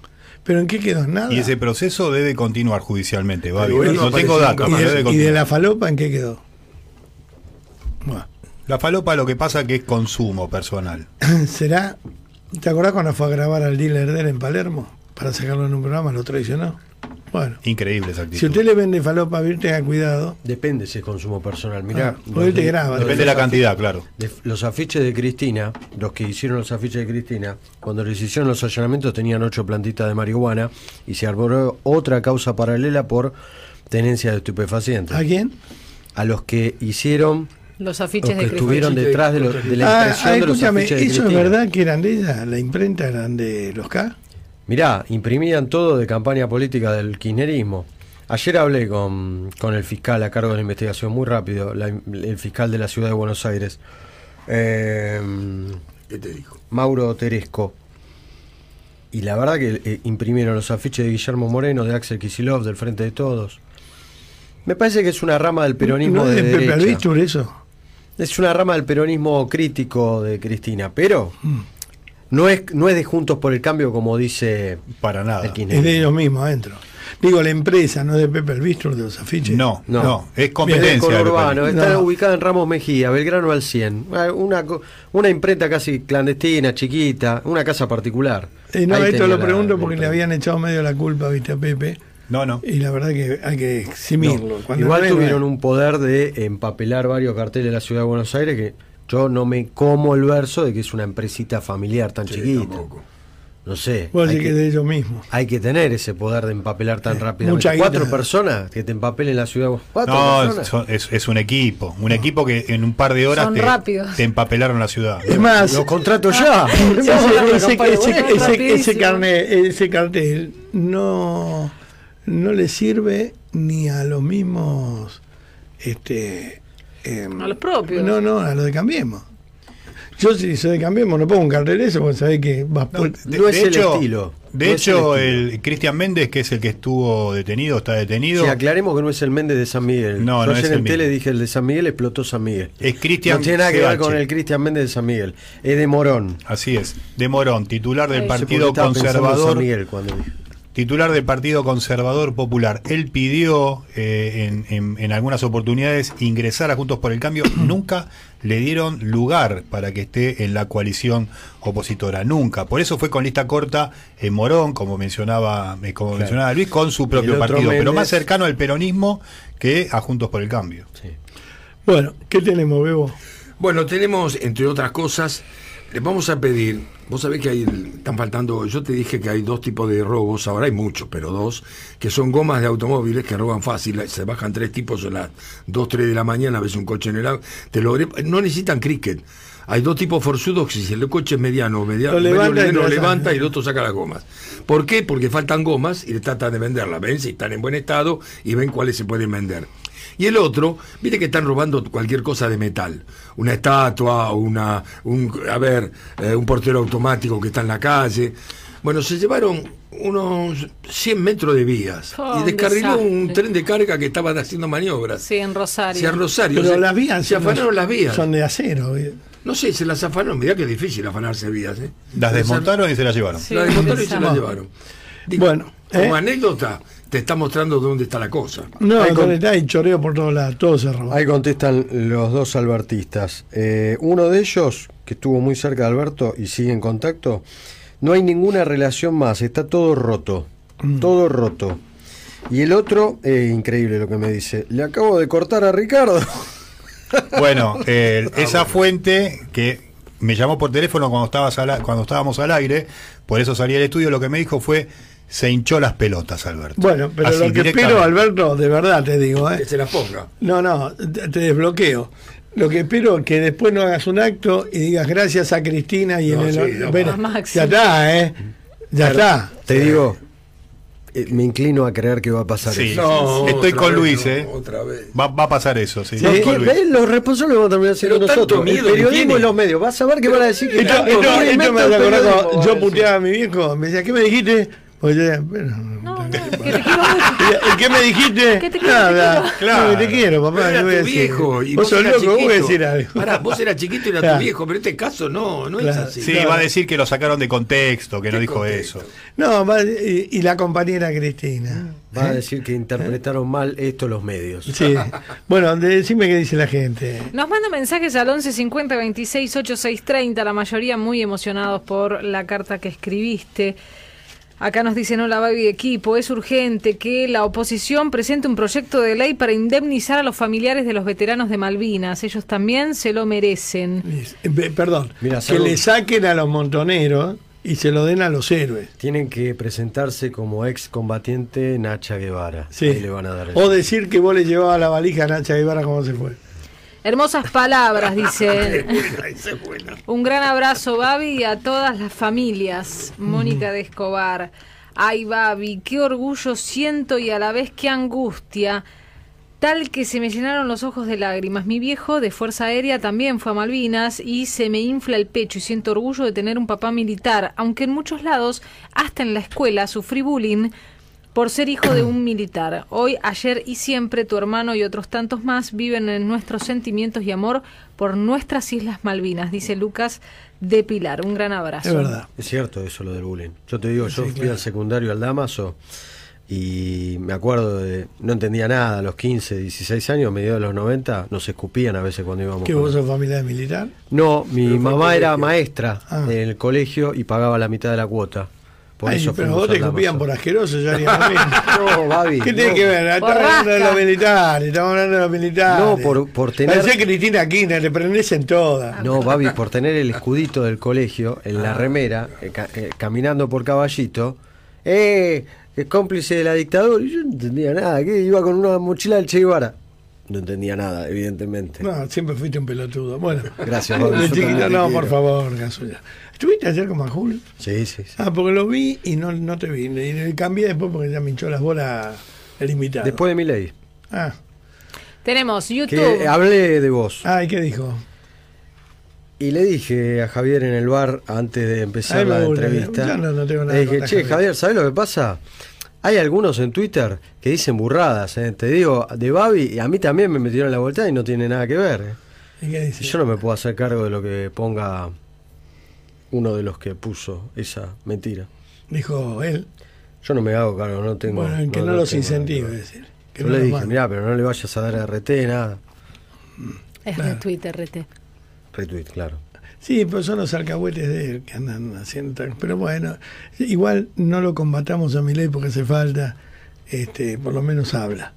¿Pero en qué quedó? Nada. Y ese proceso debe continuar judicialmente, él no tengo datos, ¿Y nunca pero de, debe y de continuar. la falopa en qué quedó? Bueno, La falopa lo que pasa que es consumo personal. ¿será? ¿Te acordás cuando fue a grabar al dealer de él en Palermo? Para sacarlo en un programa, lo traicionó. Bueno, Increíble esa actitud. si usted le vende falopa tenga cuidado. Depende si es consumo personal. Mirá, Ah, porque él te graba. Depende de la cantidad, claro. De- los afiches de Cristina, los que hicieron los afiches de Cristina, cuando les hicieron los allanamientos tenían ocho plantitas de marihuana y se arboró otra causa paralela por tenencia de estupefacientes. ¿A quién? A los que hicieron, Los los afiches que de Cristina. estuvieron detrás de, lo- de la Ah, impresión ah, de los escúchame, afiches de ¿eso es verdad que eran de ella? ¿La imprenta eran de los K? Mirá, imprimían todo de campaña política del kirchnerismo. Ayer hablé con, con el fiscal a cargo de la investigación, muy rápido, la- el fiscal de la ciudad de Buenos Aires, eh, ¿Qué te dijo? Mauro Teresco. Y la verdad que eh, imprimieron los afiches de Guillermo Moreno, de Axel Kisilov, del Frente de Todos. Me parece que es una rama del peronismo ¿No es de, de Pepe derecha. Albistur eso? Es una rama del peronismo crítico de Cristina, pero Mm. no es, no es de Juntos por el Cambio como dice Para nada. el Es de ellos mismos adentro. Digo, la empresa, no es de Pepe Albistur, de los afiches. No, No. no, es competencia. Pepe. está No. ubicada en Ramos Mejía, Belgrano al 100. Ah, Una, co- una imprenta casi clandestina, chiquita, una casa particular. Eh, no, Ahí esto lo pregunto la porque le habían echado medio la culpa, viste, a Pepe. No, no. Y la verdad que hay que eximirlo. No, Igual no tuvieron un poder de empapelar varios carteles de la ciudad de Buenos Aires que yo no me como el verso de que es una empresita familiar tan Sí, chiquita. tampoco. No sé. Vos Hay que que, de ellos mismos. hay que tener ese poder de empapelar tan rápidamente. mucha Cuatro guita. personas que te empapelen la ciudad. Cuatro No, personas. son- es, es un equipo. Un equipo que en un par de horas te, empapelaron la ciudad. Es más, Los contrato ya. ese, carnet- ese cartel no, no le sirve ni a los mismos este em, A los propios. no no a los de Cambiemos Yo si soy de Cambiemos no pongo un cartel de eso porque sabés que va No, de, de hecho, De hecho, el, Cristian Méndez, que es el que estuvo detenido, está detenido. Sí, aclaremos que no es el Méndez de San Miguel. No, Yo no ayer es en el tele mismo. dije el de San Miguel explotó San Miguel. Es Cristian No tiene nada que ver con el Cristian Méndez de San Miguel. Es de Morón. Así es, de Morón, titular del Partido Conservador. San Miguel cuando dije. Titular del Partido Conservador Popular. Él pidió eh, en, en- en algunas oportunidades ingresar a Juntos por el Cambio. Nunca le dieron lugar para que esté en la coalición opositora. Nunca. Por eso fue con lista corta en Morón, como mencionaba, eh, como Claro. mencionaba Luis, con su propio partido. Pero más cercano al peronismo que a Juntos por el Cambio. Bueno, ¿qué tenemos, Bebo? Bueno, tenemos, entre otras cosas, les vamos a pedir, vos sabés que hay, están faltando, yo te dije que hay dos tipos de robos, ahora hay muchos, pero dos, que son gomas de automóviles que roban fácil, se bajan tres tipos a las 2, 3 de la mañana, ves un coche en el agua, te no necesitan cricket. Hay dos tipos forzudos que si el coche es mediano, mediano, Lo levanta y lo levanta y el otro saca las gomas. ¿Por qué? Porque faltan gomas y le tratan de venderlas. Ven si están en buen estado y ven cuáles se pueden vender. Y el otro, viste que están robando cualquier cosa de metal, una estatua, una, un, a ver, eh, un portero automático que está en la calle. Bueno, se llevaron unos 100 metros de vías Oh, y descarriló un tren de carga que estaban haciendo maniobras. Sí, en Rosario. Sí, en Rosario. Pero se, las vías se afanaron las vías. Son de acero. eh. No sé, se las afanaron. Mirá que es difícil afanarse vías. ¿eh? Las desmontaron y se las llevaron. Sí, las desmontaron y se las llevaron. Digo, Bueno, como ¿eh? anécdota, te está mostrando dónde está la cosa. No, Ahí con- hay choreo por todos lados, todo se roba. Ahí contestan los dos albertistas. Eh, uno de ellos, que estuvo muy cerca de Alberto y sigue en contacto, no hay ninguna relación más, está todo roto. Todo roto. Y el otro, eh, increíble lo que me dice, le acabo de cortar a Ricardo. Bueno, eh, esa fuente que me llamó por teléfono cuando, estabas al cuando estábamos al aire, por eso salí al estudio, lo que me dijo fue, se hinchó las pelotas, Alberto. Bueno, pero Así, lo que espero. Alberto, de verdad te digo, ¿eh? Que se las ponga. No, no, te, desbloqueo. Lo que espero es que después no hagas un acto y digas gracias a Cristina y No, en el. sí, no, Bueno, ya está, ¿eh? Ya está. Te digo, eh, me inclino a creer que va a pasar Sí. eso. No, Estoy con vez, Luis, ¿eh? Otra vez. Va, va a pasar eso, sí. Sí. ¿Qué? con. Los responsables vamos a terminar siendo Pero nosotros. El miedo periodismo tiene. y los medios. Vas a ver que van a decir que Esto, esto- esto me yo puteaba a mi viejo, me decía, ¿qué me dijiste? Pero, No, no, que te quiero mucho. ¿Y y qué me dijiste? Que te quiero, Nada, te quiero. claro, que te quiero, papá. Pero ¿qué era tu decir? viejo. Y vos sos eras loco, ¿cómo voy a chiquito. decir algo? Pará, vos eras chiquito y era Claro. tu viejo, pero este caso no, no es Claro. así. Sí, Claro. va a decir que lo sacaron de contexto, que no ¿Qué dijo contexto? eso. No, va- y, y la compañera Cristina. Va a decir que interpretaron mal esto los medios. Sí. Bueno, de- decime qué dice la gente. Nos manda mensajes al 11 50 26 86 30, la mayoría muy emocionados por la carta que escribiste. Acá nos dicen, hola Baby equipo, es urgente que la oposición presente un proyecto de ley para indemnizar a los familiares de los veteranos de Malvinas. Ellos también se lo merecen. Eh, pe- Perdón, Mira, que le saquen a los montoneros y se lo den a los héroes. Tienen que presentarse como ex combatiente Nacha Guevara. Sí. Ahí le van a dar el- O decir que vos le llevabas la valija a Nacha Guevara como se fue. Hermosas palabras, dice. Un gran abrazo, Babi, y a todas las familias. Mónica de Escobar. Ay, Babi, qué orgullo siento y a la vez qué angustia. Tal que se me llenaron los ojos de lágrimas. Mi viejo de Fuerza Aérea también fue a Malvinas y se me infla el pecho y siento orgullo de tener un papá militar, aunque en muchos lados, hasta en la escuela, sufrí bullying por ser hijo de un militar. Hoy, ayer y siempre tu hermano y otros tantos más viven en nuestros sentimientos y amor por nuestras Islas Malvinas, dice Lucas de Pilar. Un gran abrazo. Es verdad. Es cierto eso lo del bullying. Yo te digo, yo fui al secundario al Damaso y me acuerdo de. No entendía nada a los 15, 16 años, mediados de los 90, nos escupían a veces cuando íbamos. ¿Que con- vos sos familia de militar? No, mi Pero mamá era maestra Ah. en el colegio y pagaba la mitad de la cuota. Por Ay, eso pero vos te escupían por asqueroso, yo haría lo mismo. No, Babi. ¿Qué tiene no. que ver? Estamos Por hablando de los militares, estamos hablando de los militares. No, por- por tener- Parecía Cristina Kirchner, le prendés en todas. No, Babi, por tener el escudito del colegio en Ah. la remera, eh, ca- eh, caminando por caballito, ¡eh! Es cómplice de la dictadura. Y yo no entendía nada. ¿Qué? Iba con una mochila del Che Guevara. No entendía nada, evidentemente. No, siempre fuiste un pelotudo. Bueno, Gracias, yo chiquito, no, quiero. por favor, Gasulla. ¿Estuviste ayer con Majul? Sí, sí, sí. Ah, porque lo vi y no, no te vi. Y cambié después porque ya me hinchó las bolas el invitado. Después de mi ley. Ah, Tenemos YouTube. Que hablé de vos. ay, ¿qué dijo? Y le dije a Javier en el bar antes de empezar la entrevista. yo no- no tengo nada le dije, che, Javier". Javier, ¿sabes lo que pasa? Hay algunos en Twitter que dicen burradas, ¿eh? te digo, de Babi, y a mí también me metieron la vuelta y no tiene nada que ver. ¿eh? ¿Y qué dice? Yo no me puedo hacer cargo de lo que ponga uno de los que puso esa mentira. Dijo él. Yo no me hago cargo, no tengo. Bueno, en que no, los incentive, es decir. Que Yo no le dije, mirá, pero no le vayas a dar RT, nada. Es Claro. retweet, RT. Retweet, claro. Sí, pues son los alcahuetes de él que andan haciendo tal- Pero bueno, igual no lo combatamos a mi ley porque hace falta, este, por lo menos habla.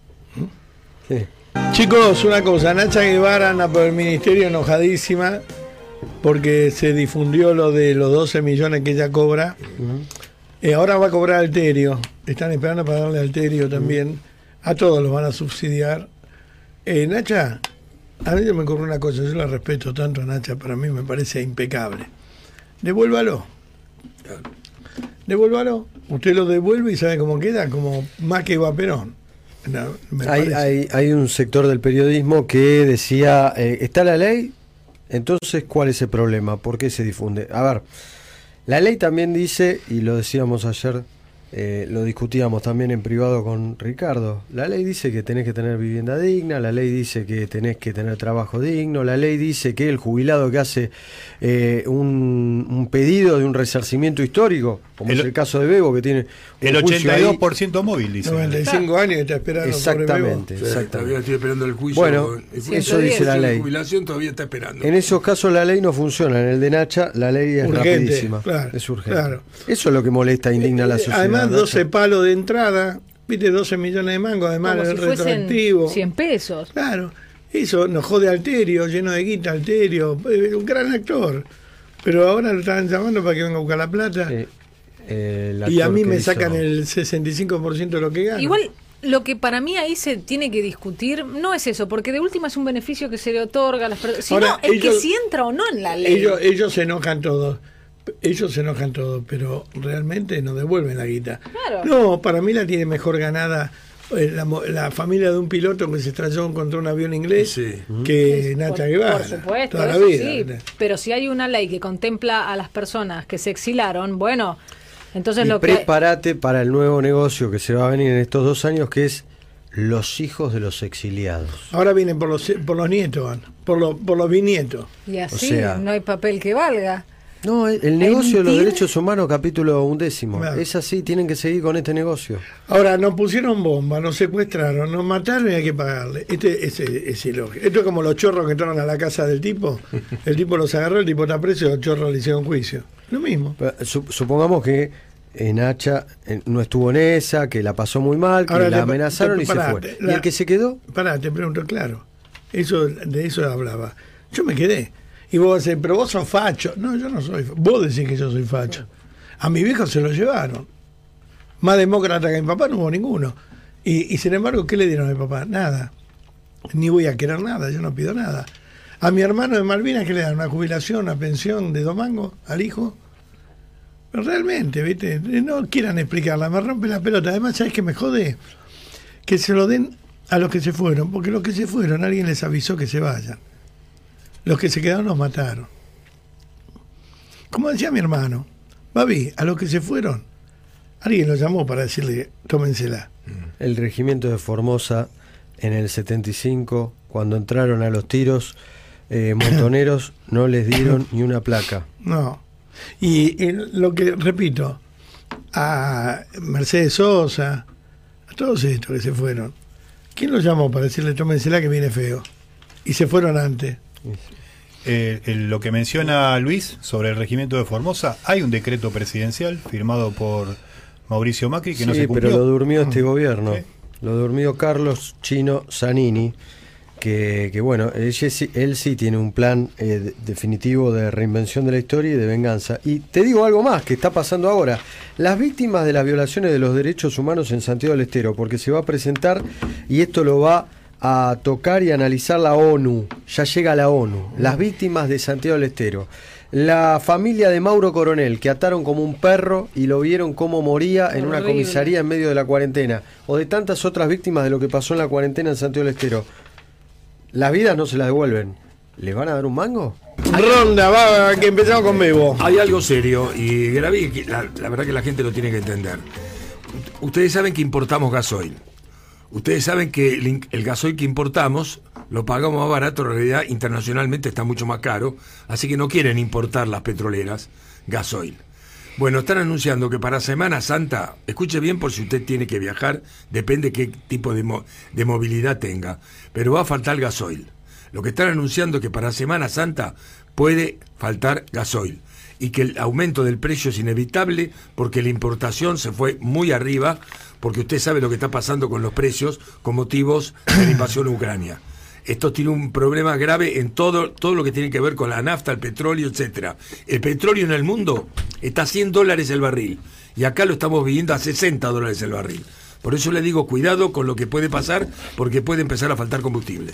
Sí. Chicos, una cosa, Nacha Guevara anda por el ministerio enojadísima porque se difundió lo de los 12 millones que ella cobra. Eh, ahora va a cobrar Alterio. Están esperando para darle Alterio también. A todos los van a subsidiar. Eh, Nacha, a mí me ocurre una cosa, yo la respeto tanto a Nacha, para mí me parece impecable. Devuélvalo. Devuélvalo. Usted lo devuelve y sabe cómo queda, como más que Eva Perón. No, Hay, hay, hay un sector del periodismo que decía, eh, ¿está la ley? Entonces, ¿cuál es el problema? ¿Por qué se difunde? A ver, la ley también dice, y lo decíamos ayer, eh, lo discutíamos también en privado con Ricardo, la ley dice que tenés que tener vivienda digna, la ley dice que tenés que tener trabajo digno, la ley dice que el jubilado que hace eh, un, un pedido de un resarcimiento histórico, como El- es el caso de Bebo, que tiene El juicio ahí- 82% móvil, dice. 95 años y está esperando. Exactamente, Sí, exactamente. Todavía estoy esperando el juicio. Bueno, el eso dice la ley. jubilación todavía está esperando. En esos casos la ley no funciona. En el de Nacha la ley es Urgente, rapidísima. claro, es urgente. claro. Eso es lo que molesta, indigna a la sociedad. Además, Nacha. 12 palos de entrada, viste, 12 millones de mangos, además Como el si retroactivo. 100 pesos. Claro, eso nos jode Alterio, lleno de guita Alterio, eh, un gran actor. Pero ahora lo estaban llamando para que venga a buscar la plata. Eh, y a mí me hizo- sacan el 65% de lo que gano. Igual lo que para mí ahí se tiene que discutir no es eso, porque de última es un beneficio que se le otorga a las personas, sino Ahora, el que si entra o no en la ley. Ellos, ellos se enojan todos. Ellos se enojan todos, pero realmente no devuelven la guita. Claro. No, para mí la tiene mejor ganada eh, la, familia de un piloto que se estrelló contra un avión inglés que Nacha por, Guevara. por supuesto, toda la vida. sí, pero si hay una ley que contempla a las personas que se exilaron, bueno, entonces Y lo que prepárate para el nuevo negocio que se va a venir en estos dos años, que es los hijos de los exiliados. Ahora vienen por los, por los nietos, van, por, los por los bisnietos. y así sea- no hay papel que valga. No, el negocio de los derechos humanos, capítulo undécimo. Claro. Es así, tienen que seguir con este negocio. Ahora, nos pusieron bomba, nos secuestraron, nos mataron y hay que pagarle. Este ese, es ilógico. Esto es como los chorros que entraron a la casa del tipo. El tipo los agarró, el tipo está preso y los chorros le hicieron juicio. Lo mismo. Supongamos que eh, Nacha eh, no estuvo en esa, que la pasó muy mal, que Ahora la te- amenazaron te- y se fue. ¿Y el que se quedó? Pará, te pregunto, claro. Eso, de eso hablaba. Yo me quedé. Y vos decís, pero vos sos facho. No, yo no soy. fa- Vos decís que yo soy facho. A mi viejo se lo llevaron. Más demócrata que mi papá no hubo ninguno. Y, y sin embargo, ¿qué le dieron a mi papá? Nada. Ni voy a querer nada, yo no pido nada. A mi hermano de Malvinas, ¿qué le dan? ¿Una jubilación, una pensión de domango al hijo? Pero realmente, ¿viste? No quieran explicarla, me rompe la pelota. Además, ¿sabes qué me jode? Que se lo den a los que se fueron, porque los que se fueron, alguien les avisó que se vayan. Los que se quedaron los mataron. Como decía mi hermano, Babi, a los que se fueron, alguien los llamó para decirle, tómensela. El regimiento de Formosa en el 75, cuando entraron a los tiros, eh, montoneros no les dieron ni una placa. No. Y eh, lo que, repito, a Mercedes Sosa, a todos estos que se fueron, ¿quién los llamó para decirle, tómensela que viene feo? Y se fueron antes. Eh, el- lo que menciona Luis sobre el regimiento de Formosa, hay un decreto presidencial firmado por Mauricio Macri que no sí, se cumplió. pero lo durmió este Mm. gobierno. Sí. Lo durmió Carlos Chino Zanini, que, que bueno, él, sí- él sí tiene un plan eh, de- definitivo de reinvención de la historia y de venganza. Y te digo algo más que está pasando ahora. Las víctimas de las violaciones de los derechos humanos en Santiago del Estero, porque se va a presentar y esto lo va a tocar y analizar la ONU. Ya llega la ONU. Las víctimas de Santiago del Estero. La familia de Mauro Coronel, que ataron como un perro y lo vieron cómo moría en una comisaría en medio de la cuarentena. O de tantas otras víctimas de lo que pasó en la cuarentena en Santiago del Estero. Las vidas no se las devuelven. ¿Les van a dar un mango? Ronda, va, que empezamos con Bebo. Hay algo serio y grave que la, la verdad que la gente lo tiene que entender. Ustedes saben que importamos gasoil. Ustedes saben que el, el gasoil que importamos lo pagamos más barato, en realidad internacionalmente está mucho más caro, así que no quieren importar las petroleras gasoil. Bueno, están anunciando que para Semana Santa, escuche bien por si usted tiene que viajar, depende qué tipo de, de movilidad tenga, pero va a faltar gasoil. Lo que están anunciando es que para Semana Santa puede faltar gasoil y que el aumento del precio es inevitable porque la importación se fue muy arriba, porque usted sabe lo que está pasando con los precios con motivos de la invasión a Ucrania. Esto tiene un problema grave en todo, todo lo que tiene que ver con la nafta, el petróleo, etcétera. El petróleo en el mundo está a 100 dólares el barril y acá lo estamos viviendo a 60 dólares el barril. Por eso le digo cuidado con lo que puede pasar porque puede empezar a faltar combustible.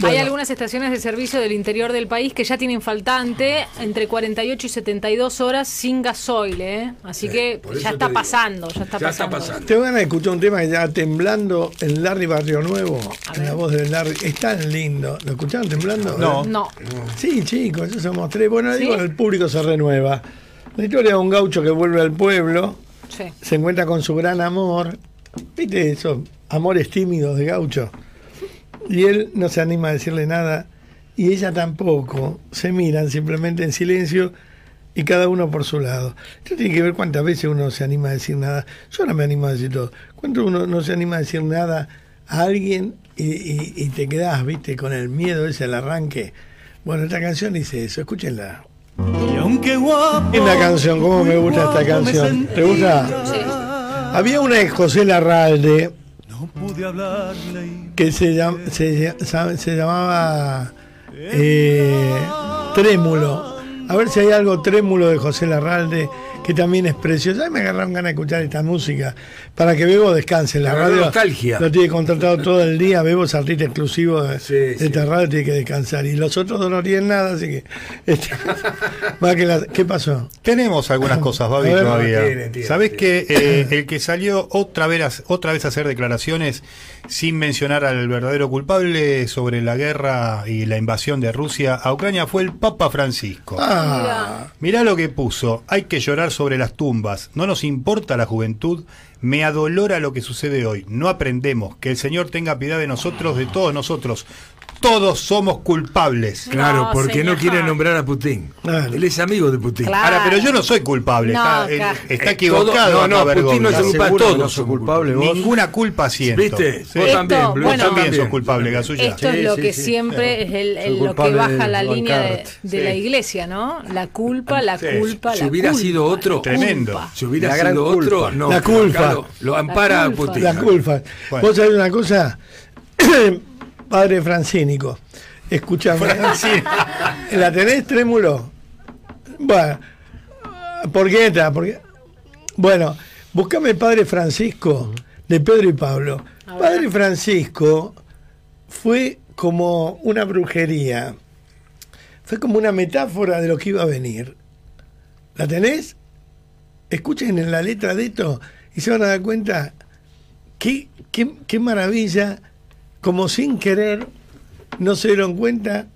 Hay algunas estaciones de servicio del interior del país que ya tienen faltante entre 48 y 72 horas sin gasoil, ¿eh? Así Sí, que ya está digo. pasando, ya está pasando. Te van a escuchar un tema que ya temblando en Larry Barrio Nuevo, en la voz de Larry. Es tan lindo. ¿Lo escucharon temblando? No. No. Sí, chicos, eso somos tres. Bueno, ¿Sí? digo, el público se renueva. La historia de un gaucho que vuelve al pueblo, Se encuentra con su gran amor. ¿Viste esos amores tímidos de gaucho? Y él no se anima a decirle nada, y ella tampoco. Se miran simplemente en silencio y cada uno por su lado. Esto tiene que ver cuántas veces uno se anima a decir nada. Yo no me animo a decir todo. ¿Cuánto uno no se anima a decir nada a alguien y, y- y te quedás, viste, con el miedo ese al arranque? Bueno, esta canción dice eso, escúchenla. Y aunque guapo, Es la canción, cómo me gusta esta canción. ¿Te gusta? Había una de José Larralde no pude hablarle y que se, llam- se, se llamaba eh, Trémulo. A ver si hay algo trémulo de José Larralde que también es precioso. Ay, me agarraron ganas de escuchar esta música para que Bebo descanse. La radio nostalgia. lo tiene contratado todo el día. Bebo es artista exclusivo de, de esta radio, tiene que descansar. Y los otros dos no tienen nada, así que. este, va que la- ¿Qué pasó? Tenemos algunas cosas, Babi, todavía. Tiene, tiene, ¿Sabés que eh, el que salió otra vez, otra vez a hacer declaraciones sin mencionar al verdadero culpable sobre la guerra y la invasión de Rusia a Ucrania fue el Papa Francisco? Ah, Mirá lo que puso, hay que llorar sobre las tumbas, no nos importa la juventud, me adolora lo que sucede hoy, no aprendemos, que el Señor tenga piedad de nosotros, de todos nosotros, todos somos culpables. Claro, porque no quiere nombrar a Putin. Él es amigo de Putin. Claro. Ahora, pero yo no soy culpable, No, está, eh, claro. está Eh, equivocado. todo- no, no, Putin no es culpable, todos no sos culpable. culpables, vos. Ninguna culpa siento. ¿Viste? Sí. Vos también, Esto, Vos también también. sos culpable, Gasulla. Esto es lo que siempre es el- el- Soy lo que baja de la línea de, bancarte. de Sí. la iglesia, ¿no? La culpa, la culpa, Si la hubiera culpa, sido otro, Tremendo. Si hubiera La sido otro, no. La culpa. Lo, ampara a Putin. La culpa. ¿Vos sabés una cosa? Padre Francínico. Escúchame. ¿La tenés, Trémulo? Bueno. ¿Por qué está? Porque... Bueno, buscame Padre Francisco de Pedro y Pablo. Padre Francisco fue como una brujería. Fue como una metáfora de lo que iba a venir. ¿La tenés? Escuchen en la letra de esto y se van a dar cuenta qué, qué, qué maravilla, como sin querer, no se dieron cuenta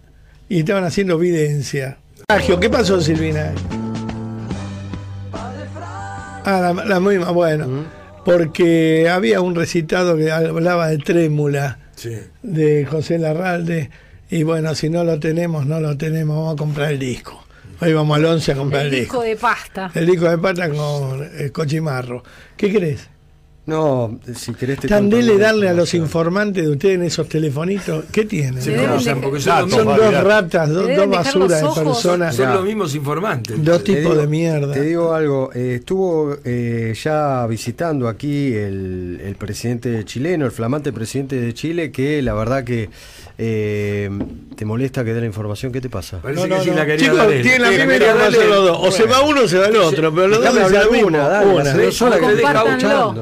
y estaban haciendo evidencia. Sergio, ¿qué pasó, Silvina? Ah, la, la misma, bueno, porque había un recitado que hablaba de trémula Sí. de José Larralde y bueno, si no lo tenemos, no lo tenemos, vamos a comprar el disco. Hoy vamos al 11 a comprar el, El disco. disco de pasta. El disco de pata con el cochimarro. ¿Qué crees? No, si querés te Tandele darle a los informantes de ustedes en esos telefonitos. ¿Qué tienen? Se cruzan porque son los Son dos ratas, dos, basuras de personas. Son los mismos informantes. Dos tipos digo- de mierda. Te digo algo, eh, estuvo eh, ya visitando aquí el, el presidente chileno, el flamante presidente de Chile, que la verdad que eh, te molesta que dé la información. ¿Qué te pasa? Parece que sí la quería Chicos, dar él. tienen la misma información los dos. O se va uno o se va el otro, pero los dos dicen una, Una. la sola que te deja.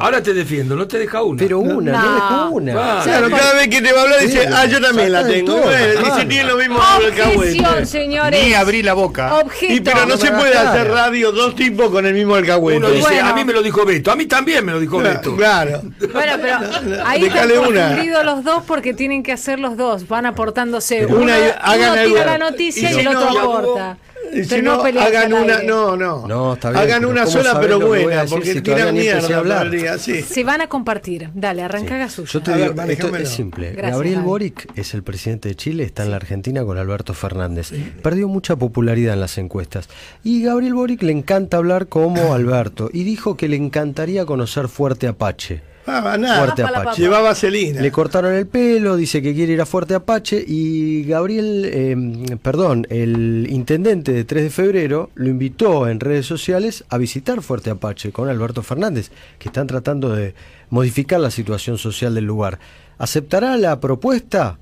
Ahora te defiendo, no te deja una. Pero una, no, No. dejó una. Claro, cada vez que te va a hablar dice, ah, yo también la tengo. dice, tiene lo mismo Objeción, señores. Ni abrí la boca. Objeto. Y pero no se me puede hacer radio dos tipos con el mismo Uno alcahuete. dice, a mí me lo dijo Beto, a mí también me lo dijo Beto. Claro. Bueno, pero ahí están una. confundidos los dos porque tienen que hacer los dos, van aportándose. Pero uno una y- hagan uno tira algo. la noticia Y el otro no, aporta. Y si Pero no, hagan una, no, no. No, está bien, Hagan una ¿cómo sola pero buena, porque si tiran mierda a hablar? día, sí. Se van a compartir. Dale, arranca Gasulla. Yo te A digo, ver, esto es simple. Gracias, Gabriel. Boric es el presidente de Chile, está en la Argentina con Alberto Fernández. Perdió mucha popularidad en las encuestas. Y Gabriel Boric le encanta hablar como Alberto y dijo que le encantaría conocer Fuerte Apache. Ah, nada. Fuerte Papa Apache. Lleva vaselina. Le cortaron el pelo, dice que quiere ir a Fuerte Apache y Gabriel, eh, perdón, el intendente de 3 de febrero lo invitó en redes sociales a visitar Fuerte Apache con Alberto Fernández, que están tratando de modificar la situación social del lugar. ¿Aceptará la propuesta?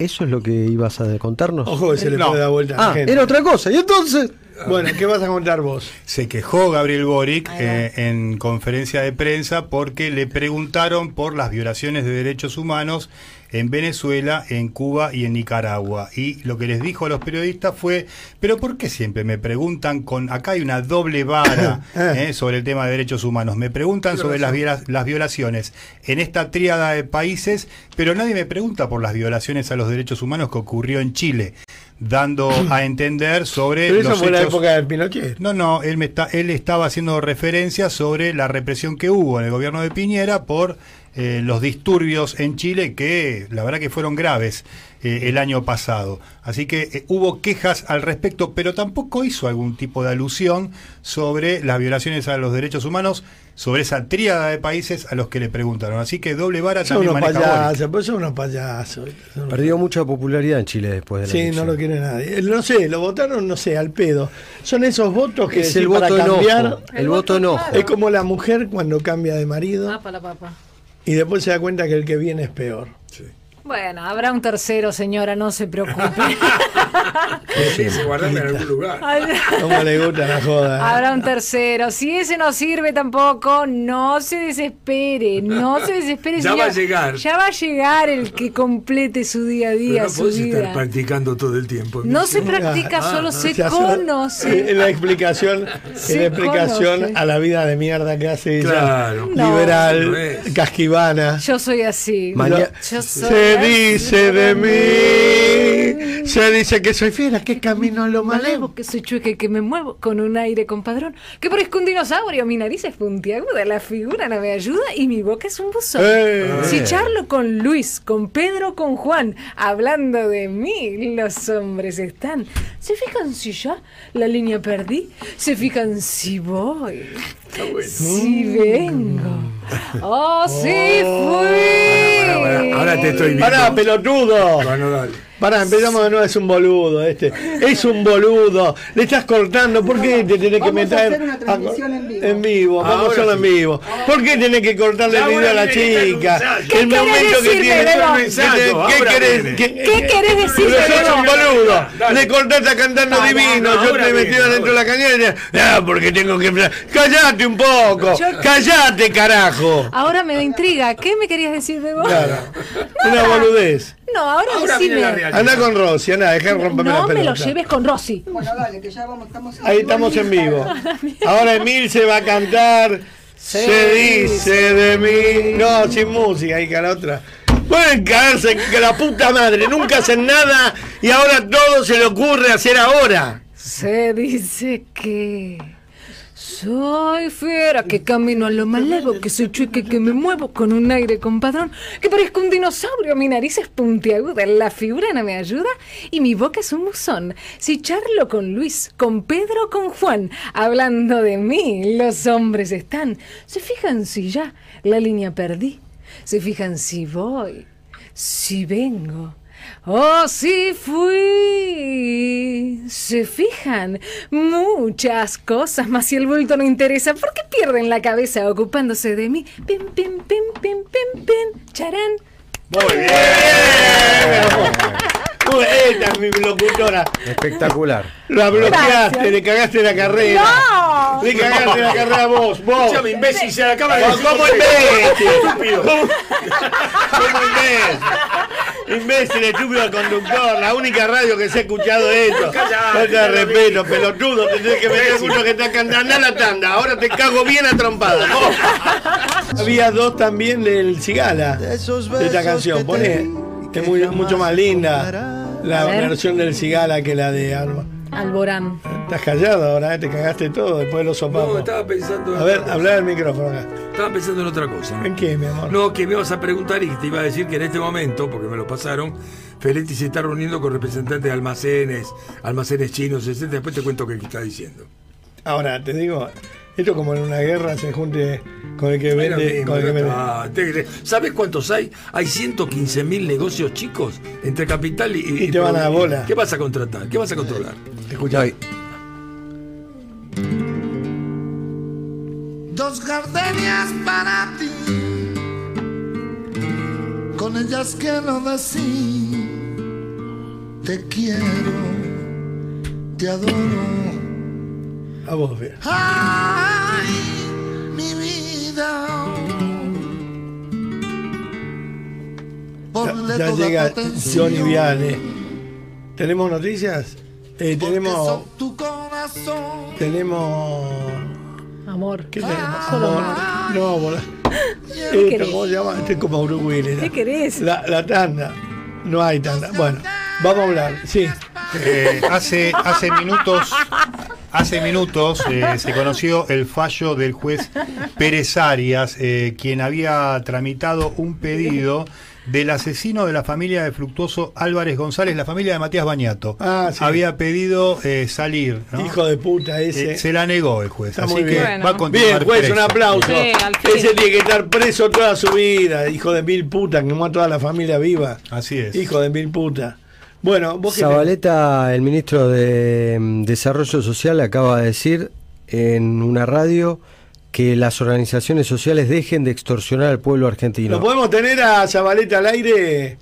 ¿Eso es lo que ibas a contarnos? Ojo que se le No. puede dar vuelta a la ah, gente. era otra cosa. ¿Y entonces? Bueno, ¿qué vas a contar vos? Se quejó Gabriel Boric eh, en conferencia de prensa porque le preguntaron por las violaciones de derechos humanos en Venezuela, en Cuba y en Nicaragua. Y lo que les dijo a los periodistas fue, pero ¿por qué siempre me preguntan con, acá hay una doble vara eh, sobre el tema de derechos humanos, me preguntan sobre las, las violaciones en esta tríada de países, pero nadie me pregunta por las violaciones a los derechos humanos que ocurrió en Chile, dando a entender sobre Pero eso los fue la época del Pinochet. No, no, él, me está, él estaba haciendo referencia sobre la represión que hubo en el gobierno de Piñera por eh, los disturbios en Chile que la verdad que fueron graves eh, el año pasado. Así que eh, hubo quejas al respecto, pero tampoco hizo algún tipo de alusión sobre las violaciones a los derechos humanos, sobre esa tríada de países a los que le preguntaron. Así que doble vara Son también unos payasos, pues son unos payasos. Son unos- Perdió mucha popularidad en Chile después de la Sí, no lo quiere nadie. No sé, lo votaron, no sé, al pedo. Son esos votos que Es el para voto cambiar. enojo. El voto enojo. Es como la mujer cuando cambia de marido Papa la papa. Y después se da cuenta que el que viene es peor. Bueno, habrá un tercero, señora, no se preocupe. Sí, se guardan en algún lugar. ¿Cómo le gusta la joda? eh? Habrá un tercero. Si ese no sirve tampoco, no se desespere. No se desespere. Ya va a llegar. Ya va a llegar el que complete su día a Pero día, no su podés estar practicando todo el tiempo. No se practica, Ah, solo ah, se Se conoce. Es la explicación, Se la explicación conoce. a la vida de mierda que hace ella. Claro. No. Liberal, No casquivana. Yo soy así. Maña- Yo soy. Dice de mí, se dice que soy fiera, que camino lo malevo. que soy chueca y que me muevo con un aire compadrón. Que parezco un dinosaurio, mi nariz es puntiaguda, la figura no me ayuda y mi boca es un buzón. Eh. Si charlo con Luis, con Pedro, con Juan, hablando de mí, los hombres están. ¿Se fijan si ya la línea perdí? ¿Se fican si voy? Si vengo. ¡Oh, sí fui! Ahora, ahora- ahora te estoy viendo. Pará, pelotudo. Bueno, dale. Pará, empezamos de nuevo, es un boludo este. Es un boludo. Le estás cortando, ¿por qué te tenés que Vamos a meter hacer una transmisión en vivo. En vivo, vamos a hacerlo en vivo. ¿Por qué tenés que cortarle el video a la chica? ensayo. ¿Qué el momento que decirme, tiene. ¿Qué, Ensayo, ¿Qué ahora querés? ¿Qué, ¿Qué querés decirme, Pero sos un boludo. Le cortaste cantando divino. no, Yo te viene, metí adentro de la cañera y decía, ah, porque tengo que. Callate un poco. Callate, carajo. Ahora me da intriga. ¿Qué me querías decir de vos? Claro. Una boludez. No, ahora, Ahora decime. Anda con Rosy, anda, deja de romperme la No me lo pelota. lleves con Rosy. Bueno, dale, que ya vamos, estamos Ahí estamos en vivo. Ahora Emil se va a cantar. Se dice de mí. No, sin música, hija la otra. Pueden caerse que la puta madre, nunca hacen nada y ahora todo se le ocurre hacer ahora. Se dice que soy fiera, que camino a lo malevo, que soy chueca que me muevo con un aire compadrón, que parezco un dinosaurio, mi nariz es puntiaguda, la figura no me ayuda y mi boca es un buzón. Si charlo con Luis, con Pedro, con Juan, hablando de mí, los hombres están. ¿Se fijan si ya la línea perdí? ¿Se fijan si voy? Si vengo. Oh, sí fui. Se fijan muchas cosas, más si el bulto no interesa, ¿por qué pierden la cabeza ocupándose de mí? Pim, pim, pim, pim, pim, pim, charán. Muy bien. Esta es mi locutora. Espectacular. La bloqueaste, Gracias. le cagaste la carrera. ¡No! Le cagaste la carrera a vos, vos. Escúchame, imbécil, se acaba de decir. ¿Cómo imbécil? Estúpido. ¿Cómo imbécil? Imbécil, estúpido conductor. La única radio que se ha escuchado eso. Callate, Falta de respeto, pelotudo. Tendré que meter uno que está cantando. La tanda. Ahora te cago bien a trompada. Había dos también del Cigala. De esta canción. Poné. Es muy, mucho más linda la versión del Cigala que la de Alba. Alborán. Estás callado ahora, ¿eh? te cagaste todo después de los No, estaba pensando. A ver, hablar al micrófono acá. Estaba pensando en otra cosa. ¿En qué, mi amor? No, que me ibas a preguntar y te iba a decir que en este momento, porque me lo pasaron, Feletti se está reuniendo con representantes de almacenes, almacenes chinos, etc. Después te cuento qué está diciendo. Ahora, te digo, esto como en una guerra se junte con el que vende. mismo, Con el que ya vende. está. Te- ¿Sabes cuántos hay? Hay 115 mil negocios chicos entre capital y. Y te van a la bola. ¿Qué vas a contratar? ¿Qué vas a controlar? Escucha. Dos gardenias para ti, con ellas quiero decir, te quiero, te adoro. A vos, bien. Mi vida. Ponle Ya toda tu llega atención, Johnny Viale. ¿Tenemos noticias? Eh, tenemos. tu corazón. Tenemos. Amor. ¿Qué tenemos? Solo Amor. amor. No, bola. ¿Qué Esto? ¿Cómo se llama? Este es como Bruce Willis. ¿Qué querés? La, la tanda. No hay tanda. Bueno, vamos a hablar. Sí. Eh, hace, hace minutos, hace minutos eh, se conoció el fallo del juez Pérez Arias, eh, quien había tramitado un pedido del asesino de la familia de Fructuoso Álvarez González, la familia de Matías Bañato. Ah, sí. Había pedido eh, salir. ¿no? Hijo de puta ese. Eh, se la negó el juez. Está así muy que bien. va a continuar Bien, juez, preso. un aplauso. Sí. Ese tiene que estar preso toda su vida. Hijo de mil putas, que quemó a toda la familia viva. Así es. Hijo de mil putas. Bueno, vos que Zabaleta, el ministro de mm, Desarrollo Social, acaba de decir en una radio que las organizaciones sociales dejen de extorsionar al pueblo argentino. ¿Lo podemos tener a Zabaleta al aire?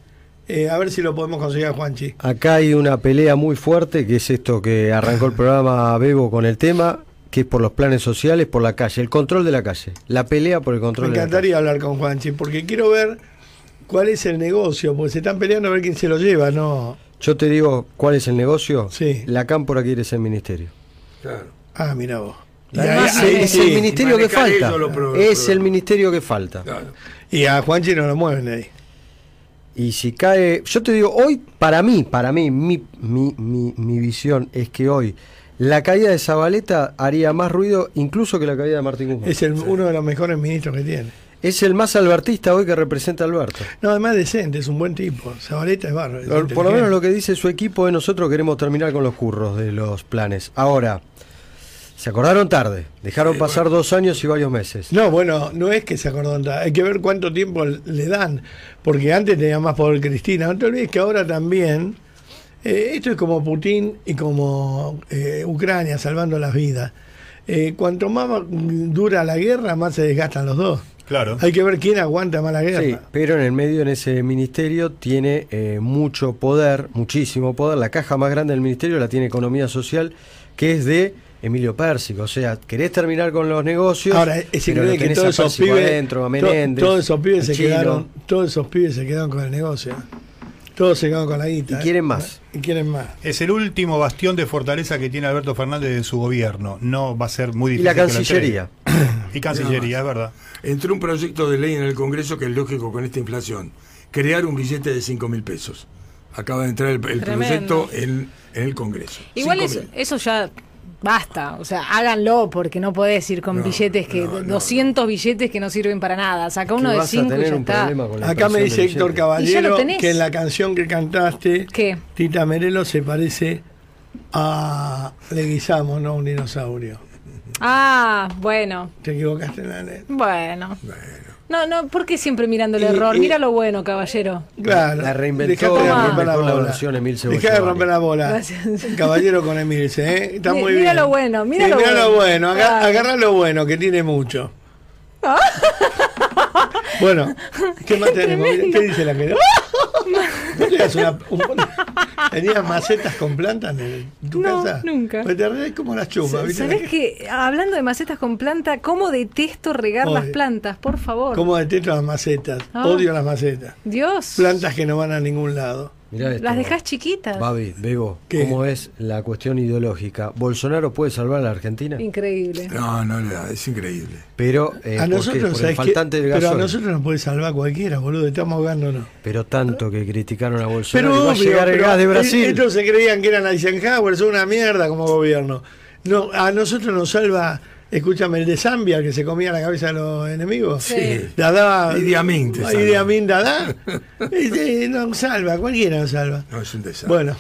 Eh, a ver si lo podemos conseguir a Juanchi. Acá hay una pelea muy fuerte, que es esto que arrancó el programa Bebo con el tema, que es por los planes sociales, por la calle, el control de la calle, la pelea por el Me control de la calle. encantaría hablar con Juanchi, porque quiero ver cuál es el negocio, porque se están peleando a ver quién se lo lleva, ¿no? Yo te digo cuál es el negocio. Sí. La Cámpora quiere ser ministerio. Claro. Ah, mira vos. Y, Además, ahí- ahí es sí. el ministerio que falta. Es el ministerio que falta. Claro. Y a Juanchi no lo mueven ahí. Y si cae, yo te digo, hoy, para mí, para mí, mi, mi, mi, mi visión es que hoy la caída de Zabaleta haría más ruido incluso que la caída de Martín Guzmán. Es el, uno de los mejores ministros que tiene. Es el más albertista hoy que representa a Alberto. No, además decente, es un buen tipo. Zabaleta es barro. es Por, por lo menos lo que dice su equipo es nosotros queremos terminar con los curros de los planes. Ahora, se acordaron tarde, dejaron pasar dos años y varios meses. No, bueno, no es que se acordó nada, hay que ver cuánto tiempo le dan, porque antes tenía más poder Cristina. No te olvides que ahora también, eh, esto es como Putin y como eh, Ucrania salvando las vidas. Eh, cuanto más dura la guerra, más se desgastan los dos. Claro. Hay que ver quién aguanta más la guerra. Sí, pero en el medio, en ese ministerio, tiene eh, mucho poder, muchísimo poder. La caja más grande del ministerio la tiene Economía Social, que es de Emilio Pérsico. O sea, querés terminar con los negocios. Ahora, es increíble que todos esos pibes, adentro, a Menéndez, todos esos pibes al se Chino. quedaron, todos esos pibes se quedaron con el negocio. Todos se con la guita. Y ¿eh? quieren más. Y quieren más. Es el último bastión de fortaleza que tiene Alberto Fernández en su gobierno. No va a ser muy Y difícil. la que lo Cancillería. y Cancillería, es verdad. Entró un proyecto de ley en el Congreso que es lógico con esta inflación. Crear un billete de 5 mil pesos. Acaba de entrar el, proyecto en, en el Congreso. Igual 5.000. eso, eso ya basta, o sea, háganlo porque no podés ir con No, billetes que no, no, 200 billetes que no sirven para nada. Saca uno de vas a 5 y ya está. Acá me dice Héctor billete. ¿Y ya Caballero que en la canción que cantaste, ¿Qué? Tita Merelo se parece a Leguizamo, no a un dinosaurio. Ah, bueno, Te equivocaste en la letra. bueno. No, no, ¿por qué siempre mirando el Y- error? y- Mira lo bueno, caballero. Claro. La reinventó, de la romper la bola. versión Emil Dejá de romper la bola. Gracias. Caballero con Emilce, ¿eh? Está muy mira bien. lo bueno, mira Sí, lo bueno. lo bueno. Aga- Claro. Agarrá lo bueno, que tiene mucho. bueno, ¿qué más tenemos? ¿Qué dice la que no le hagas una, un- ¿Tenías macetas con plantas en tu No, casa? nunca. Pues te reís como las chupas, ¿viste? ¿Sabés que Hablando de macetas con planta, ¿cómo detesto regar las plantas? Por favor. ¿Cómo detesto las macetas? Ah. Odio las macetas. Dios. Plantas que no van a ningún lado. Mirá esto. Las dejás chiquitas. Babi, Bego, ¿Qué? ¿cómo es la cuestión ideológica? ¿Bolsonaro puede salvar a la Argentina? Increíble. No, no le da, es increíble. Pero, eh, a ¿por qué? nosotros, Por faltante del Pero a nosotros nos puede salvar cualquiera, boludo. Estamos ahogándonos. Pero tanto que criticaron a Pero, Bolsonaro y va a llegar el pero gas de Brasil. Estos se creían que eran Eisenhower, son una mierda como gobierno. No, a nosotros nos salva, escúchame, el de Zambia, que se comía la cabeza de los enemigos. Sí. Dada, Idi Amin te. Idi Amin Dada. Nos salva, cualquiera nos salva. No, es un desastre. Bueno,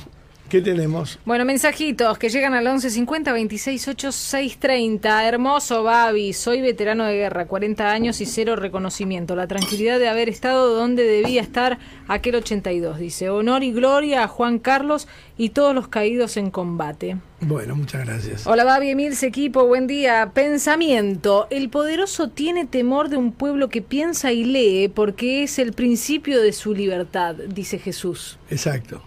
¿qué tenemos? Bueno, mensajitos que llegan al 11 50 26 8 630. Hermoso, Babi. Soy veterano de guerra, 40 años y cero reconocimiento. La tranquilidad de haber estado donde debía estar aquel 82. Dice: Honor y gloria a Juan Carlos y todos los caídos en combate. Bueno, muchas gracias. Hola Babi, Emils, equipo, buen día. Pensamiento. El poderoso tiene temor de un pueblo que piensa y lee porque es el principio de su libertad, dice Jesús. Exacto.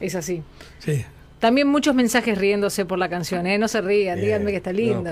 Es así. Sí. También muchos mensajes riéndose por la canción, ¿eh? No se rían, díganme que está lindo.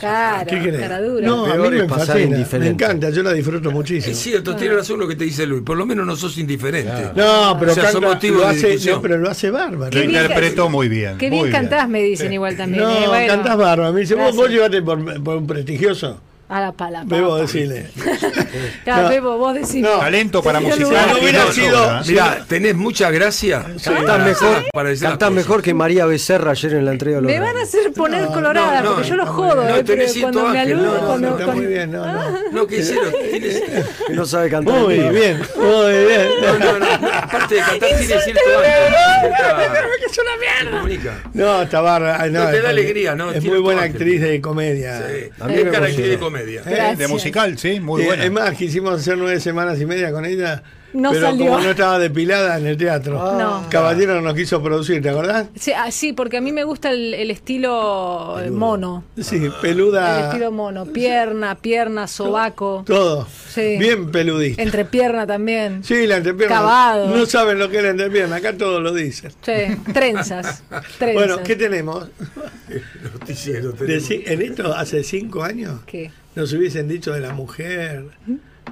Claro, ¿Qué cara dura. No, a mí me fascina, me encanta, yo la disfruto muchísimo. Es cierto, tiene razón lo que te dice Luis. Por lo menos no sos indiferente. No, pero O sea, son canta- motivos lo de hace, discusión. no, pero lo hace bárbaro. Lo interpretó muy bien. Qué bien cantás, me dicen igual también. No, ¿eh? Bueno, cantás bárbaro. Me dice, vos, gracias. vos llevate por, por un prestigioso. A la pala. Bebo, No. Bebo, vos decís. No. Talento para. Lugar. No hubiera sido- ¿eh? Mira, tenés mucha gracia. Cantás para mejor, hacer- para decir las cantás cosas. mejor que María Becerra ayer en la entrega de los Me van a hacer poner colorada no, no, porque yo los está jodo. ¿eh? No, Pero tenés cuando me aludo, no, no, cuando, está cuando- muy bien, no, no. No, que hicieron. Tienes, Que no sabe cantar. Muy bien, muy bien. no, no, no. Aparte de cantar, tiene cierto ángel. es una mierda. No, está bárbara. No, te da alegría, ¿no? Es muy buena actriz de comedia. Sí. A mí Es me de comedia. De musical, sí, muy Eh, buena. Es más, quisimos hacer nueve semanas y media con ella. No pero salió. como no estaba depilada en el teatro. No. Caballero no nos quiso producir, ¿te acordás? Sí, ah, sí, porque a mí me gusta el, el estilo eh, mono. Sí, El peluda. estilo mono. Pierna, pierna, sobaco. Todo. Sí. Bien peludista. Entrepierna también. Sí, la entrepierna. Cavado. No saben lo que es la entrepierna, acá todos lo dicen. Sí, trenzas. trenzas. Bueno, ¿qué tenemos? Noticiero tenemos. en esto, hace cinco años, ¿Qué? nos hubiesen dicho de la mujer,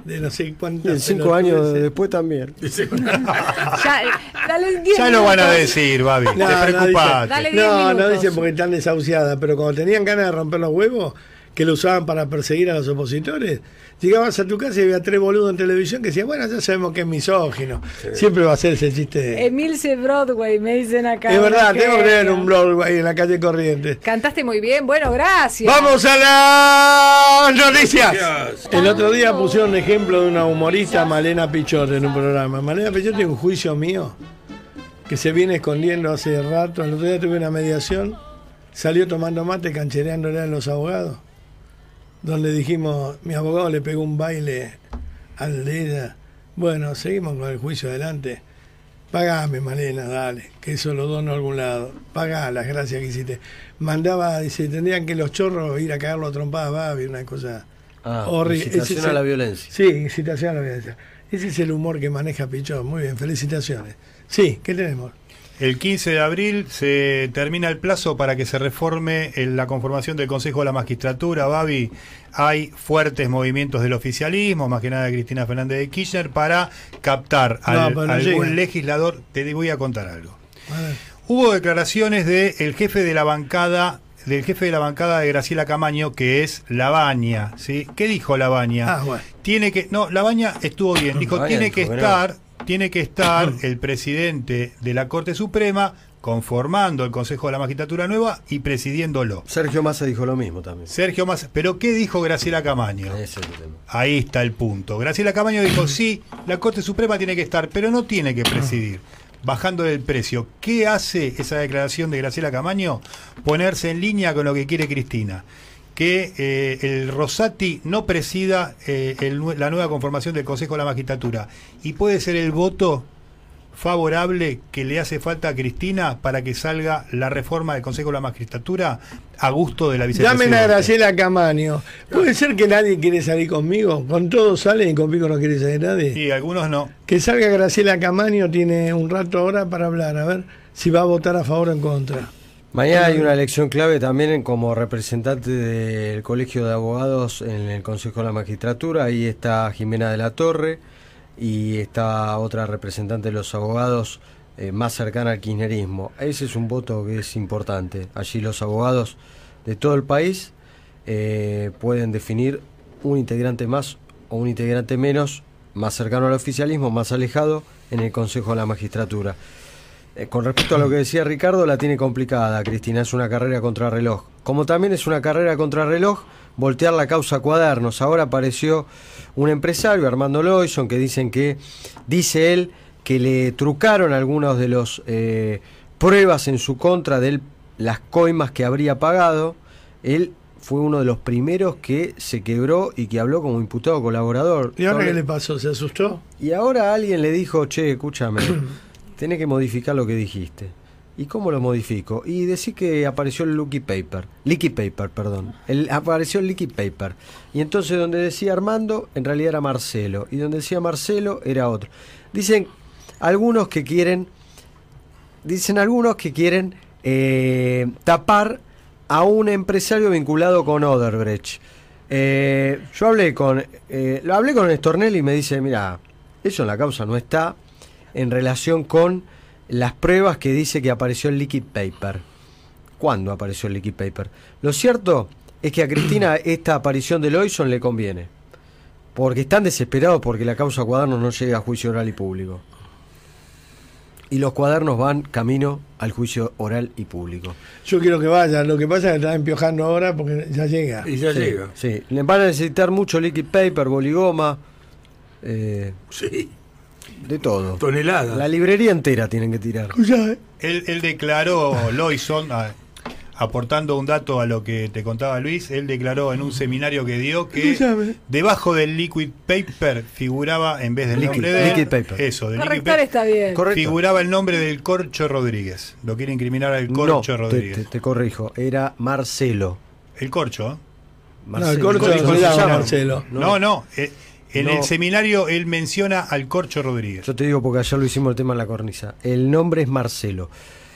de no sé Y cuántas. en cinco años después también. Ya, dale diez Ya lo van a decir, Babi. No, te no, preocupate. No, no minutos. dicen porque están desahuciadas, pero cuando tenían ganas de romper los huevos, que lo usaban para perseguir a los opositores, llegabas a tu casa y había tres boludos en televisión que decían, bueno, ya sabemos que es misógino. Siempre va a ser ese chiste. Emilce Broadway, me dicen acá. es verdad, tengo que leer genia. un ahí en la calle Corrientes. Cantaste muy bien, bueno, gracias. Vamos a las noticias. Noticias. El otro día pusieron ejemplo de una humorista, Malena Pichot, en un programa. Malena Pichot tiene un juicio mío que se viene escondiendo hace rato. El otro día tuve una mediación, salió tomando mate, canchereándole a los abogados, donde dijimos, mi abogado le pegó un baile al de ella. Bueno, seguimos con el juicio adelante. Pagame, Malena, dale, que eso lo dono a algún lado. Pagá las gracias que hiciste. Mandaba, dice, tendrían que los chorros ir a cagarlo a trompadas, Babi, una cosa Ah, horrible. incitación es a la violencia. Sí, incitación a la violencia. Ese es el humor que maneja Pichón. Muy bien, felicitaciones. Sí, ¿qué tenemos? El 15 de abril se termina el plazo para que se reforme el- la conformación del Consejo de la Magistratura. Babi, hay fuertes movimientos del oficialismo, más que nada de Cristina Fernández de Kirchner, para captar No, al- pero no algún llega. legislador. Te voy a contar algo. A. Hubo declaraciones del el jefe de la bancada del jefe de la bancada de Graciela Camaño, que es Labaña, ¿sí? ¿Qué dijo Labaña? Ah, bueno. Tiene que, no, Labaña estuvo bien, dijo, Labaña tiene dijo que que no. estar, tiene que estar el presidente de la Corte Suprema conformando el Consejo de la Magistratura Nueva y presidiéndolo. Sergio Massa dijo lo mismo también. Sergio Massa, pero ¿qué dijo Graciela Camaño? Ese es el tema. Ahí está el punto. Graciela Camaño dijo, sí, la Corte Suprema tiene que estar, pero no tiene que presidir, bajándole el precio. ¿Qué hace esa declaración de Graciela Camaño? Ponerse en línea con lo que quiere Cristina. Que eh, el Rosati no presida eh, el la nueva conformación del Consejo de la Magistratura. Y puede ser el voto favorable que le hace falta a Cristina para que salga la reforma del Consejo de la Magistratura a gusto de la vicepresidenta. Llamen a Graciela Camaño. ¿Puede ser que nadie quiere salir conmigo? Con todos salen y conmigo no quiere salir nadie. Y algunos no. Que salga Graciela Camaño, tiene un rato ahora para hablar. A ver, si va a votar a favor o en contra. Mañana hay una elección clave también como representante del Colegio de Abogados en el Consejo de la Magistratura. Ahí está Jimena de la Torre y está otra representante de los abogados eh, más cercana al kirchnerismo. Ese es un voto que es importante. Allí los abogados de todo el país eh, pueden definir un integrante más o un integrante menos, más cercano al oficialismo, más alejado, en el Consejo de la Magistratura. Eh, con respecto a lo que decía Ricardo, la tiene complicada, Cristina, es una carrera contra reloj. Como también es una carrera contra reloj, voltear la causa cuadernos. Ahora apareció un empresario, Armando Loison, que dicen que, dice él, que le trucaron algunos de los eh, pruebas en su contra de él, las coimas que habría pagado. Él fue uno de los primeros que se quebró y que habló como imputado colaborador. ¿Y ahora qué le pasó? ¿Se asustó? y ahora alguien le dijo, che, escúchame, tenés que modificar lo que dijiste. ¿Y cómo lo modifico? Y decir que apareció el Lucky Paper. Leaky Paper, perdón. Apareció el Leaky Paper. Y entonces donde decía Armando, en realidad era Marcelo. Y donde decía Marcelo, era otro. Dicen algunos que quieren, dicen algunos que quieren eh, tapar a un empresario vinculado con Oderbrecht. Eh, yo hablé con, eh, lo hablé con Estornelli y me dice, mira, eso en la causa no está en relación con las pruebas que dice que apareció el liquid paper. ¿Cuándo apareció el liquid paper? Lo cierto es que a Cristina esta aparición de Loison le conviene. Porque están desesperados porque la causa cuadernos no llegue a juicio oral y público. Y los cuadernos van camino al juicio oral y público. Yo quiero que vaya. Lo que pasa es que está empiojando ahora porque ya llega. Y ya Sí, llega. Sí, le van a necesitar mucho liquid paper, boligoma, eh, Sí. De todo. Toneladas. La librería entera tienen que tirar. Eh. Él, él declaró, Loison, a- aportando un dato a lo que te contaba Luis, él declaró en un seminario que dio que debajo del liquid paper figuraba, en vez del Liquid- nombre de liquid paper. eso, del liquid paper, está bien. Correcto. figuraba el nombre del Corcho Rodríguez. Lo quiere incriminar al Corcho no, Rodríguez. te- te corrijo, era Marcelo. El Corcho, ¿eh? No, el corcho Marcelo no se llama llama. Marcelo. No, no. eh, en No. el seminario él menciona al Corcho Rodríguez. Yo te digo porque ayer lo hicimos el tema en la cornisa. El nombre es Marcelo.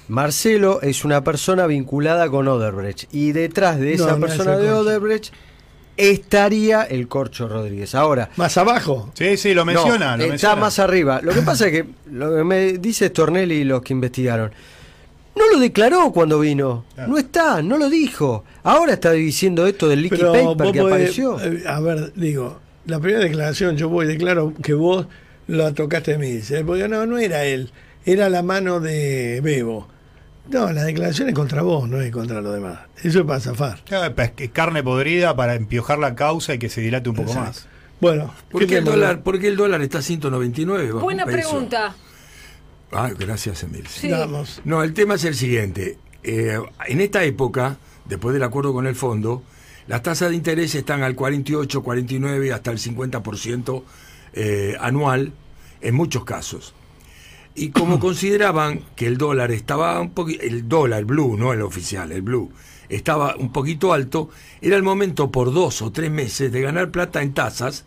Marcelo es una persona vinculada con Oderbrecht. Y detrás de esa no persona de Corcho. Odebrecht estaría el Corcho Rodríguez. Ahora, Más abajo. Sí, sí, lo menciona. no, lo está menciona. más arriba. Lo que pasa es que lo que me dice Stornelli y los que investigaron. No lo declaró cuando vino. Claro. No está, no lo dijo. Ahora está diciendo esto del liquid Pero paper que podés- apareció. eh, a ver, digo, la primera declaración yo voy y declaro que vos la tocaste a mí. Dice, porque no, no era él, era la mano de Bebo. No, la declaración es contra vos, no es contra los demás. Eso es para zafar. Claro, pues, carne podrida para empiojar la causa y que se dilate un poco Exacto. más. Bueno, ¿Por ¿qué qué, el dólar, por qué el dólar está a 199? bajo Buena pregunta. Ah, gracias, Emil. Sí. No, el tema es el siguiente. Eh, en esta época, después del acuerdo con el fondo, las tasas de interés están al 48, 49, hasta el 50% eh, anual en muchos casos. Y como consideraban que el dólar estaba un poquito, el dólar, el blue, no el oficial, el blue, estaba un poquito alto, era el momento por dos o tres meses de ganar plata en tasas,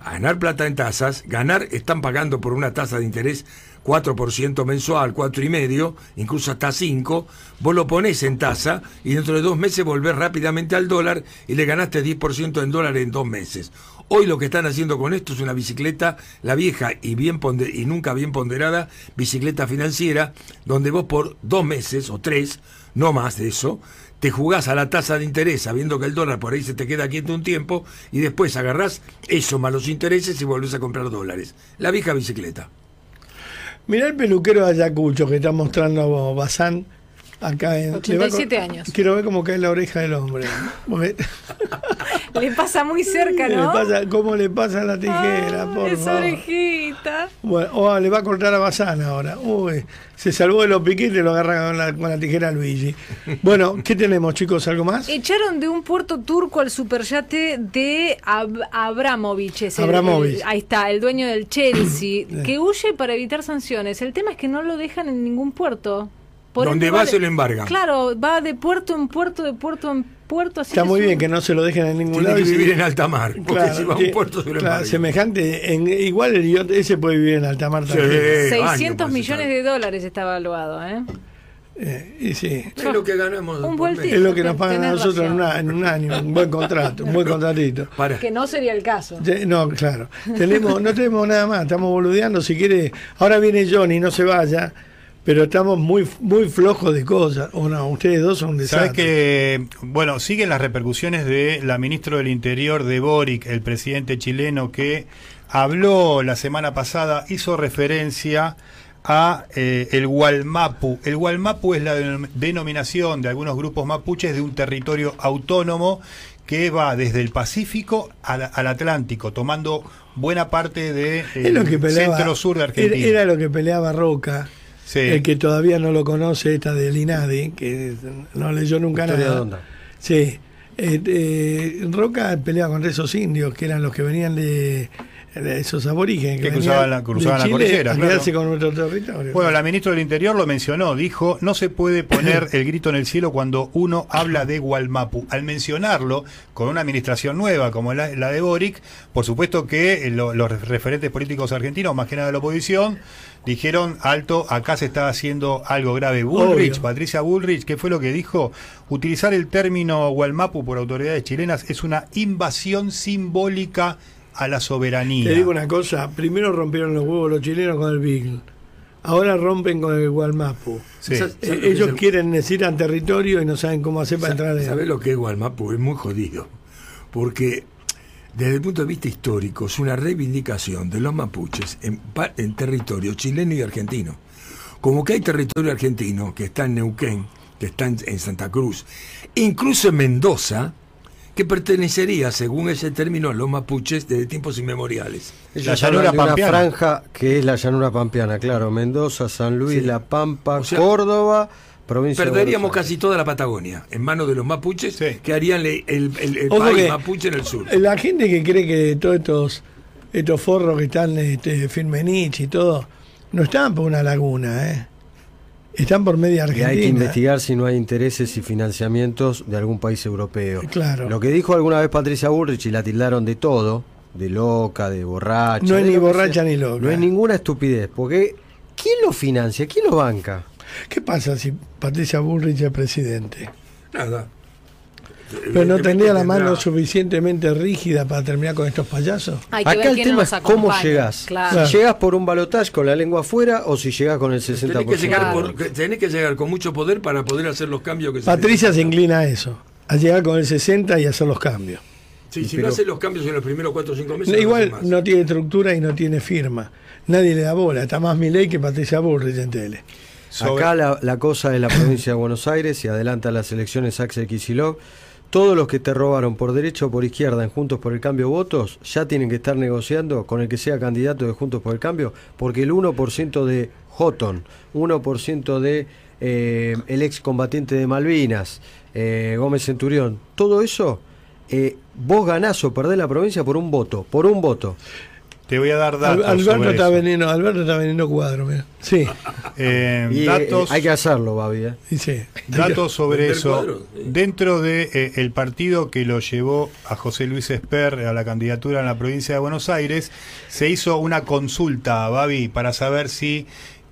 a ganar plata en tasas, ganar, están pagando por una tasa de interés 4% mensual, 4,5%, incluso hasta 5%, vos lo pones en tasa y dentro de dos meses volvés rápidamente al dólar y le ganaste 10% en dólares en dos meses. Hoy lo que están haciendo con esto es una bicicleta, la vieja y, bien ponde- y nunca bien ponderada bicicleta financiera, donde vos por dos meses o tres, no más de eso, te jugás a la tasa de interés sabiendo que el dólar por ahí se te queda quieto un tiempo y después agarrás eso más los intereses y volvés a comprar dólares. La vieja bicicleta. Mirá el peluquero de Ayacucho que está mostrando Bazán acá en. va a 87 co- años. Quiero ver cómo cae la oreja del hombre. Le pasa muy cerca, le ¿no? pasa- ¿Cómo le pasa la tijera? Ah, por esa favor. orejita. Bueno, oh, le va a cortar a Bazán ahora. Uy, se salvó de los piquetes y lo agarra con la, con la tijera a Luigi. Bueno, ¿qué tenemos, chicos? ¿Algo más? Echaron de un puerto turco al superyate de Ab- Abramovich. es el- Abramovich. el- ahí está, el dueño del Chelsea, que huye para evitar sanciones. El tema es que no lo dejan en ningún puerto. Por Donde va de- se lo embargan. Claro, va de puerto en puerto, de puerto en puerto, así Está que muy bien un- que no se lo dejen en ningún Tiene lado. que y se- vivir en alta mar, porque si va a un que- puerto se lo claro, embarga. semejante, en, igual el idiota ese puede vivir en alta mar Sí. también. Eh, 600 años, millones de dólares está evaluado, ¿eh? Eh, y sí. Es lo que ganamos. Un mes. Es lo que nos pagan a nosotros en, razón. una- en un año, un buen contrato, un buen contratito. Para. Que no sería el caso. No, claro. Tenemos, no tenemos nada más, estamos boludeando. Si quiere, ahora viene Johnny, no se vaya, pero estamos muy muy flojos de cosas. O no, ustedes dos son un Sabes que, bueno, siguen las repercusiones de la ministra del Interior de Boric, el presidente chileno, que habló la semana pasada, hizo referencia a eh, el Gualmapu. El Gualmapu es la denom- denominación de algunos grupos mapuches de un territorio autónomo que va desde el Pacífico al, al Atlántico, tomando buena parte de peleaba, centro-sur de era, Argentina. era lo que peleaba Roca. Sí. El que todavía no lo conoce, esta del INADI, que no leyó nunca Historia nada. de onda. Sí. Eh, eh, Roca peleaba contra esos indios, que eran los que venían de, de esos aborígenes. Que cruzaban la- de cruzaban la Chile cordillera, claro. con nuestro territorio. Bueno, la ministra del Interior lo mencionó, dijo, no se puede poner el grito en el cielo cuando uno habla de Gualmapu. Al mencionarlo, con una administración nueva como la, la de Boric, por supuesto que eh, lo- los referentes políticos argentinos, más que nada de la oposición, dijeron, alto, acá se está haciendo algo grave. Bullrich, Obvio. Patricia Bullrich, ¿qué fue lo que dijo? Utilizar el término Gualmapu por autoridades chilenas es una invasión simbólica a la soberanía. Te digo una cosa, primero rompieron los huevos los chilenos con el Beagle. Ahora rompen con el Gualmapu. Sí. Eh, ellos quieren, necesitan territorio y no saben cómo hacer para entrar en ¿Sabes lo que es Gualmapu? Es muy jodido. Porque desde el punto de vista histórico es una reivindicación de los mapuches en, en territorio chileno y argentino. Como que hay territorio argentino que está en Neuquén, que está en, en Santa Cruz, incluso en Mendoza, que pertenecería, según ese término, a los mapuches desde tiempos inmemoriales. Ellos hablan de una franja que es la llanura pampeana, claro, Mendoza, San Luis, Sí. La Pampa, O sea, Córdoba, provincia Perderíamos casi toda la Patagonia en manos de los mapuches, que harían el, el- el- país que mapuche en el sur. La gente que cree que todos estos estos forros que están este, Firmenich y todo, no están por una laguna, ¿eh? Están por media Y Argentina. hay que investigar si no hay intereses y financiamientos de algún país europeo. Claro. Lo que dijo alguna vez Patricia Bullrich y la tildaron de todo, de loca, de borracha. No es ni borracha sea. ni loca. No es ninguna estupidez, porque ¿quién lo financia? ¿Quién lo banca? ¿Qué pasa si Patricia Bullrich es presidente? Nada. Pero no tendría la mano suficientemente rígida para terminar con estos payasos. Hay que Acá ver el tema es cómo llegás. claro. Si llegás por un balotaje con la lengua afuera o si llegás con el 60%. Tenés que, llegar por- que- tenés que llegar con mucho poder para poder hacer los cambios que se Patricia se inclina a eso, a llegar con el 60 y hacer los cambios. Sí, si Pero- no hace los cambios en los primeros 4 o 5 meses. No, igual no tiene estructura y no tiene firma. Nadie le da bola. Está más Milei que Patricia Bullrich en tele. Acá la, cosa es la provincia de Buenos Aires y adelanta las elecciones Axel Kicillof. Todos los que te robaron por derecha o por izquierda en Juntos por el Cambio votos ya tienen que estar negociando con el que sea candidato de Juntos por el Cambio, porque el 1% de Houghton, 1% de eh, el ex combatiente de Malvinas, eh, Gómez Centurión, todo eso, eh, vos ganás o perdés la provincia por un voto, por un voto. Te voy a dar datos. Al- Alberto sobre está eso. Alberto está vendiendo cuadros, mira. Sí. Eh, Y, eh, hay que hacerlo, Babi. eh. Sí. datos sobre eso. sí. Dentro de eh, el partido que lo llevó a José Luis Esper a la candidatura en la provincia de Buenos Aires, se hizo una consulta, Babi, para saber si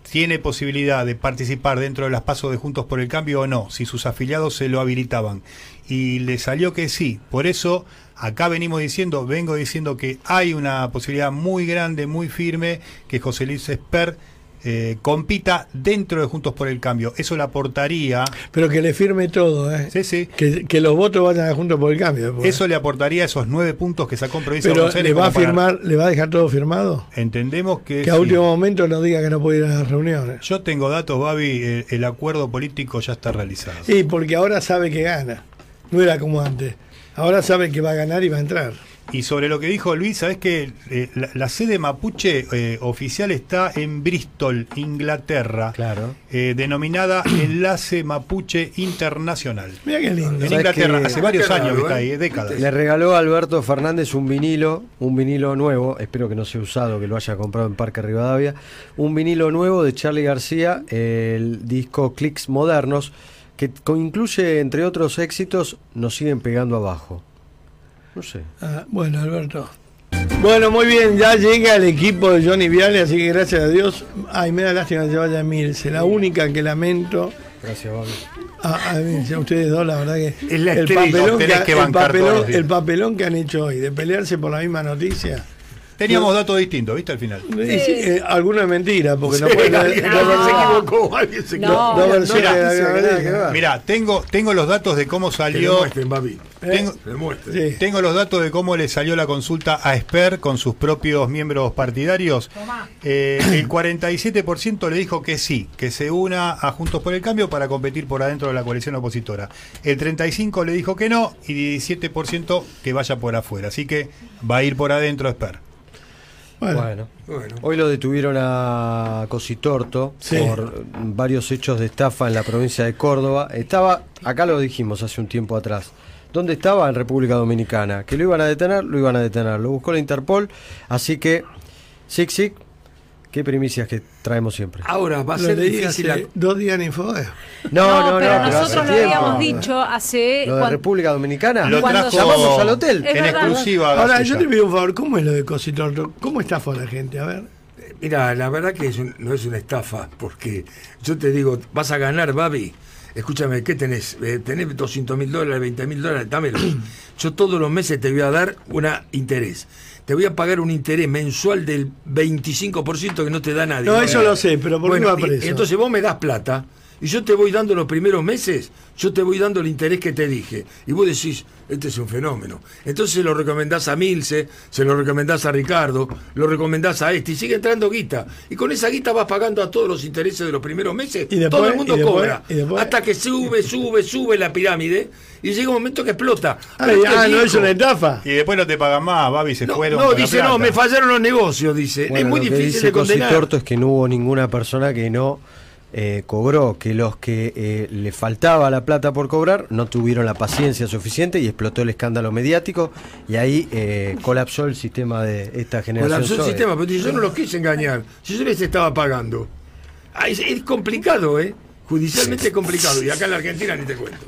tiene posibilidad de participar dentro de las pasos de Juntos por el Cambio o no, si sus afiliados se lo habilitaban. Y le salió que sí. Por eso, acá venimos diciendo, vengo diciendo que hay una posibilidad muy grande, muy firme, que José Luis Esper eh, compita dentro de Juntos por el Cambio. Eso le aportaría, Pero que le firme todo, ¿eh? sí, sí, Que, que los votos vayan juntos por el cambio. después. eso le aportaría esos nueve puntos que sacó en provincia Pero le va a para- firmar, le va a dejar todo firmado. Entendemos que, Que a sí. último momento no diga que no puede ir a las reuniones. Yo tengo datos, Babi, el, el acuerdo político ya está realizado. Sí, porque ahora sabe que gana. No era como antes. Ahora sabe que va a ganar y va a entrar. Y sobre lo que dijo Luis, sabes que eh, la, la sede mapuche eh, oficial está en Bristol, Inglaterra, Claro. eh, denominada Enlace Mapuche Internacional. Mira qué lindo. En ¿Sabes Inglaterra, que- hace varios años que está ahí, décadas. Le regaló a Alberto Fernández un vinilo, un vinilo nuevo, espero que no sea usado, que lo haya comprado en Parque Rivadavia, un vinilo nuevo de Charlie García, el disco Clicks Modernos, que incluye, entre otros éxitos, Nos siguen pegando abajo. No sé. Ah, bueno, Alberto. Bueno, muy bien, ya llega el equipo de Johnny Viale, así que gracias a Dios. Ay, me da lástima que se vaya Milce, la única que lamento. Gracias, Bobby. A, a Milce, a ustedes dos, la verdad que. Es la el, papelón que, que el, papelón, el papelón que han hecho hoy, de pelearse por la misma noticia. Teníamos datos distintos, ¿viste? Al final. Sí, eh, alguno es mentira, porque no puede alguien se equivocó, alguien se No. Que Mirá, tengo, tengo los datos de cómo salió. Tengo, Demuestren. Sí. tengo los datos de cómo le salió la consulta a Esper con sus propios miembros partidarios. Eh, el 47% le dijo que sí, que se una a Juntos por el Cambio para competir por adentro de la coalición opositora. El 35% le dijo que no y 17% que vaya por afuera. Así que va a ir por adentro Esper. Bueno. Hoy lo detuvieron a Cositorto Sí. por varios hechos de estafa en la provincia de Córdoba. Estaba, acá lo dijimos hace un tiempo atrás. ¿Dónde estaba? En República Dominicana. Que lo iban a detener, lo iban a detener. Lo buscó la Interpol. Así que, Sic Sic, qué primicias que traemos siempre. Ahora va a ser difícil. hace dos días en Infobae. No, no, no, pero hace nosotros lo tiempo. habíamos dicho hace. Lo de República Dominicana. Lo Cuando trajo llamamos al hotel. En exclusiva. Ahora, yo te pido un favor, ¿cómo es lo de Cositorto? ¿Cómo estafa la gente? A ver. Mira, la verdad que es un- no es una estafa, porque yo te digo, vas a ganar, Babi. Escúchame, ¿qué tenés? Eh, tenés 200 mil dólares, 20 mil dólares, dámelo. Yo todos los meses te voy a dar un interés. Te voy a pagar un interés mensual del 25% que no te da nadie. No, eso lo sé, pero ¿por qué Bueno, va y- preso? y entonces vos me das plata y yo te voy dando los primeros meses, yo te voy dando el interés que te dije. Y vos decís, este es un fenómeno. Entonces se lo recomendás a Milce, se lo recomendás a Ricardo, lo recomendás a este y sigue entrando guita. Y con esa guita vas pagando a todos los intereses de los primeros meses. Y después- Todo el mundo y después- cobra. y después- hasta que sube, sube, sube la pirámide y llega un momento que explota. Ah, este ah, no es una estafa. Y después no te pagan más, Babi, se No, fueron. no, con la dice, no, me fallaron los negocios, dice. Bueno, es muy lo que difícil dice de condenar. Es que no hubo ninguna persona que no eh, cobró, que los que eh, le faltaba la plata por cobrar no tuvieron la paciencia suficiente y explotó el escándalo mediático y ahí eh, colapsó el sistema de esta generación. Colapsó el Zoe. sistema, pero yo no los quise engañar. Si yo les estaba pagando. Ah, es, es complicado, ¿eh? Judicialmente es complicado. Y acá en la Argentina ni te cuento.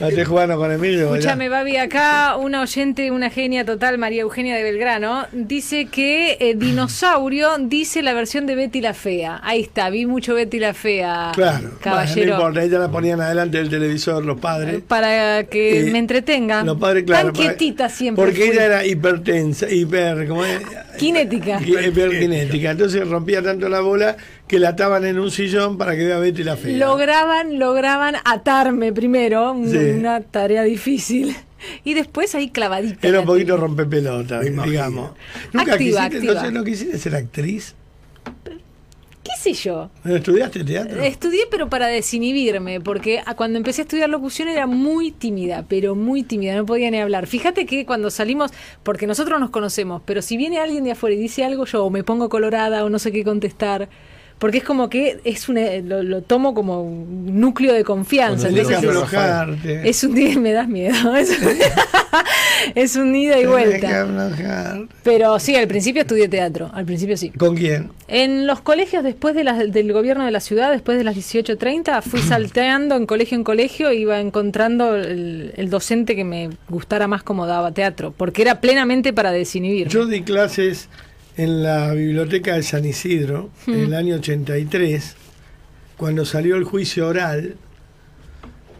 Esté jugando con Emilio. Escúchame, Babi, acá una oyente, una genia total, María Eugenia de Belgrano, dice que eh, Dinosaurio dice la versión de Betty la Fea. Ahí está, vi mucho Betty la Fea, Claro, caballero. Bueno, no importa, ella la ponían adelante del televisor, los padres. para que Eh, me entretenga. Los padres, claro. Tan para- quietita siempre. Porque fui. ella era hipertensa, hiper, ¿cómo es? Kinética. Hiperkinética. Entonces rompía tanto la bola que la ataban en un sillón para que vea Betty la fea. Lograban, lograban atarme primero, Sí. una tarea difícil. Y después ahí clavadita. Era un poquito rompepelota, digamos. Nunca Activa, quisiste, activa. no sé, no quisiste ser actriz. ¿Qué sé yo? ¿No ¿Estudiaste teatro? Estudié pero para desinhibirme, porque cuando empecé a estudiar locución era muy tímida, pero muy tímida, no podía ni hablar. Fíjate que cuando salimos, porque nosotros nos conocemos, pero si viene alguien de afuera y dice algo, yo o me pongo colorada o no sé qué contestar. Porque es como que es una, lo, lo tomo como un núcleo de confianza. Tienes que entonces es- un día me das miedo. Es, es un ida y que vuelta. Pero sí, al principio estudié teatro. Al principio sí. ¿Con quién? En los colegios, después de las- del gobierno de la ciudad, después de las 18.30, fui salteando en colegio en colegio, iba encontrando el, el docente que me gustara más como daba teatro, porque era plenamente para desinhibir. Yo di clases en la biblioteca de San Isidro en el año 83, cuando salió el juicio oral.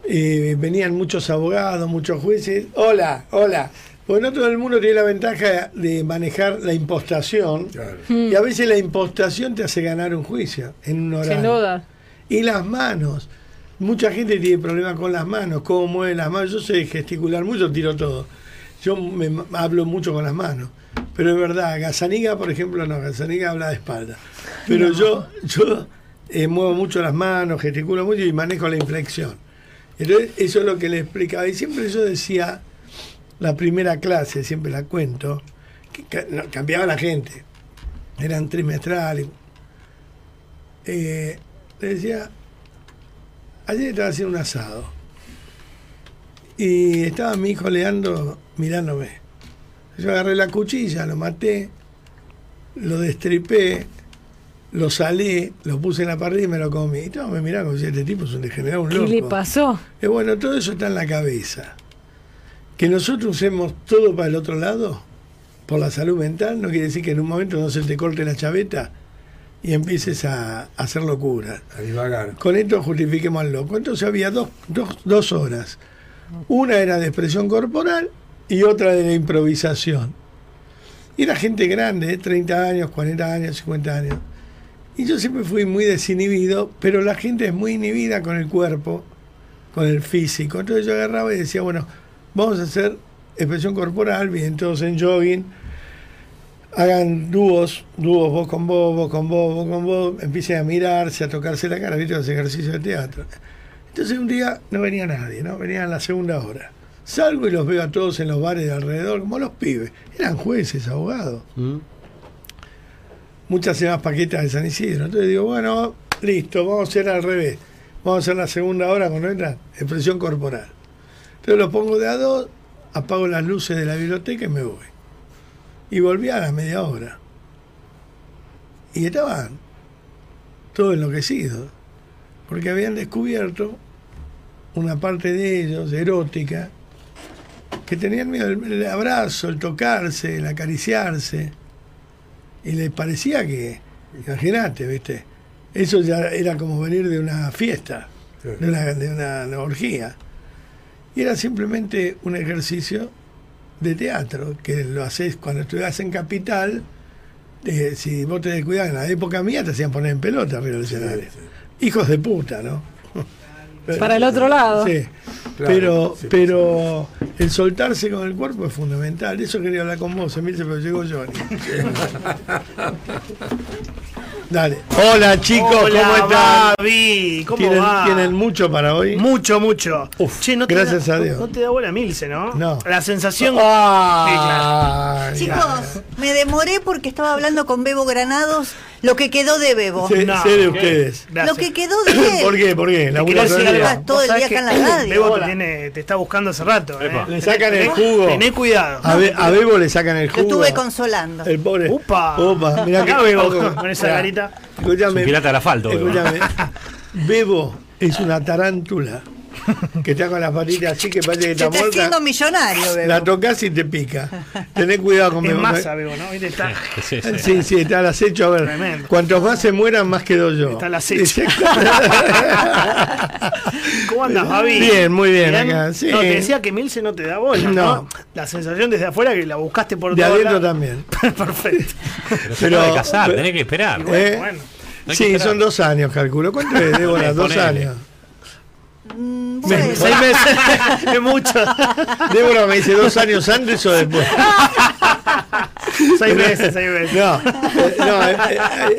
eh, venían muchos abogados, muchos jueces. Hola, hola. Porque no todo el mundo tiene la ventaja de manejar la impostación. Y a veces la impostación te hace ganar un juicio en un oral. Sin duda. Y las manos. Mucha gente tiene problemas con las manos, cómo mueve las manos. Yo sé gesticular mucho, tiro todo. Yo me hablo mucho con las manos. Pero es verdad, Gazaniga, por ejemplo, no, Gazaniga habla de espalda. Pero No. yo, yo eh, muevo mucho las manos, gesticulo mucho y manejo la inflexión. Entonces, eso es lo que le explicaba. Y siempre yo decía, la primera clase, siempre la cuento, que ca- no, cambiaba la gente. Eran trimestrales. Eh, le decía, ayer estaba haciendo un asado. Y estaba mi hijo Leandro mirándome. Yo agarré la cuchilla, lo maté, lo destripé lo salé, lo puse en la parrilla y me lo comí. Y todos me miraban como si este tipo es un degenerado, un ¿Qué loco. le pasó? Y bueno, todo eso está en la cabeza. Que nosotros usemos todo para el otro lado, por la salud mental, no quiere decir que en un momento no se te corte la chaveta y empieces a, a hacer locura. A divagar. Con esto justifiquemos al loco. Entonces había dos, dos, dos horas. Una era de expresión corporal y otra de la improvisación. Y era gente grande, ¿eh? 30 años, 40 años, 50 años. Y yo siempre fui muy desinhibido, pero la gente es muy inhibida con el cuerpo, con el físico. Entonces yo agarraba y decía, bueno, vamos a hacer expresión corporal, bien, todos en jogging, hagan dúos, dúos vos con vos, vos con vos, vos con vos, empiecen a mirarse, a tocarse la cara, viste los ejercicios de teatro. Entonces un día no venía nadie, ¿no? Venían a la segunda hora. Salgo y los veo a todos en los bares de alrededor, como los pibes. Eran jueces, abogados. Muchas más paquetas de San Isidro. Entonces digo, bueno, listo, vamos a hacer al revés. Vamos a hacer la segunda hora cuando entran, expresión corporal. Entonces lo pongo de a dos, apago las luces de la biblioteca y me voy. Y volví a la media hora. Y estaban todos enloquecidos, porque habían descubierto una parte de ellos, erótica, que tenían miedo el, abrazo, el tocarse, el acariciarse, y les parecía que, imagínate, ¿viste? Eso ya era como venir de una fiesta, de una, de una orgía. Y era simplemente un ejercicio de teatro, que lo haces cuando estudias en Capital, eh, si vos te descuidás, en la época mía te hacían poner en pelota arriba del escenario. Hijos de puta, ¿no? Para el otro lado. Sí, Claro, pero, sí. pero el soltarse con el cuerpo es fundamental. Eso quería hablar con vos, Emilce, pero llegó Johnny. Dale. Hola chicos, Hola, ¿cómo están? ¿cómo ¿Tienen, va? tienen mucho para hoy? Mucho, mucho. che, no te gracias da, a Dios. No te da bola Milce, ¿no? No. La sensación. Ah, Sí, claro. Chicos, me demoré porque estaba hablando con Bebo Granados, lo que quedó de Bebo. Sé, sé de ustedes. Lo que quedó de él. ¿Por qué? ¿Por qué? Te quiero todo el día. Acá en la radio. Bebo te, tiene, te está buscando hace rato. eh. Le sacan el jugo. Tené cuidado. A, Be- a Bebo le sacan el Lo jugo. estuve consolando. El pobre. Upa. Upa. Mirá Acá que- Bebo, con esa Mirá. carita. Escúchame. Es un pirata del asfalto, Bebo. Escúchame. Bebo es una tarántula que está con las patitas así que parece que está está muerta. haciendo millonario, Bebo. La tocas y te pica. Tené cuidado con Es Bebo. masa, Bebo, ¿no? Viste, Está, Sí, sí, está al acecho. A ver, Tremendo. cuantos más se mueran, más quedo yo. Está al acecho. ¿Cómo andas, Babi? Bien, muy bien acá, sí. No, te decía que Milce no te da bola, ¿no? No. La sensación desde afuera que la buscaste por De adentro lados. también. Perfecto. Pero se acaba de casar, tenés que esperar. ¿Eh? Bueno. que Sí, esperar. son dos años, calculo. ¿Cuánto es, Débora? Dos años. Mm, bueno. seis meses. Es mucho. Débora me dice dos años antes o después. seis meses, seis meses. No, eh, no eh,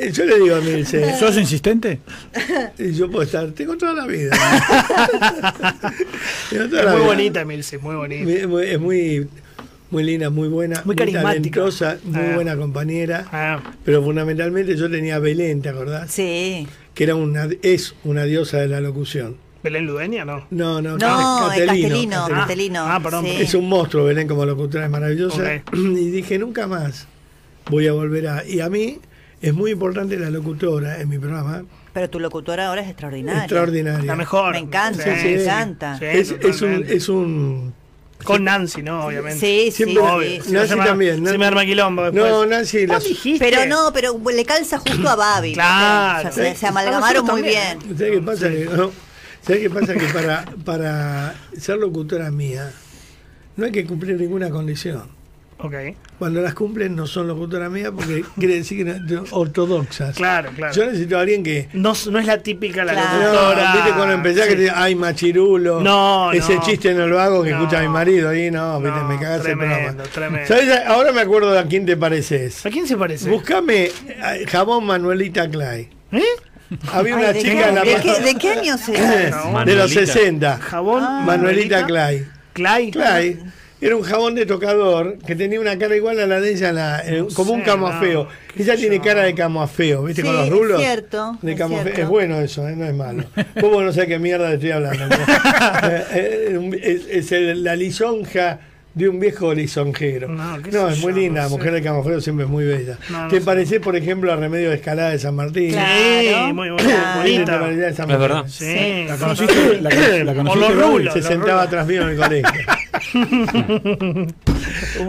eh, yo le digo a mí, dice, ¿Sos insistente? y yo puedo estar, tengo toda la vida. Toda Es la muy vida. bonita, Milce, muy bonita. Muy- muy- Es muy, muy linda, muy buena, Muy carismática. talentosa, muy Ah. buena compañera. Ah, Pero fundamentalmente yo tenía a Belén, ¿te acordás? Sí. Que era una, es una diosa de la locución. ¿Belén Ludeña, no? No, no, No, Castelino. Catelino. Castelino. Ah, perdón, sí. Es un monstruo, Belén, como locutora, es maravillosa. Y dije, nunca más voy a volver a... Y a mí es muy importante la locutora en mi programa. Pero tu locutora ahora es extraordinaria. Extraordinaria. La mejor. Me encanta, Sí, me sí. encanta. Sí, es, es un, totalmente. es un... Con Nancy, ¿no? Obviamente. Sí, sí, Siempre- Obvio. sí. Si no, Nancy se me- también, ¿no? Se me arma quilombo después. No, Nancy... Dijiste. Pero no, pero le calza justo a Babi. Claro. O sea, se, se amalgamaron muy bien. ¿Sabes qué pasa? No, ¿sabes qué pasa? Que para, para ser locutora mía no hay que cumplir ninguna condición. Ok. Cuando las cumplen no son locutoras mías porque quiere decir que no- no- ortodoxas. Claro, claro. Yo necesito a alguien que... No, no es la típica la Claro. locutora. No, viste cuando empecé que te ay, machirulo. No, Ese no. chiste no lo hago que No. escucha mi marido ahí, no, viste, me cagás el tremendo, programa. tremendo. ¿Sabés? Ahora me acuerdo de a quién te pareces. ¿A quién se parece? Buscame eh, jabón Manuelita Clay. ¿Eh? Había Ay, una ¿de, chica qué, en la de qué- de qué año será? de los 60. Jabón. Ah. Manuelita Clay. Clay. Clay. Era un jabón de tocador que tenía una cara igual a la de ella, la- eh, como un sé, camoafeo. no, Ella tiene cara de camoafeo, ¿viste? Sí, con los es rulos. cierto, De es cierto. Es bueno eso, ¿eh? no es malo. Vos no sé qué mierda estoy hablando. Eh, eh, es es el- la lisonja de un viejo lisonjero. No, No, qué sé es muy yo, linda, no la sé. mujer de Camafeo siempre es muy bella. No, no ¿Te parece, por ejemplo, a Remedio de Escalada de San Martín? Sí, muy buena, Claro. bonita. De San Es verdad. Sí. ¿La conociste? ¿La, la O conociste? los rulos. Se los sentaba rulos. atrás mío en el colegio.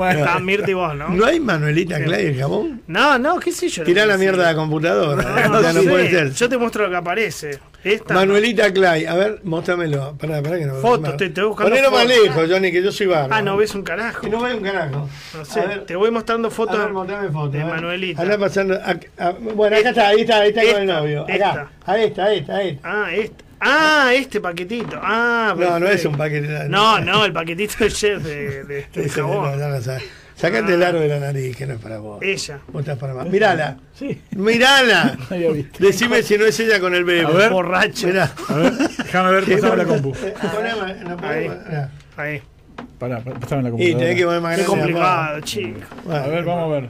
Está Mirta y vos, ¿no? ¿No hay Manuelita Clay el jabón? No, no, qué sé yo. Tirá la mierda de la computadora. No, ya no sé. puede ser. Yo te muestro lo que aparece. Esta. Manuelita Clay, a ver, mostrámelo. Pará, pará que no Fotos, no. te estoy buscando Ponelo más lejos, Johnny, que yo soy barro. Ah, no ves un carajo. Y no veo un carajo. No sé, ver. te voy mostrando fotos fotos. de. Manuelita. Anda pasando. a- a- bueno, acá está, ahí está, ahí está con el Esta, novio. Acá. esta. A esta, a esta, a esta. Ah, este. Ah, este paquetito. Ah, No, no es un paquete. No, no, el paquetito de Chef de, de, de Ese no, jabón. ya Sacate el aro de la nariz, que no es para vos. Ella. Vos estás para más. Mirala. Sí. Mirala. No había visto. Decime si no es ella con el bebé. A ver. Borracha. Mirá. A ver, déjame ver, pasame la compu. Poneme- no, Ahí. mirá. Ahí. Pará, pasame la Y computadora. tenés que poner más Qué grande. complicado, chico. A ver, vamos a ver.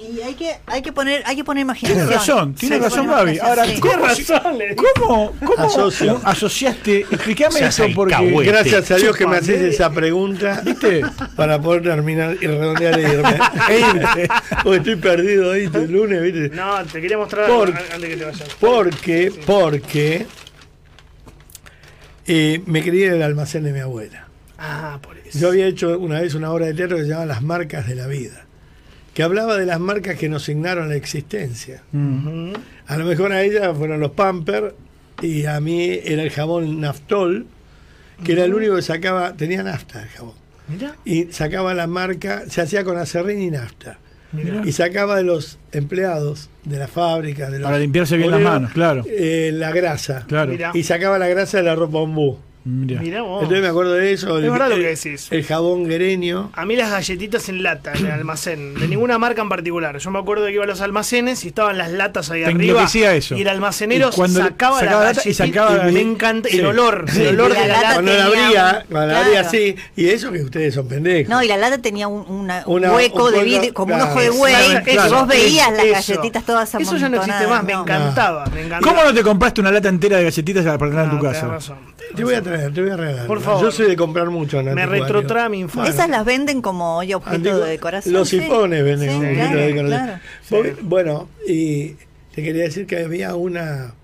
Y hay que, hay que poner, hay que poner imaginación. Tienes razón, tienes Sí, razón Gaby. Ahora, sí. ¿cómo. ¿cómo, cómo Asocio. asociaste? Explícame eso porque... alcahuete. Gracias a Dios que me haces esa pregunta ¿Viste? para poder terminar y redondear e irme. E irme. Porque estoy perdido ahí el lunes, ¿viste? No, te quería mostrar Por- algo antes que te vayas. Porque, porque eh, me quería ir al almacén de mi abuela. Ah, por eso. Yo había hecho una vez una obra de teatro que se llamaba Las marcas de la vida, que hablaba de las marcas que nos signaron la existencia. A lo mejor a ella fueron los Pampers y a mí era el jabón Naftol, que era el único que sacaba, tenía nafta el jabón. Mira. Y sacaba la marca, se hacía con acerrín y nafta. Mira. Y sacaba de los empleados de la fábrica, de los Para limpiarse bien las manos, claro. eh, la grasa. Claro. Y sacaba la grasa de la ropa ombú. Mirá. Mirá vos. Entonces me acuerdo de eso. Es el, verdad lo el- que decís. el jabón guereño. A mí las galletitas en lata, en el almacén, de ninguna marca en particular. Yo me acuerdo que iba a los almacenes y estaban las latas ahí Te arriba. eso. Y el almacenero Y cuando sacaba, sacaba la lata y sacaba- me encanta Sí. el olor, Sí. el olor la de la lata lata. Cuando la abría, cuando la abría claro. así. Y eso que ustedes son pendejos. No, y la lata tenía un, una- un Una- hueco un de vidrio, como un claro. ojo de buey, Exactamente, y claro. vos veías las Eso. galletitas todas Eso ya no existe más, me amontonadas, no. encantaba, me encantaba. ¿Cómo no te compraste una lata entera de galletitas para tener en tu casa? Te voy a traer, te voy a regalar. Por favor. Yo soy de comprar mucho en Me retrotrae a mi infancia. Esas las venden como hoy objeto de decoración. Los sí. sifones venden Sí, como claro, objeto de decoración. claro. Bueno, y te quería decir que había una.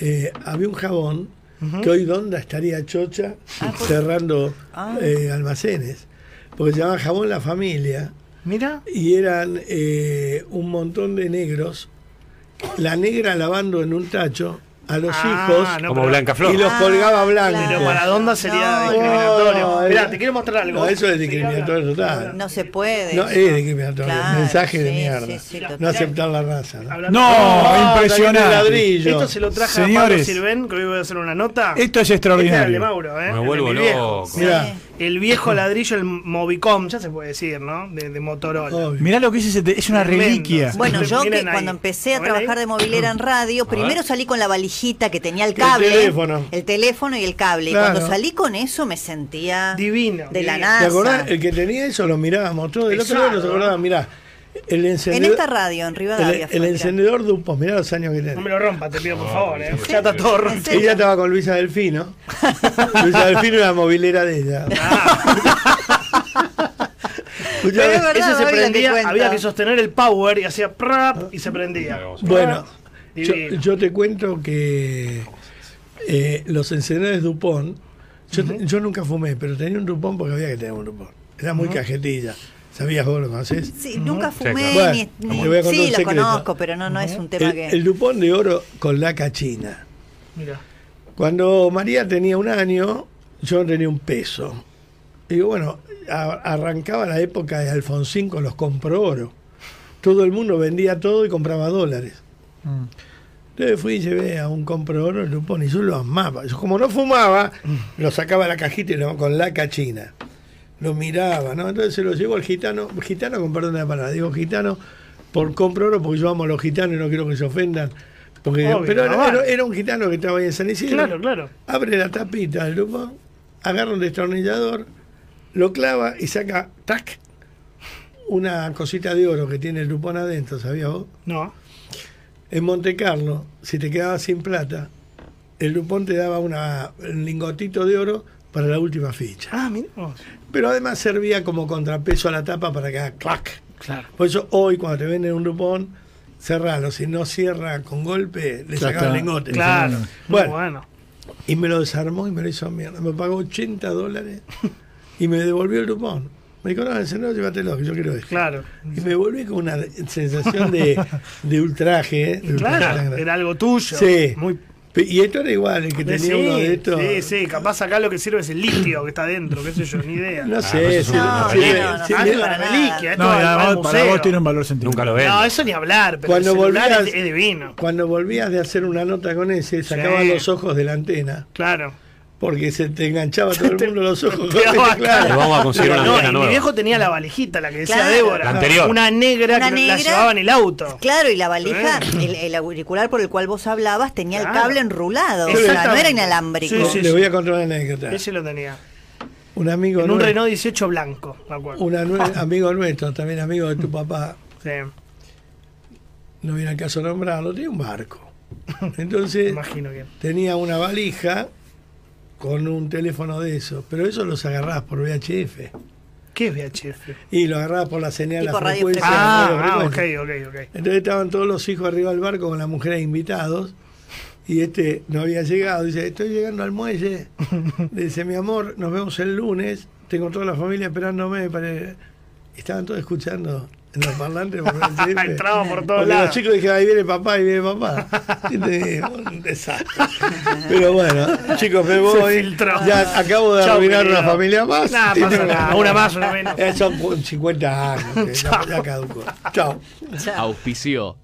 eh, había un jabón que hoy Donda estaría chocha cerrando Ah. eh, almacenes. Porque se llamaba Jabón La Familia. Mira, y eran eh, un montón de negros, la negra lavando en un tacho a los Ah, hijos no, Como pero- Blanca Flor. y los Ah, colgaba blanco. pero para Donda sería No, discriminatorio. no, Mirá, te quiero mostrar algo. No, eso es discriminatorio total. No se puede. No, es discriminatorio. Claro, mensaje de mierda. sí, sí, total. no aceptar la raza. ¿no? Impresionante. Esto se lo traje a Pablo Señores. Sirven, que hoy voy a hacer una nota. Esto es Este era el de extraordinario. Mauro, ¿eh? Me vuelvo loco. Sí. Mirá. El viejo ladrillo, el Movicom, ya se puede decir, ¿no? De, de Motorola. Obvio. Mirá lo que es ese, es una Tremendo. reliquia. Bueno, yo que ahí. cuando empecé a ¿Lo ven trabajar ahí? de movilera en radio, primero salí con la valijita que tenía el El cable, teléfono. el teléfono y el cable. Claro. Y cuando salí con eso me sentía Divino. de la. NASA. ¿Te acordás? El que tenía eso lo mirábamos todos. El otro día nos acordábamos, mirá. El En esta radio, en el, Rivadavia. fue, el mirá. encendedor Dupont, mirá los años que No tiene. me lo rompa, te pido por favor, ¿eh? Ya está todo roto. ¿En serio? Ella estaba con Luisa Delfino. Luisa Delfino era movilera de ella. Verdad, Ese se prendía, había que sostener el power y hacía prap y se prendía. Bueno, yo, te cuento que eh, los encendedores Dupont, yo nunca fumé, pero tenía un Dupont porque había que tener un Dupont. Era muy cajetilla. ¿Sabías vos lo conocés? Sí, nunca Sí, fumé claro. Bueno, ni, ni- te voy a contar sí, lo secreto. conozco, pero no, no es un tema El, que. el Dupont de oro con la cachina. Mira. Cuando María tenía un año, yo tenía un peso. Y bueno, a- arrancaba la época de Alfonsín con los compro oro. Todo el mundo vendía todo y compraba dólares. Mm. Entonces fui y llevé a un compro oro el Dupont y yo lo amaba. Yo como no fumaba, lo sacaba de la cajita y lo- con la cachina. Lo miraba, ¿no? Entonces se lo llevo al gitano, gitano con perdón de la palabra, digo gitano por compro oro porque yo amo a los gitanos y no quiero que se ofendan. Porque, Obvio, pero era, un gitano que estaba ahí en San Isidro. Claro, claro. Abre la tapita del Dupont, agarra un destornillador, lo clava y saca, tac, una cosita de oro que tiene el Dupont adentro, ¿sabías vos? No. En Monte Carlo, si te quedabas sin plata, el Dupont te daba una, un lingotito de oro para la última ficha. Ah, mira. vos. Pero además servía como contrapeso a la tapa para que haga clac. Claro. Por eso hoy cuando te venden un Dupont, cerralo. Si no cierra con golpe, le Ya sacaban está. lingote. Claro. Bueno, bueno. y me lo desarmó y me lo hizo mierda. Me pagó 80 dólares y me devolvió el Dupont. Me dijo, no, ese no, llévatelo, que yo quiero esto. Claro. Y me volví con una sensación de, de ultraje. ¿eh? De Claro, era algo tuyo. Sí. Muy Y esto era igual, el que tenía sí, uno de estos. Sí, sí, capaz acá lo que sirve es el litio que está dentro, qué sé yo, ni idea. No sé, si- no, si- no, es una reliquia, esto No, para vos tiene un valor sentimental. Nunca lo ven. No, eso ni hablar, pero Cuando el volvías, es, es divino. cuando volvías de hacer una nota con ese, sacaban Sí. los ojos de la antena. Claro. Porque se te enganchaba todo el mundo los ojos. Te claro. Vamos a conseguir una No, y mi nueva. viejo tenía la valijita, la que decía Claro. Débora. La anterior. Una negra Una que la llevaba en el auto. Claro, y la valija, el, el auricular por el cual vos hablabas tenía el cable enrulado, o sea, no era inalámbrico. Sí, sí, Le voy a contar una anécdota. Ese lo tenía. Un amigo En un nuestro- Renault 18 blanco, me acuerdo. un amigo nuestro, también amigo de tu papá, Sí, no viene al caso nombrarlo, tenía un barco. Entonces imagino que. tenía una valija con un teléfono de esos, pero eso los agarrabas por VHF. ¿Qué es VHF? Y lo agarrabas por la señal, la frecuencia. Ah, la ah, ok, ok, ok. Entonces estaban todos los hijos arriba del barco con las mujeres invitados. Y este no había llegado. Dice, estoy llegando al muelle. Le dice, mi amor, nos vemos el lunes. Tengo toda la familia esperándome. Para... Estaban todos escuchando en los parlantes. Por. Entraba por todos Porque lados. Los chicos dijeron, ahí viene papá, ahí viene papá. Este, un desastre. Pero bueno, chicos, me voy. filtró. Ya acabo de Chau, arruinar querido. una familia más. Nah, Y pasa tengo- nada, una más, una menos. Eh, Son 50 años. ya, ya caducó. Chao. Auspicio